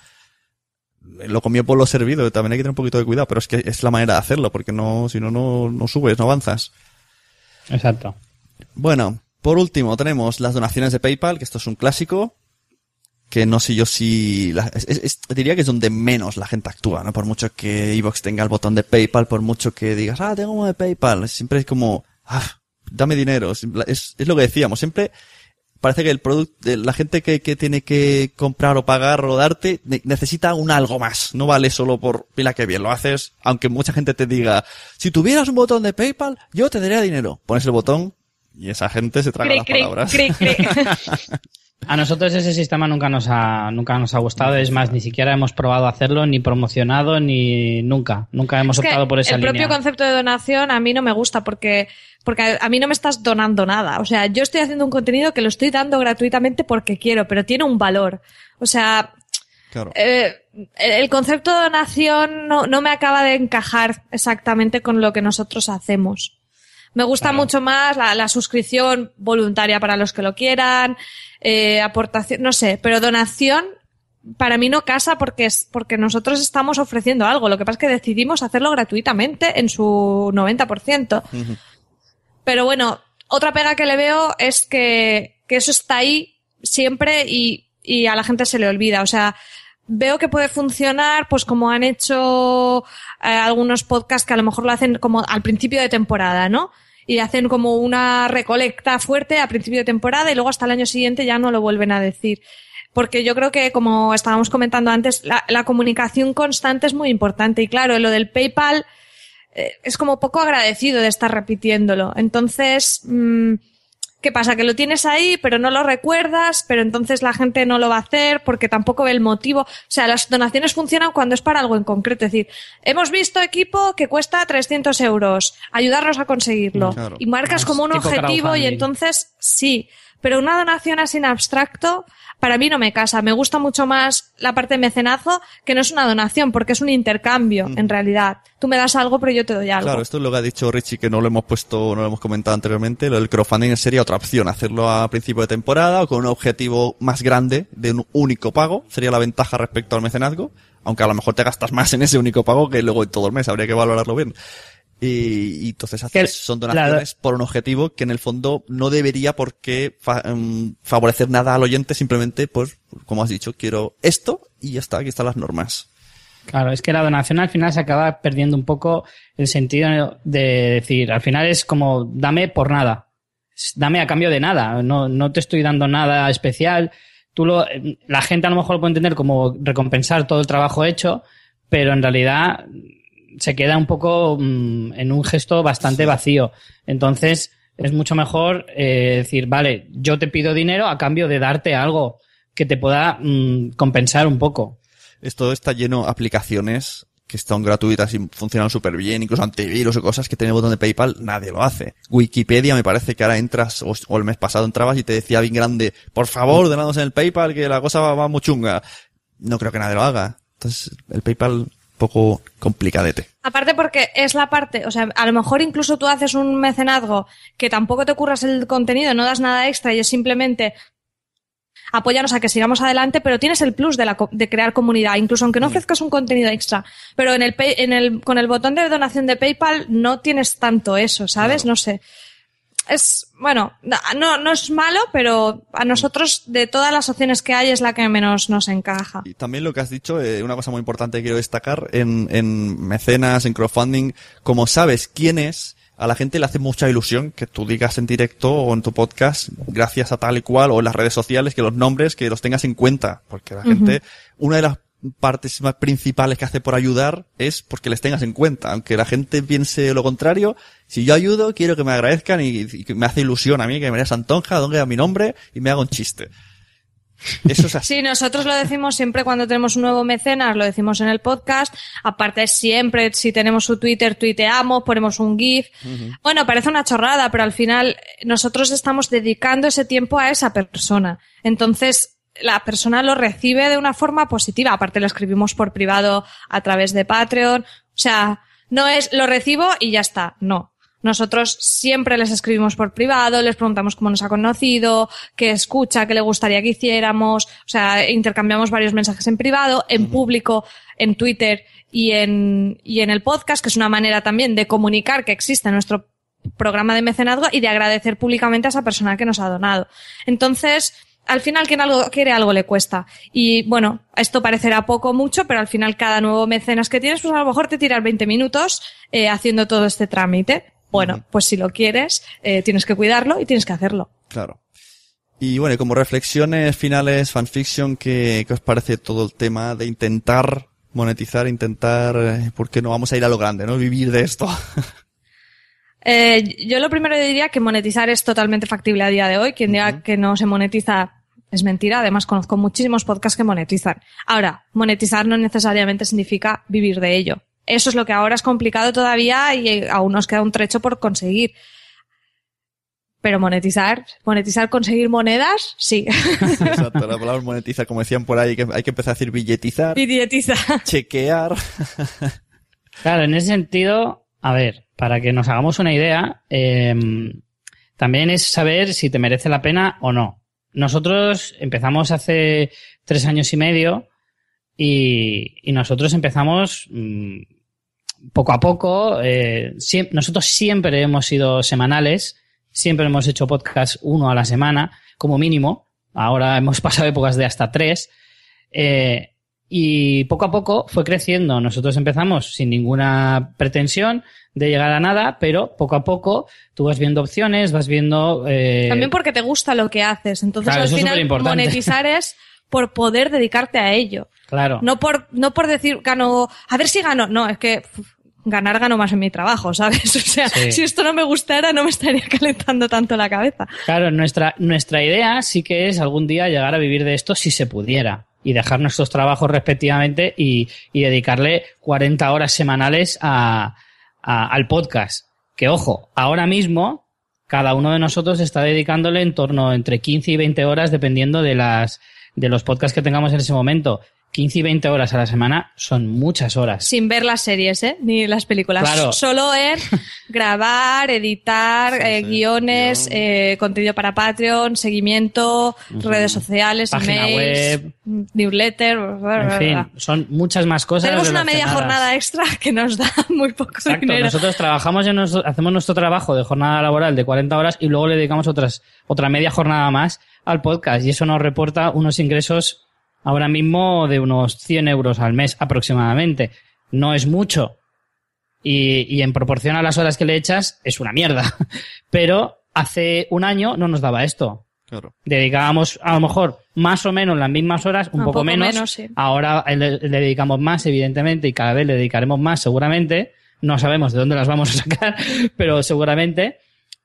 [SPEAKER 3] lo comió por lo servido, también hay que tener un poquito de cuidado, pero es que es la manera de hacerlo, porque no, si no, no, no subes, no avanzas.
[SPEAKER 5] Exacto.
[SPEAKER 3] Bueno, por último tenemos las donaciones de PayPal, que esto es un clásico, que no sé yo si la- es- es- diría que es donde menos la gente actúa, ¿no? Por mucho que Evox tenga el botón de PayPal, por mucho que digas, ah, tengo uno de PayPal, siempre es como, ah, dame dinero, es, es- lo que decíamos, siempre parece que el producto, la gente que, que tiene que comprar o pagar o darte ne- necesita un algo más, no vale solo por, mira que bien lo haces, aunque mucha gente te diga, si tuvieras un botón de PayPal, yo te daría dinero, pones el botón y esa gente se traga las palabras.
[SPEAKER 5] A nosotros ese sistema nunca nos ha, nunca nos ha gustado. Es más, ni siquiera hemos probado hacerlo, ni promocionado, ni nunca. Nunca hemos
[SPEAKER 4] Es que
[SPEAKER 5] optado por esa
[SPEAKER 4] el
[SPEAKER 5] línea.
[SPEAKER 4] propio concepto de donación a mí no me gusta porque, porque a- mí no me estás donando nada. O sea, yo estoy haciendo un contenido que lo estoy dando gratuitamente porque quiero, pero tiene un valor. O sea,
[SPEAKER 3] Claro.
[SPEAKER 4] eh, el el concepto de donación no, no me acaba de encajar exactamente con lo que nosotros hacemos. Me gusta
[SPEAKER 5] Claro.
[SPEAKER 4] mucho más la, la suscripción voluntaria para los que lo quieran, eh, aportación, no sé, pero donación para mí no casa porque es porque nosotros estamos ofreciendo algo. Lo que pasa es que decidimos hacerlo gratuitamente en su 90%.
[SPEAKER 3] Ujú.
[SPEAKER 4] Pero bueno, otra pega que le veo es que, que eso está ahí siempre y, y a la gente se le olvida. O sea, veo que puede funcionar, pues como han hecho eh, algunos podcasts que a lo mejor lo hacen como al principio de temporada, ¿no? Y hacen como una recolecta fuerte a principio de temporada y luego hasta el año siguiente ya no lo vuelven a decir. Porque yo creo que, como estábamos comentando antes, la, comunicación constante es muy importante. Y claro, lo del PayPal, eh, es como poco agradecido de estar repitiéndolo. Entonces, mm, ¿qué pasa? Que lo tienes ahí, pero no lo recuerdas, pero entonces la gente no lo va a hacer porque tampoco ve el motivo. O sea, las donaciones funcionan cuando es para algo en concreto. Es decir, hemos visto equipo que cuesta 300 euros, ayudarnos a conseguirlo.
[SPEAKER 3] Claro.
[SPEAKER 4] Y marcas como un objetivo y entonces sí. Pero una donación así en abstracto, para mí no me casa. Me gusta mucho más la parte de mecenazo, que no es una donación, porque es un intercambio, en realidad. Tú me das algo, pero yo te doy algo.
[SPEAKER 3] Claro, esto es lo que ha dicho Richie, que no lo hemos puesto, no lo hemos comentado anteriormente. Lo del crowdfunding sería otra opción, hacerlo a principio de temporada o con un objetivo más grande de un único pago. Sería la ventaja respecto al mecenazgo, aunque a lo mejor te gastas más en ese único pago que luego en todo el mes. Habría que valorarlo bien. Y, y entonces haces, son donaciones por un objetivo que en el fondo no debería por qué fa- em, favorecer nada al oyente, simplemente, pues, como has dicho, quiero esto y ya está, aquí están las normas.
[SPEAKER 5] Claro, es que la donación al final se acaba perdiendo un poco el sentido de decir, al final es como dame por nada, dame a cambio de nada, no, no te estoy dando nada especial. Tú lo, la gente a lo mejor lo puede entender como recompensar todo el trabajo hecho, pero en realidad se queda un poco mm, en un gesto bastante vacío. Entonces es mucho mejor eh, decir, vale, yo te pido dinero a cambio de darte algo que te pueda mm, compensar un poco.
[SPEAKER 3] Esto está lleno de aplicaciones que están gratuitas y funcionan súper bien, incluso antivirus y cosas que tiene el botón de PayPal, nadie lo hace. Wikipedia me parece que ahora entras, o, o el mes pasado entrabas y te decía bien grande, por favor, donados en el PayPal que la cosa va, va muy chunga. No creo que nadie lo haga. Entonces, el PayPal, poco complicadete.
[SPEAKER 4] Aparte porque es la parte, o sea, a lo mejor incluso tú haces un mecenazgo que tampoco te curras el contenido, no das nada extra y es simplemente apóyanos a que sigamos adelante, pero tienes el plus de, la, de crear comunidad, incluso aunque no ofrezcas un contenido extra. Pero en el, en el, con el botón de donación de PayPal no tienes tanto eso, ¿sabes? No sé. Es, bueno, no, no es malo, pero a nosotros de todas las opciones que hay es la que menos nos encaja.
[SPEAKER 3] Y también lo que has dicho, eh, una cosa muy importante que quiero destacar, en, en mecenas, en crowdfunding, como sabes quién es, a la gente le hace mucha ilusión que tú digas en directo o en tu podcast, gracias a tal y cual, o en las redes sociales, que los nombres, que los tengas en cuenta. Porque la gente, una de las partes más principales que hace por ayudar es porque les tengas en cuenta. Aunque la gente piense lo contrario, si yo ayudo, quiero que me agradezcan y, y que me hace ilusión a mí, que me María Santonja, donde a mi nombre y me haga un chiste. Eso es así.
[SPEAKER 4] Sí, nosotros lo decimos siempre cuando tenemos un nuevo mecenas, lo decimos en el podcast. Aparte, siempre, si tenemos su Twitter, tuiteamos, ponemos un GIF. Bueno, parece una chorrada, pero al final nosotros estamos dedicando ese tiempo a esa persona. Entonces, la persona lo recibe de una forma positiva. Aparte, lo escribimos por privado a través de Patreon. O sea, no es lo recibo y ya está. No. Nosotros siempre les escribimos por privado, les preguntamos cómo nos ha conocido, qué escucha, qué le gustaría que hiciéramos, o sea, intercambiamos varios mensajes en privado, en público, en Twitter y en, y en el podcast, que es una manera también de comunicar que existe nuestro programa de mecenazgo y de agradecer públicamente a esa persona que nos ha donado. Entonces, al final quien algo quiere algo le cuesta. Y bueno, esto parecerá poco o mucho, pero al final cada nuevo mecenas que tienes, pues a lo mejor te tiras 20 minutos eh, haciendo todo este trámite. Bueno, pues si lo quieres, eh, tienes que cuidarlo y tienes que hacerlo.
[SPEAKER 3] Claro. Y bueno, y como reflexiones finales, fanfiction, ¿qué, ¿qué os parece todo el tema de intentar monetizar, intentar, eh, porque no vamos a ir a lo grande, ¿no? Vivir de esto.
[SPEAKER 4] Eh, yo lo primero diría que monetizar es totalmente factible a día de hoy. Quien diga que no se monetiza es mentira. Además, conozco muchísimos podcasts que monetizan. Ahora, monetizar no necesariamente significa vivir de ello. Eso es lo que ahora es complicado todavía y eh, aún nos queda un trecho por conseguir. Pero monetizar, monetizar, conseguir monedas, sí.
[SPEAKER 3] Exacto, la palabra monetizar, como decían por ahí, que hay que empezar a decir billetizar,
[SPEAKER 4] Billetizar.
[SPEAKER 3] chequear.
[SPEAKER 5] Claro, en ese sentido, a ver, para que nos hagamos una idea, eh, también es saber si te merece la pena o no. Nosotros empezamos hace tres años y medio y, nosotros empezamos mm, poco a poco. eh, nosotros siempre hemos sido semanales, siempre hemos hecho podcast uno a la semana, como mínimo. Ahora hemos pasado épocas de hasta tres. Eh, y poco a poco fue creciendo. Nosotros empezamos sin ninguna pretensión de llegar a nada, pero poco a poco tú vas viendo opciones, vas viendo... eh,
[SPEAKER 4] También porque te gusta lo que haces. Entonces,
[SPEAKER 5] Claro,
[SPEAKER 4] al
[SPEAKER 5] es
[SPEAKER 4] final, monetizar es por poder dedicarte a ello.
[SPEAKER 5] Claro.
[SPEAKER 4] No por, no por decir, gano, a ver si gano. No, es que ganar gano más en mi trabajo, ¿sabes? O sea,
[SPEAKER 5] Sí.
[SPEAKER 4] si esto no me gustara, no me estaría calentando tanto la cabeza.
[SPEAKER 5] Claro, nuestra, nuestra idea sí que es algún día llegar a vivir de esto si se pudiera y dejar nuestros trabajos respectivamente y, y dedicarle 40 horas semanales a, a- al podcast. Que ojo, ahora mismo cada uno de nosotros está dedicándole en torno entre 15 y 20 horas dependiendo de las de los podcasts que tengamos en ese momento. 15 y 20 horas a la semana son muchas horas.
[SPEAKER 4] Sin ver las series, ¿eh? Ni las películas.
[SPEAKER 5] Claro.
[SPEAKER 4] Solo en grabar, editar,
[SPEAKER 3] Sí,
[SPEAKER 4] eh,
[SPEAKER 3] sí,
[SPEAKER 4] guiones, eh, contenido para Patreon, seguimiento, redes sociales,
[SPEAKER 5] Página
[SPEAKER 4] emails,
[SPEAKER 5] web.
[SPEAKER 4] newsletter. bla, bla,
[SPEAKER 5] En
[SPEAKER 4] bla,
[SPEAKER 5] fin,
[SPEAKER 4] bla.
[SPEAKER 5] son muchas más cosas.
[SPEAKER 4] Tenemos una media jornada extra que nos da muy poco
[SPEAKER 5] Exacto,
[SPEAKER 4] dinero.
[SPEAKER 5] nosotros trabajamos en nuestro, hacemos nuestro trabajo de jornada laboral de 40 horas y luego le dedicamos otras, otra media jornada más al podcast y eso nos reporta unos ingresos ahora mismo de unos 100 euros al mes aproximadamente. No es mucho y, y en proporción a las horas que le echas es una mierda. Pero hace un año no nos daba esto.
[SPEAKER 3] Claro.
[SPEAKER 5] Dedicábamos a lo mejor más o menos las mismas horas, un
[SPEAKER 4] Un
[SPEAKER 5] poco
[SPEAKER 4] poco
[SPEAKER 5] menos.
[SPEAKER 4] menos, sí.
[SPEAKER 5] Ahora le, le dedicamos más, evidentemente, y cada vez le dedicaremos más, seguramente. No sabemos de dónde las vamos a sacar, pero seguramente.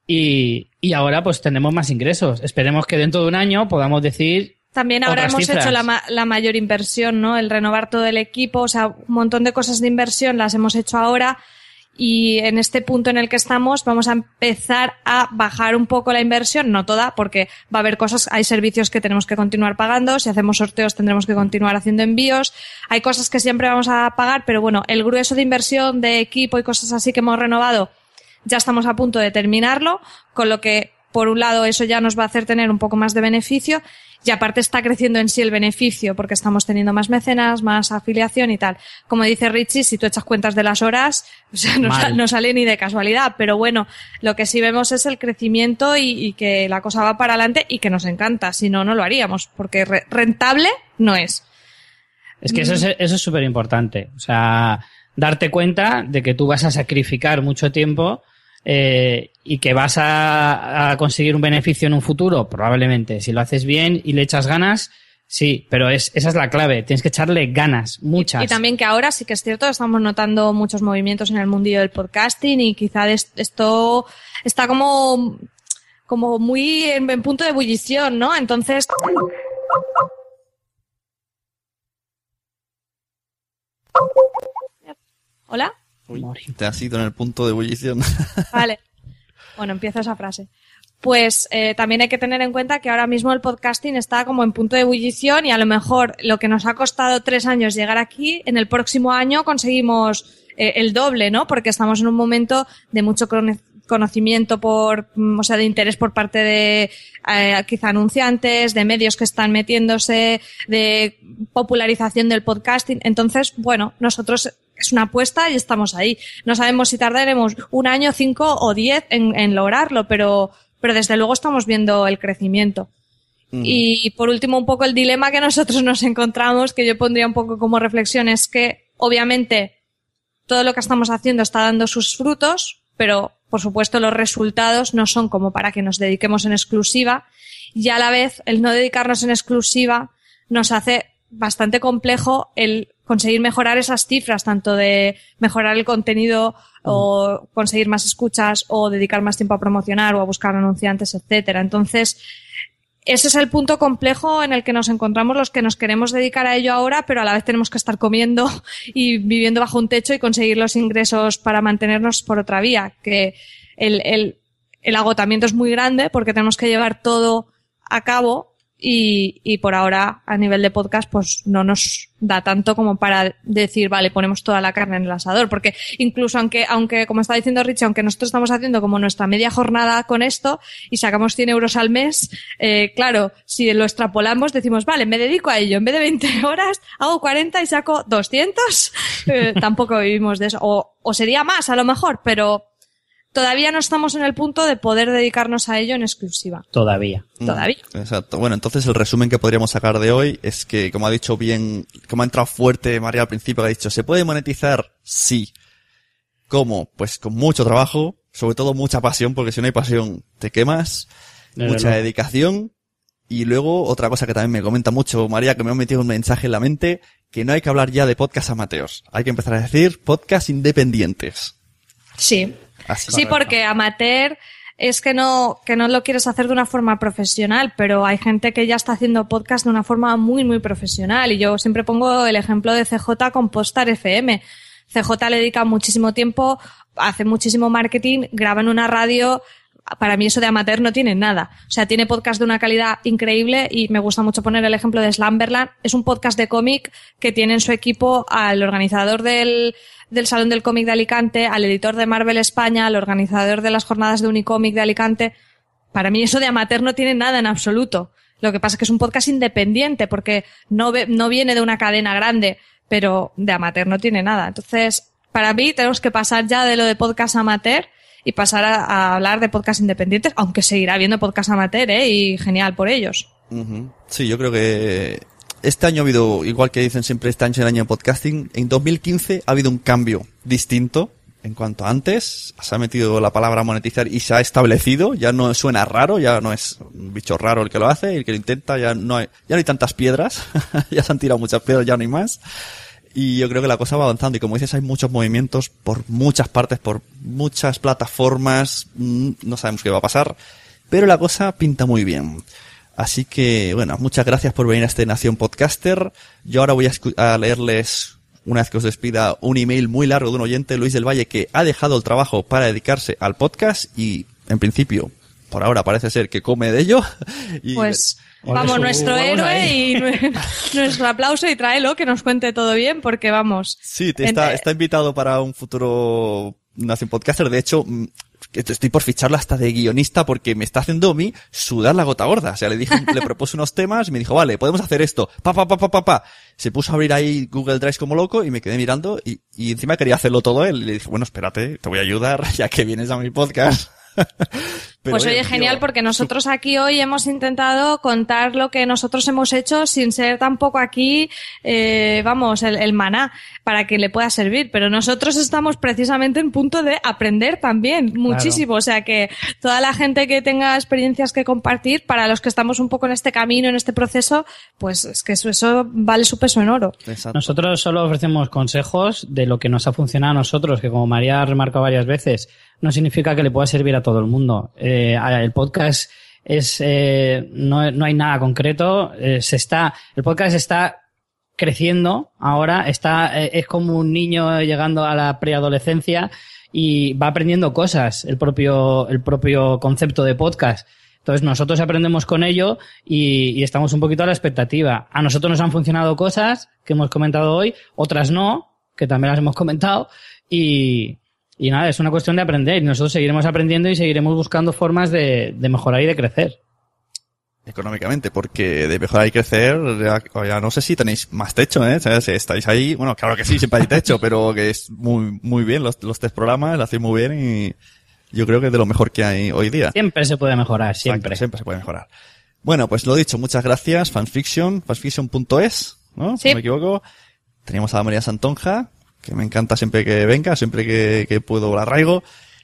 [SPEAKER 5] Y, y ahora pues tenemos más ingresos. Esperemos que dentro de un año podamos decir
[SPEAKER 4] También ahora hemos
[SPEAKER 5] cifras.
[SPEAKER 4] hecho la, ma- la mayor inversión, ¿no? El renovar todo el equipo, o sea, un montón de cosas de inversión las hemos hecho ahora y en este punto en el que estamos vamos a empezar a bajar un poco la inversión, no toda, porque va a haber cosas, hay servicios que tenemos que continuar pagando, si hacemos sorteos tendremos que continuar haciendo envíos, hay cosas que siempre vamos a pagar, pero bueno, el grueso de inversión de equipo y cosas así que hemos renovado ya estamos a punto de terminarlo, con lo que, por un lado, eso ya nos va a hacer tener un poco más de beneficio y aparte está creciendo en sí el beneficio porque estamos teniendo más mecenas, más afiliación y tal. Como dice Richie, si tú echas cuentas de las horas, o sea, no, sale ni de casualidad, pero bueno, lo que sí vemos es el crecimiento y, y que la cosa va para adelante y que nos encanta, si no, no lo haríamos, porque re- rentable no es.
[SPEAKER 5] Es que eso es eso es súper importante. O sea, darte cuenta de que tú vas a sacrificar mucho tiempo eh, y que vas a, a conseguir un beneficio en un futuro, probablemente. Si lo haces bien y le echas ganas, sí, pero es, esa es la clave. Tienes que echarle ganas, muchas.
[SPEAKER 4] Y también que ahora sí que es cierto, estamos notando muchos movimientos en el mundillo del podcasting y quizá esto está como, como muy en, en punto de ebullición, ¿no? Entonces, ¿Hola?
[SPEAKER 3] Uy, te has ido en el punto de ebullición.
[SPEAKER 4] Vale. Bueno, empiezo esa frase. Pues eh, también hay que tener en cuenta que ahora mismo el podcasting está como en punto de ebullición y a lo mejor lo que nos ha costado tres años llegar aquí, en el próximo año conseguimos eh, el doble, ¿no? Porque estamos en un momento de mucho conocimiento por, mm, o sea, de interés por parte de eh, quizá anunciantes, de medios que están metiéndose, de popularización del podcasting. Entonces, bueno, nosotros es una apuesta y estamos ahí. No sabemos si tardaremos un año, cinco o diez en, en lograrlo, pero, pero desde luego estamos viendo el crecimiento. Y por último, un poco el dilema que nosotros nos encontramos, que yo pondría un poco como reflexión, es que obviamente todo lo que estamos haciendo está dando sus frutos, pero por supuesto los resultados no son como para que nos dediquemos en exclusiva y a la vez el no dedicarnos en exclusiva nos hace bastante complejo el conseguir mejorar esas cifras, tanto de mejorar el contenido o conseguir más escuchas o dedicar más tiempo a promocionar o a buscar anunciantes, etcétera. Entonces, ese es el punto complejo en el que nos encontramos los que nos queremos dedicar a ello ahora, pero a la vez tenemos que estar comiendo y viviendo bajo un techo y conseguir los ingresos para mantenernos por otra vía, que el, el, el agotamiento es muy grande porque tenemos que llevar todo a cabo y, y por ahora a nivel de podcast pues no nos da tanto como para decir vale ponemos toda la carne en el asador porque incluso aunque aunque como está diciendo Richie aunque nosotros estamos haciendo como nuestra media jornada con esto y sacamos 100 euros al mes eh, claro si lo extrapolamos decimos vale me dedico a ello en vez de 20 horas hago 40 y saco 200 eh, tampoco vivimos de eso. O, o sería más a lo mejor pero todavía no estamos en el punto de poder dedicarnos a ello en exclusiva.
[SPEAKER 5] Todavía.
[SPEAKER 3] Mm,
[SPEAKER 4] Todavía.
[SPEAKER 3] Exacto. Bueno, entonces el resumen que podríamos sacar de hoy es que, como ha dicho bien, como ha entrado fuerte María al principio, que ha dicho, ¿se puede monetizar? Sí. ¿Cómo? Pues con mucho trabajo, sobre todo mucha pasión, porque si no hay pasión te quemas, mucha dedicación. Y luego otra cosa que también me comenta mucho María, que me ha metido un mensaje en la mente, que no hay que hablar ya de podcast amateurs. Hay que empezar a decir podcast independientes.
[SPEAKER 4] Sí.
[SPEAKER 3] Así.
[SPEAKER 4] Sí, porque amateur es que no, que no lo quieres hacer de una forma profesional, pero hay gente que ya está haciendo podcast de una forma muy, muy profesional. Y yo siempre pongo el ejemplo de CJ con Postar FM. CJ le dedica muchísimo tiempo, hace muchísimo marketing, graba en una radio. Para mí eso de amateur no tiene nada. O sea, tiene podcast de una calidad increíble y me gusta mucho poner el ejemplo de Slamberland. Es un podcast de cómic que tiene en su equipo al organizador del, del Salón del Cómic de Alicante, al editor de Marvel España, al organizador de las jornadas de Unicomic de Alicante. Para mí eso de amateur no tiene nada en absoluto. Lo que pasa es que es un podcast independiente porque no, ve- no viene de una cadena grande, pero de amateur no tiene nada. Entonces, para mí tenemos que pasar ya de lo de podcast amateur y pasar a, a hablar de podcast independientes, aunque seguirá habiendo podcast amateur, ¿eh? Y genial por ellos.
[SPEAKER 3] Ujú. Sí, yo creo que este año ha habido, igual que dicen siempre este año es el año de podcasting, en 2015 ha habido un cambio distinto en cuanto a antes, se ha metido la palabra monetizar y se ha establecido, ya no suena raro, ya no es un bicho raro el que lo hace, el que lo intenta, ya no hay, ya no hay tantas piedras, ya se han tirado muchas piedras, ya no hay más. Y yo creo que la cosa va avanzando y como dices hay muchos movimientos por muchas partes, por muchas plataformas, mm, no sabemos qué va a pasar, pero la cosa pinta muy bien. Así que, bueno, muchas gracias por venir a este Nación Podcaster. Yo ahora voy a, a leerles, una vez que os despida, un email muy largo de un oyente, Luis del Valle, que ha dejado el trabajo para dedicarse al podcast y, en principio, por ahora parece ser que come de ello. Y
[SPEAKER 4] Pues vamos, nuestro
[SPEAKER 5] vamos
[SPEAKER 4] héroe y nue- nuestro aplauso y tráelo que nos cuente todo bien porque vamos.
[SPEAKER 3] Sí, te está,
[SPEAKER 4] En-
[SPEAKER 3] está invitado para un futuro Nación Podcaster. De hecho, mm, estoy por ficharlo hasta de guionista porque me está haciendo a mí sudar la gota gorda. O sea, le dije, le propuse unos temas y me dijo, vale, podemos hacer esto. Pa, pa, pa, pa, pa, pa. Se puso a abrir ahí Google Drive como loco y me quedé mirando y, y encima quería hacerlo todo él. Y le dije, bueno, espérate, te voy a ayudar ya que vienes a mi podcast. Pero,
[SPEAKER 4] pues oye,
[SPEAKER 3] tío,
[SPEAKER 4] genial porque nosotros aquí hoy hemos intentado contar lo que nosotros hemos hecho sin ser tampoco aquí, eh, vamos, el, el maná para que le pueda servir. Pero nosotros estamos precisamente en punto de aprender también muchísimo. O sea que toda la gente que tenga experiencias que compartir, para los que estamos un poco en este camino, en este proceso, pues es que eso, eso vale su peso en oro.
[SPEAKER 3] Exacto.
[SPEAKER 5] Nosotros solo ofrecemos consejos de lo que nos ha funcionado a nosotros, que como María ha remarcado varias veces, no significa que le pueda servir a todo el mundo. Eh, el podcast es eh, no, no hay nada concreto. eh, se está el podcast está creciendo ahora. Está es como un niño llegando a la preadolescencia y va aprendiendo cosas. El propio el propio concepto de podcast. Entonces nosotros aprendemos con ello y, y estamos un poquito a la expectativa. A nosotros nos han funcionado cosas que hemos comentado hoy, otras no, que también las hemos comentado, y, Y nada, es una cuestión de aprender. Y nosotros seguiremos aprendiendo y seguiremos buscando formas de, de mejorar y de crecer.
[SPEAKER 3] Económicamente, porque de mejorar y crecer, ya, ya no sé si tenéis más techo, ¿eh? Sea, si estáis ahí, bueno, claro que sí, siempre hay techo, pero que es muy, muy bien, los, los tres programas lo hacéis muy bien y yo creo que es de lo mejor que hay hoy día.
[SPEAKER 5] Siempre se puede mejorar,
[SPEAKER 3] Exacto,
[SPEAKER 5] siempre.
[SPEAKER 3] siempre se puede mejorar. Bueno, pues lo dicho, muchas gracias, fanfiction, fanfiction.es, ¿no? Si no me equivoco. Teníamos a María Santonja, que me encanta siempre que venga, siempre que, que puedo la arraigo.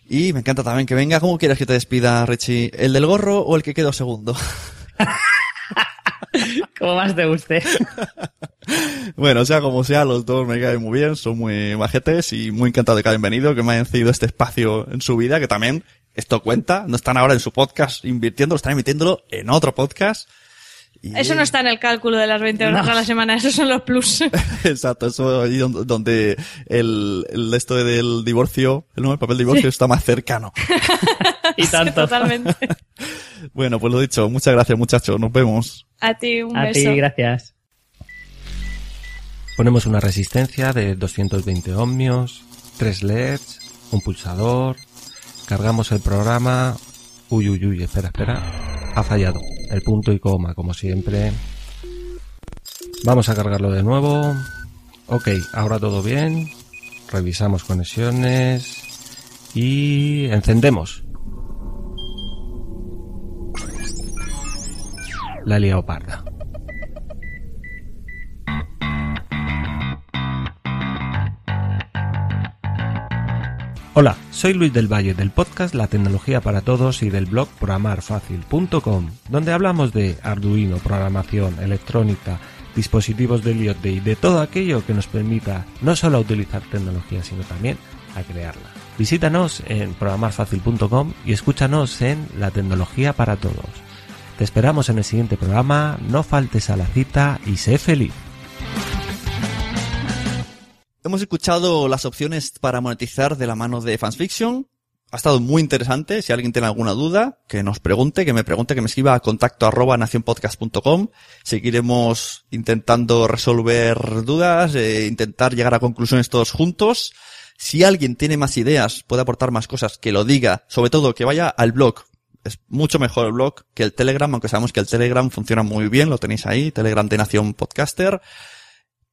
[SPEAKER 3] Y me encanta también que venga. ¿Cómo quieres que te despida, Richie? ¿El del gorro o el que quedó segundo?
[SPEAKER 5] Como más te guste.
[SPEAKER 3] bueno, sea como sea, los dos me caen muy bien, son muy majetes y muy encantado de que hayan venido, que me hayan cedido este espacio en su vida, que también esto cuenta. No están ahora en su podcast invirtiendo, están emitiéndolo en otro podcast. Y-
[SPEAKER 4] Eso no está en el cálculo de las 20 horas
[SPEAKER 5] No.
[SPEAKER 4] a la semana, esos son los plus.
[SPEAKER 3] Exacto, eso ahí donde, el, el esto del divorcio, el, ¿no? el papel divorcio está más cercano.
[SPEAKER 5] Y tanto.
[SPEAKER 4] Totalmente.
[SPEAKER 3] Bueno, pues lo dicho, muchas gracias muchachos, nos vemos.
[SPEAKER 4] A ti, un
[SPEAKER 5] A
[SPEAKER 4] beso.
[SPEAKER 5] ti, gracias.
[SPEAKER 7] Ponemos una resistencia de 220 ohmios, tres LEDs, un pulsador, cargamos el programa. Uy, uy, uy, espera, espera. Ha fallado. El punto y coma, como siempre. Vamos a cargarlo de nuevo. Ok, ahora todo bien. Revisamos conexiones. Y encendemos. La he liado parda. Hola, soy Luis del Valle del podcast La Tecnología para Todos y del blog programarfacil.com, donde hablamos de Arduino, programación, electrónica, dispositivos de IoT y de todo aquello que nos permita no solo utilizar tecnología, sino también a crearla. Visítanos en programarfacil.com y escúchanos en La Tecnología para Todos. Te esperamos en el siguiente programa, no faltes a la cita y sé feliz.
[SPEAKER 3] Hemos escuchado las opciones para monetizar de la mano de Fansfiction. Ha estado muy interesante. Si alguien tiene alguna duda, que nos pregunte, que me pregunte, que me escriba a contacto arroba. Seguiremos intentando resolver dudas, eh, intentar llegar a conclusiones todos juntos. Si alguien tiene más ideas, puede aportar más cosas, que lo diga. Sobre todo, que vaya al blog. Es mucho mejor el blog que el Telegram, aunque sabemos que el Telegram funciona muy bien, lo tenéis ahí, Telegram de Nación Podcaster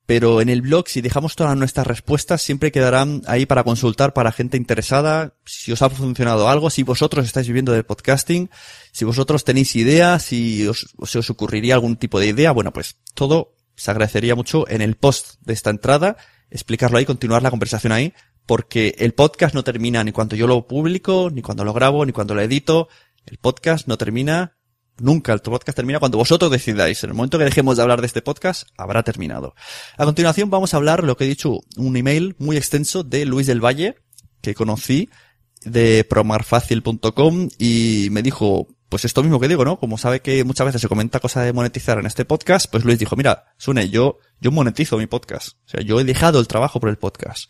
[SPEAKER 3] pero en el blog, si dejamos todas nuestras respuestas, siempre quedarán ahí para consultar para gente interesada, si os ha funcionado algo, si vosotros estáis viviendo del podcasting, si vosotros tenéis ideas, si os, si os ocurriría algún tipo de idea, bueno, pues todo se agradecería mucho en el post de esta entrada, explicarlo ahí, continuar la conversación ahí, porque el podcast no termina ni cuando yo lo publico, ni cuando lo grabo, ni cuando lo edito, el podcast no termina Nunca el podcast termina cuando vosotros decidáis. En el momento que dejemos de hablar de este podcast, habrá terminado. A continuación vamos a hablar, lo que he dicho, un email muy extenso de Luis del Valle, que conocí de promarfacil.com y me dijo, pues esto mismo que digo, ¿no? Como sabe que muchas veces se comenta cosa de monetizar en este podcast, pues Luis dijo, mira, Sune, yo, yo monetizo mi podcast. O sea, yo he dejado el trabajo por el podcast.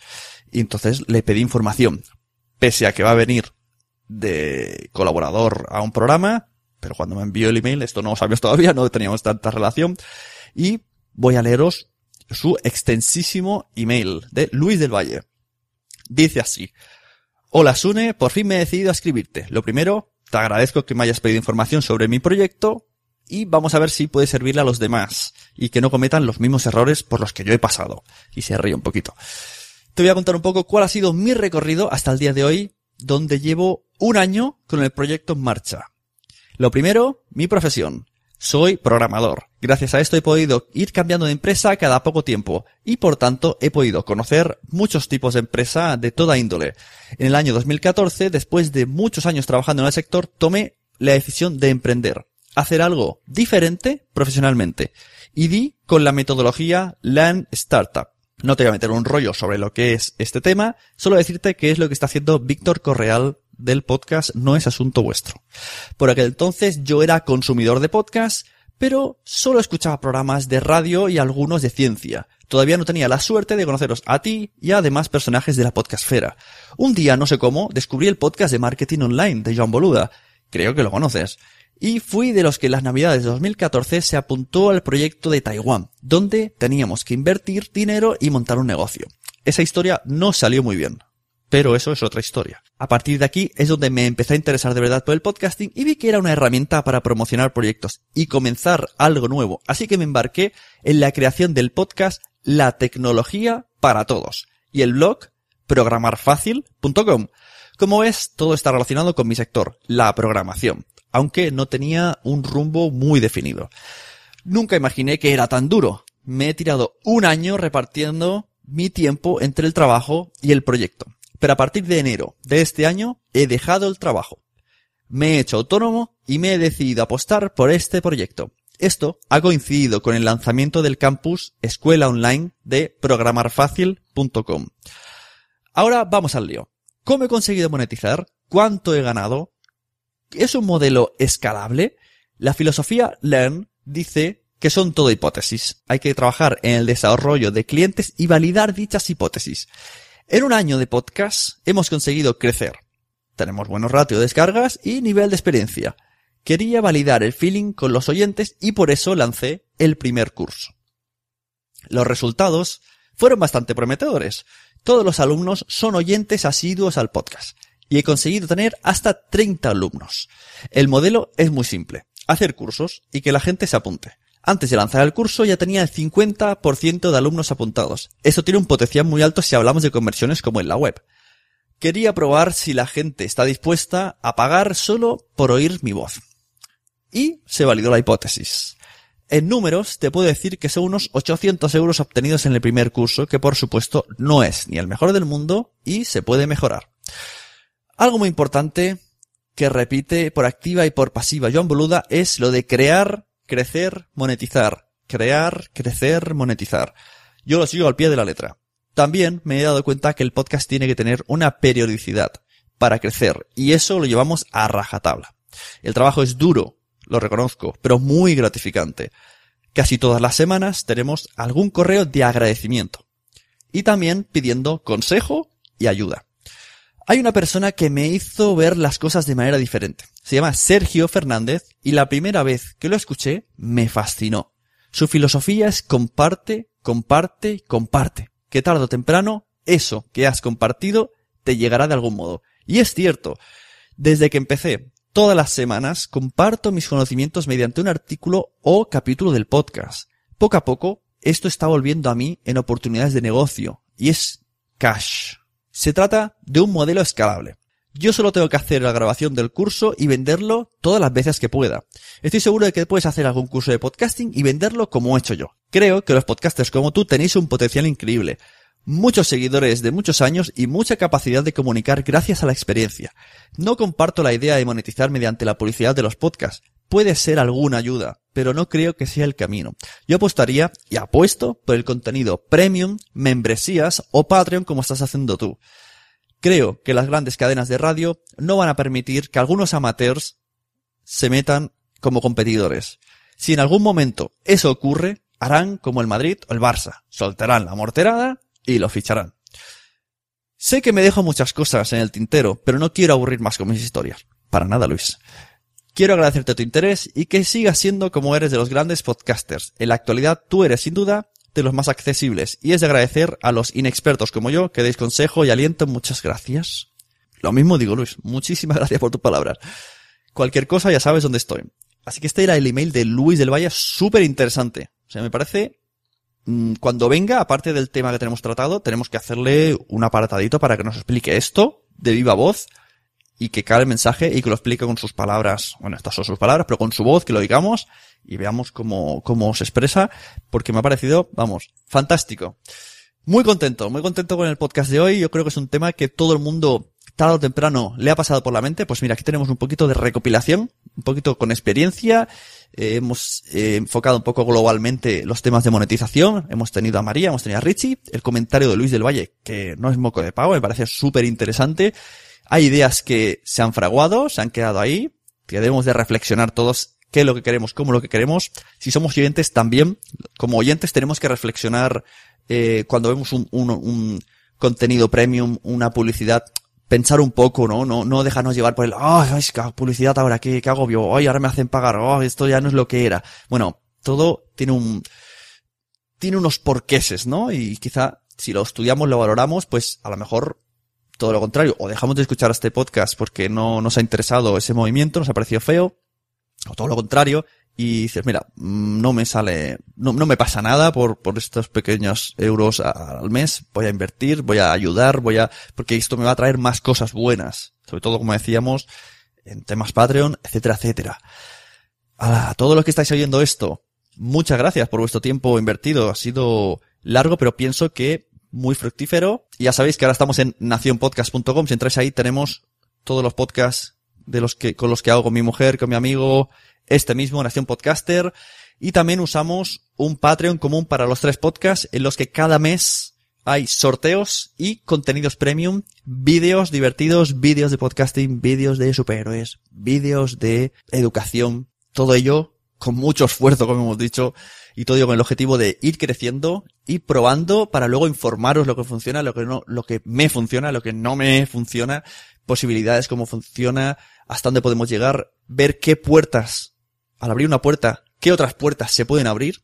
[SPEAKER 3] Y entonces le pedí información. Pese a que va a venir de colaborador a un programa, pero cuando me envió el email, esto no lo sabíamos todavía, no teníamos tanta relación, y voy a leeros su extensísimo email de Luis del Valle. Dice así, Hola Sune, por fin me he decidido a escribirte. Lo primero, te agradezco que me hayas pedido información sobre mi proyecto y vamos a ver si puede servirle a los demás y que no cometan los mismos errores por los que yo he pasado. Y se ríe un poquito. Te voy a contar un poco cuál ha sido mi recorrido hasta el día de hoy, donde llevo un año con el proyecto en marcha. Lo primero, mi profesión. Soy programador. Gracias a esto he podido ir cambiando de empresa cada poco tiempo y por tanto he podido conocer muchos tipos de empresa de toda índole. En el año 2014, después de muchos años trabajando en el sector, tomé la decisión de emprender, hacer algo diferente profesionalmente y di con la metodología Learn Startup. No te voy a meter un rollo sobre lo que es este tema, solo decirte que es lo que está haciendo Víctor Correal del podcast No es asunto vuestro. Por aquel entonces yo era consumidor de podcast, pero solo escuchaba programas de radio y algunos de ciencia. Todavía no tenía la suerte de conoceros a ti y a demás personajes de la podcastfera. Un día, no sé cómo, descubrí el podcast de marketing online de Joan Boluda. Creo que lo conoces. Y fui de los que en las navidades de 2014 se apuntó al proyecto de Taiwán, donde teníamos que invertir dinero y montar un negocio. Esa historia no salió muy bien. Pero eso es otra historia. A partir de aquí es donde me empecé a interesar de verdad por el podcasting y vi que era una herramienta para promocionar proyectos y comenzar algo nuevo. Así que me embarqué en la creación del podcast La tecnología para todos y el blog programarfacil.com. Como ves, todo está relacionado con mi sector, la programación, aunque no tenía un rumbo muy definido. Nunca imaginé que era tan duro. Me he tirado un año repartiendo mi tiempo entre el trabajo y el proyecto. Pero a partir de enero de este año he dejado el trabajo. Me he hecho autónomo y me he decidido apostar por este proyecto. Esto ha coincidido con el lanzamiento del campus Escuela Online de programarfacil.com. Ahora vamos al lío. ¿Cómo he conseguido monetizar? ¿Cuánto he ganado? ¿Es un modelo escalable? La filosofía Learn dice que son todo hipótesis. Hay que trabajar en el desarrollo de clientes y validar dichas hipótesis. En un año de podcast hemos conseguido crecer. Tenemos buenos ratios de descargas y nivel de experiencia. Quería validar el feeling con los oyentes y por eso lancé el primer curso. Los resultados fueron bastante prometedores. Todos los alumnos son oyentes asiduos al podcast y he conseguido tener hasta 30 alumnos. El modelo es muy simple. Hacer cursos y que la gente se apunte. Antes de lanzar el curso ya tenía el 50% de alumnos apuntados. Esto tiene un potencial muy alto si hablamos de conversiones como en la web. Quería probar si la gente está dispuesta a pagar solo por oír mi voz. Y se validó la hipótesis. En números, te puedo decir que son unos 800 euros obtenidos en el primer curso, que por supuesto no es ni el mejor del mundo y se puede mejorar. Algo muy importante que repite por activa y por pasiva Joan Boluda es lo de crear crecer, monetizar, crear, crecer, monetizar. Yo lo sigo al pie de la letra. También me he dado cuenta que el podcast tiene que tener una periodicidad para crecer y eso lo llevamos a rajatabla. El trabajo es duro, lo reconozco, pero muy gratificante. Casi todas las semanas tenemos algún correo de agradecimiento y también pidiendo consejo y ayuda. Hay una persona que me hizo ver las cosas de manera diferente. Se llama Sergio Fernández y la primera vez que lo escuché me fascinó. Su filosofía es comparte, comparte, comparte. Que tarde o temprano eso que has compartido te llegará de algún modo. Y es cierto. Desde que empecé, todas las semanas comparto mis conocimientos mediante un artículo o capítulo del podcast. Poco a poco, esto está volviendo a mí en oportunidades de negocio. Y es cash. Se trata de un modelo escalable. Yo solo tengo que hacer la grabación del curso y venderlo todas las veces que pueda. Estoy seguro de que puedes hacer algún curso de podcasting y venderlo como he hecho yo. Creo que los podcasters como tú tenéis un potencial increíble. Muchos seguidores de muchos años y mucha capacidad de comunicar gracias a la experiencia. No comparto la idea de monetizar mediante la publicidad de los podcasts. Puede ser alguna ayuda, pero no creo que sea el camino. Yo apostaría y apuesto por el contenido premium, membresías o Patreon como estás haciendo tú. Creo que las grandes cadenas de radio no van a permitir que algunos amateurs se metan como competidores. Si en algún momento eso ocurre, harán como el Madrid o el Barça, soltarán la morterada y lo ficharán. Sé que me dejo muchas cosas en el tintero, pero no quiero aburrir más con mis historias. Para nada, Luis. Quiero agradecerte tu interés y que sigas siendo como eres de los grandes podcasters. En la actualidad tú eres sin duda de los más accesibles y es de agradecer a los inexpertos como yo que deis consejo y aliento. Muchas gracias. Lo mismo digo Luis, muchísimas gracias por tus palabras. Cualquier cosa ya sabes dónde estoy. Así que este era el email de Luis del Valle, súper interesante. O sea, me parece, mm, cuando venga, aparte del tema que tenemos tratado, tenemos que hacerle un aparatadito para que nos explique esto de viva voz y que cae el mensaje y que lo explique con sus palabras. Bueno, estas son sus palabras, pero con su voz, que lo digamos y veamos cómo, cómo se expresa, porque me ha parecido, vamos, fantástico. Muy contento, muy contento con el podcast de hoy. Yo creo que es un tema que todo el mundo, tarde o temprano, le ha pasado por la mente. Pues mira, aquí tenemos un poquito de recopilación, un poquito con experiencia. Eh, hemos eh, enfocado un poco globalmente los temas de monetización. Hemos tenido a María, hemos tenido a Richie, el comentario de Luis del Valle, que no es moco de pago, me parece súper interesante. Hay ideas que se han fraguado, se han quedado ahí, que debemos de reflexionar todos qué es lo que queremos, cómo lo que queremos. Si somos oyentes también, como oyentes tenemos que reflexionar eh, cuando vemos un, un, un, contenido premium, una publicidad, pensar un poco, ¿no? No, no dejarnos llevar por el, ay, oh, publicidad ahora, qué, qué agobio, ay, ahora me hacen pagar, oh, esto ya no es lo que era. Bueno, todo tiene un, tiene unos porqueses, ¿no? Y quizá si lo estudiamos, lo valoramos, pues a lo mejor todo lo contrario, o dejamos de escuchar este podcast porque no nos ha interesado ese movimiento, nos ha parecido feo, o todo lo contrario, y dices, mira, mm, no me sale, no, no me pasa nada por, por estos pequeños euros al mes, voy a invertir, voy a ayudar, voy a, porque esto me va a traer más cosas buenas, sobre todo como decíamos, en temas Patreon, etcétera, etcétera. A todos los que estáis oyendo esto, muchas gracias por vuestro tiempo invertido, ha sido largo, pero pienso que muy fructífero. Y ya sabéis que ahora estamos en nacionpodcast.com. Si entráis ahí tenemos todos los podcasts de los que, con los que hago con mi mujer, con mi amigo, este mismo, Nación Podcaster. Y también usamos un Patreon común para los tres podcasts en los que cada mes hay sorteos y contenidos premium, vídeos divertidos, vídeos de podcasting, vídeos de superhéroes, vídeos de educación, todo ello con mucho esfuerzo, como hemos dicho, y todo ello con el objetivo de ir creciendo y probando para luego informaros lo que funciona, lo que no, lo que me funciona, lo que no me funciona, posibilidades, cómo funciona, hasta dónde podemos llegar, ver qué puertas, al abrir una puerta, qué otras puertas se pueden abrir.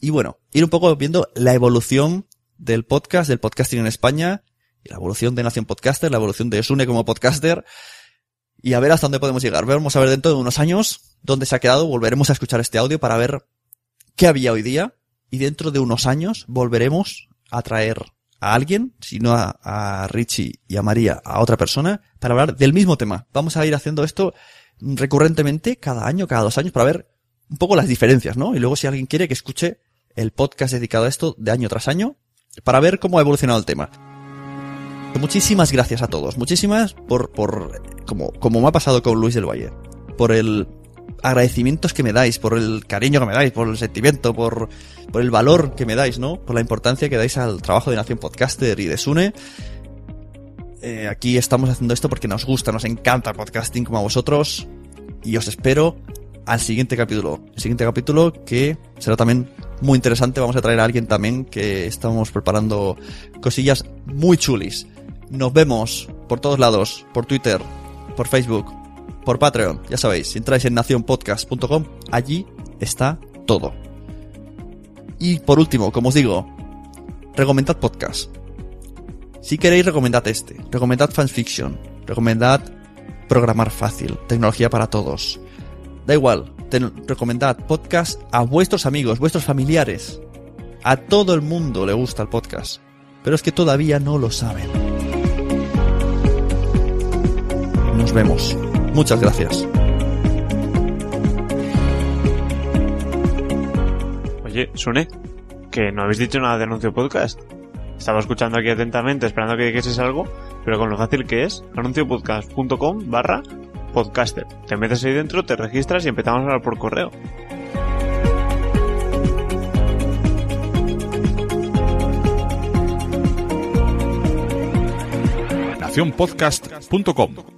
[SPEAKER 3] Y bueno, ir un poco viendo la evolución del podcast, del podcasting en España, y la evolución de Nación Podcaster, la evolución de Sune como podcaster, y a ver hasta dónde podemos llegar. Vamos a ver dentro de unos años dónde se ha quedado, volveremos a escuchar este audio para ver qué había hoy día y dentro de unos años volveremos a traer a alguien, si no a, Richie y a María, a otra persona, para hablar del mismo tema. Vamos a ir haciendo esto recurrentemente cada año, cada dos años, para ver un poco las diferencias, ¿no? Y luego si alguien quiere que escuche el podcast dedicado a esto de año tras año, para ver cómo ha evolucionado el tema. Muchísimas gracias a todos, muchísimas por, por, como, como me ha pasado con Luis del Valle, por el agradecimientos que me dais, por el cariño que me dais, por el sentimiento, por, por el valor que me dais, ¿no? Por la importancia que dais al trabajo de Nación Podcaster y de Sune. Eh, aquí estamos haciendo esto porque nos gusta, nos encanta podcasting como a vosotros. Y os espero al siguiente capítulo. El siguiente capítulo que será también muy interesante. Vamos a traer a alguien también que estamos preparando cosillas muy chulis. Nos vemos por todos lados, por Twitter, por Facebook, por Patreon, ya sabéis, entráis en nacionpodcast.com, allí está todo. Y por último, como os digo, recomendad podcast. Si queréis, recomendad este. Recomendad fanfiction. Recomendad programar fácil. Tecnología para todos. Da igual. recomendad podcast a vuestros amigos, vuestros familiares. A todo el mundo le gusta el podcast. Pero es que todavía no lo saben. Nos vemos. Muchas gracias.
[SPEAKER 8] Oye, Sune, que no habéis dicho nada de anuncio podcast. Estaba escuchando aquí atentamente, esperando que dijese algo, pero con lo fácil que es, anunciopodcast.com barra podcaster. Te metes ahí dentro, te registras y empezamos a hablar por correo.
[SPEAKER 2] nacionpodcast.com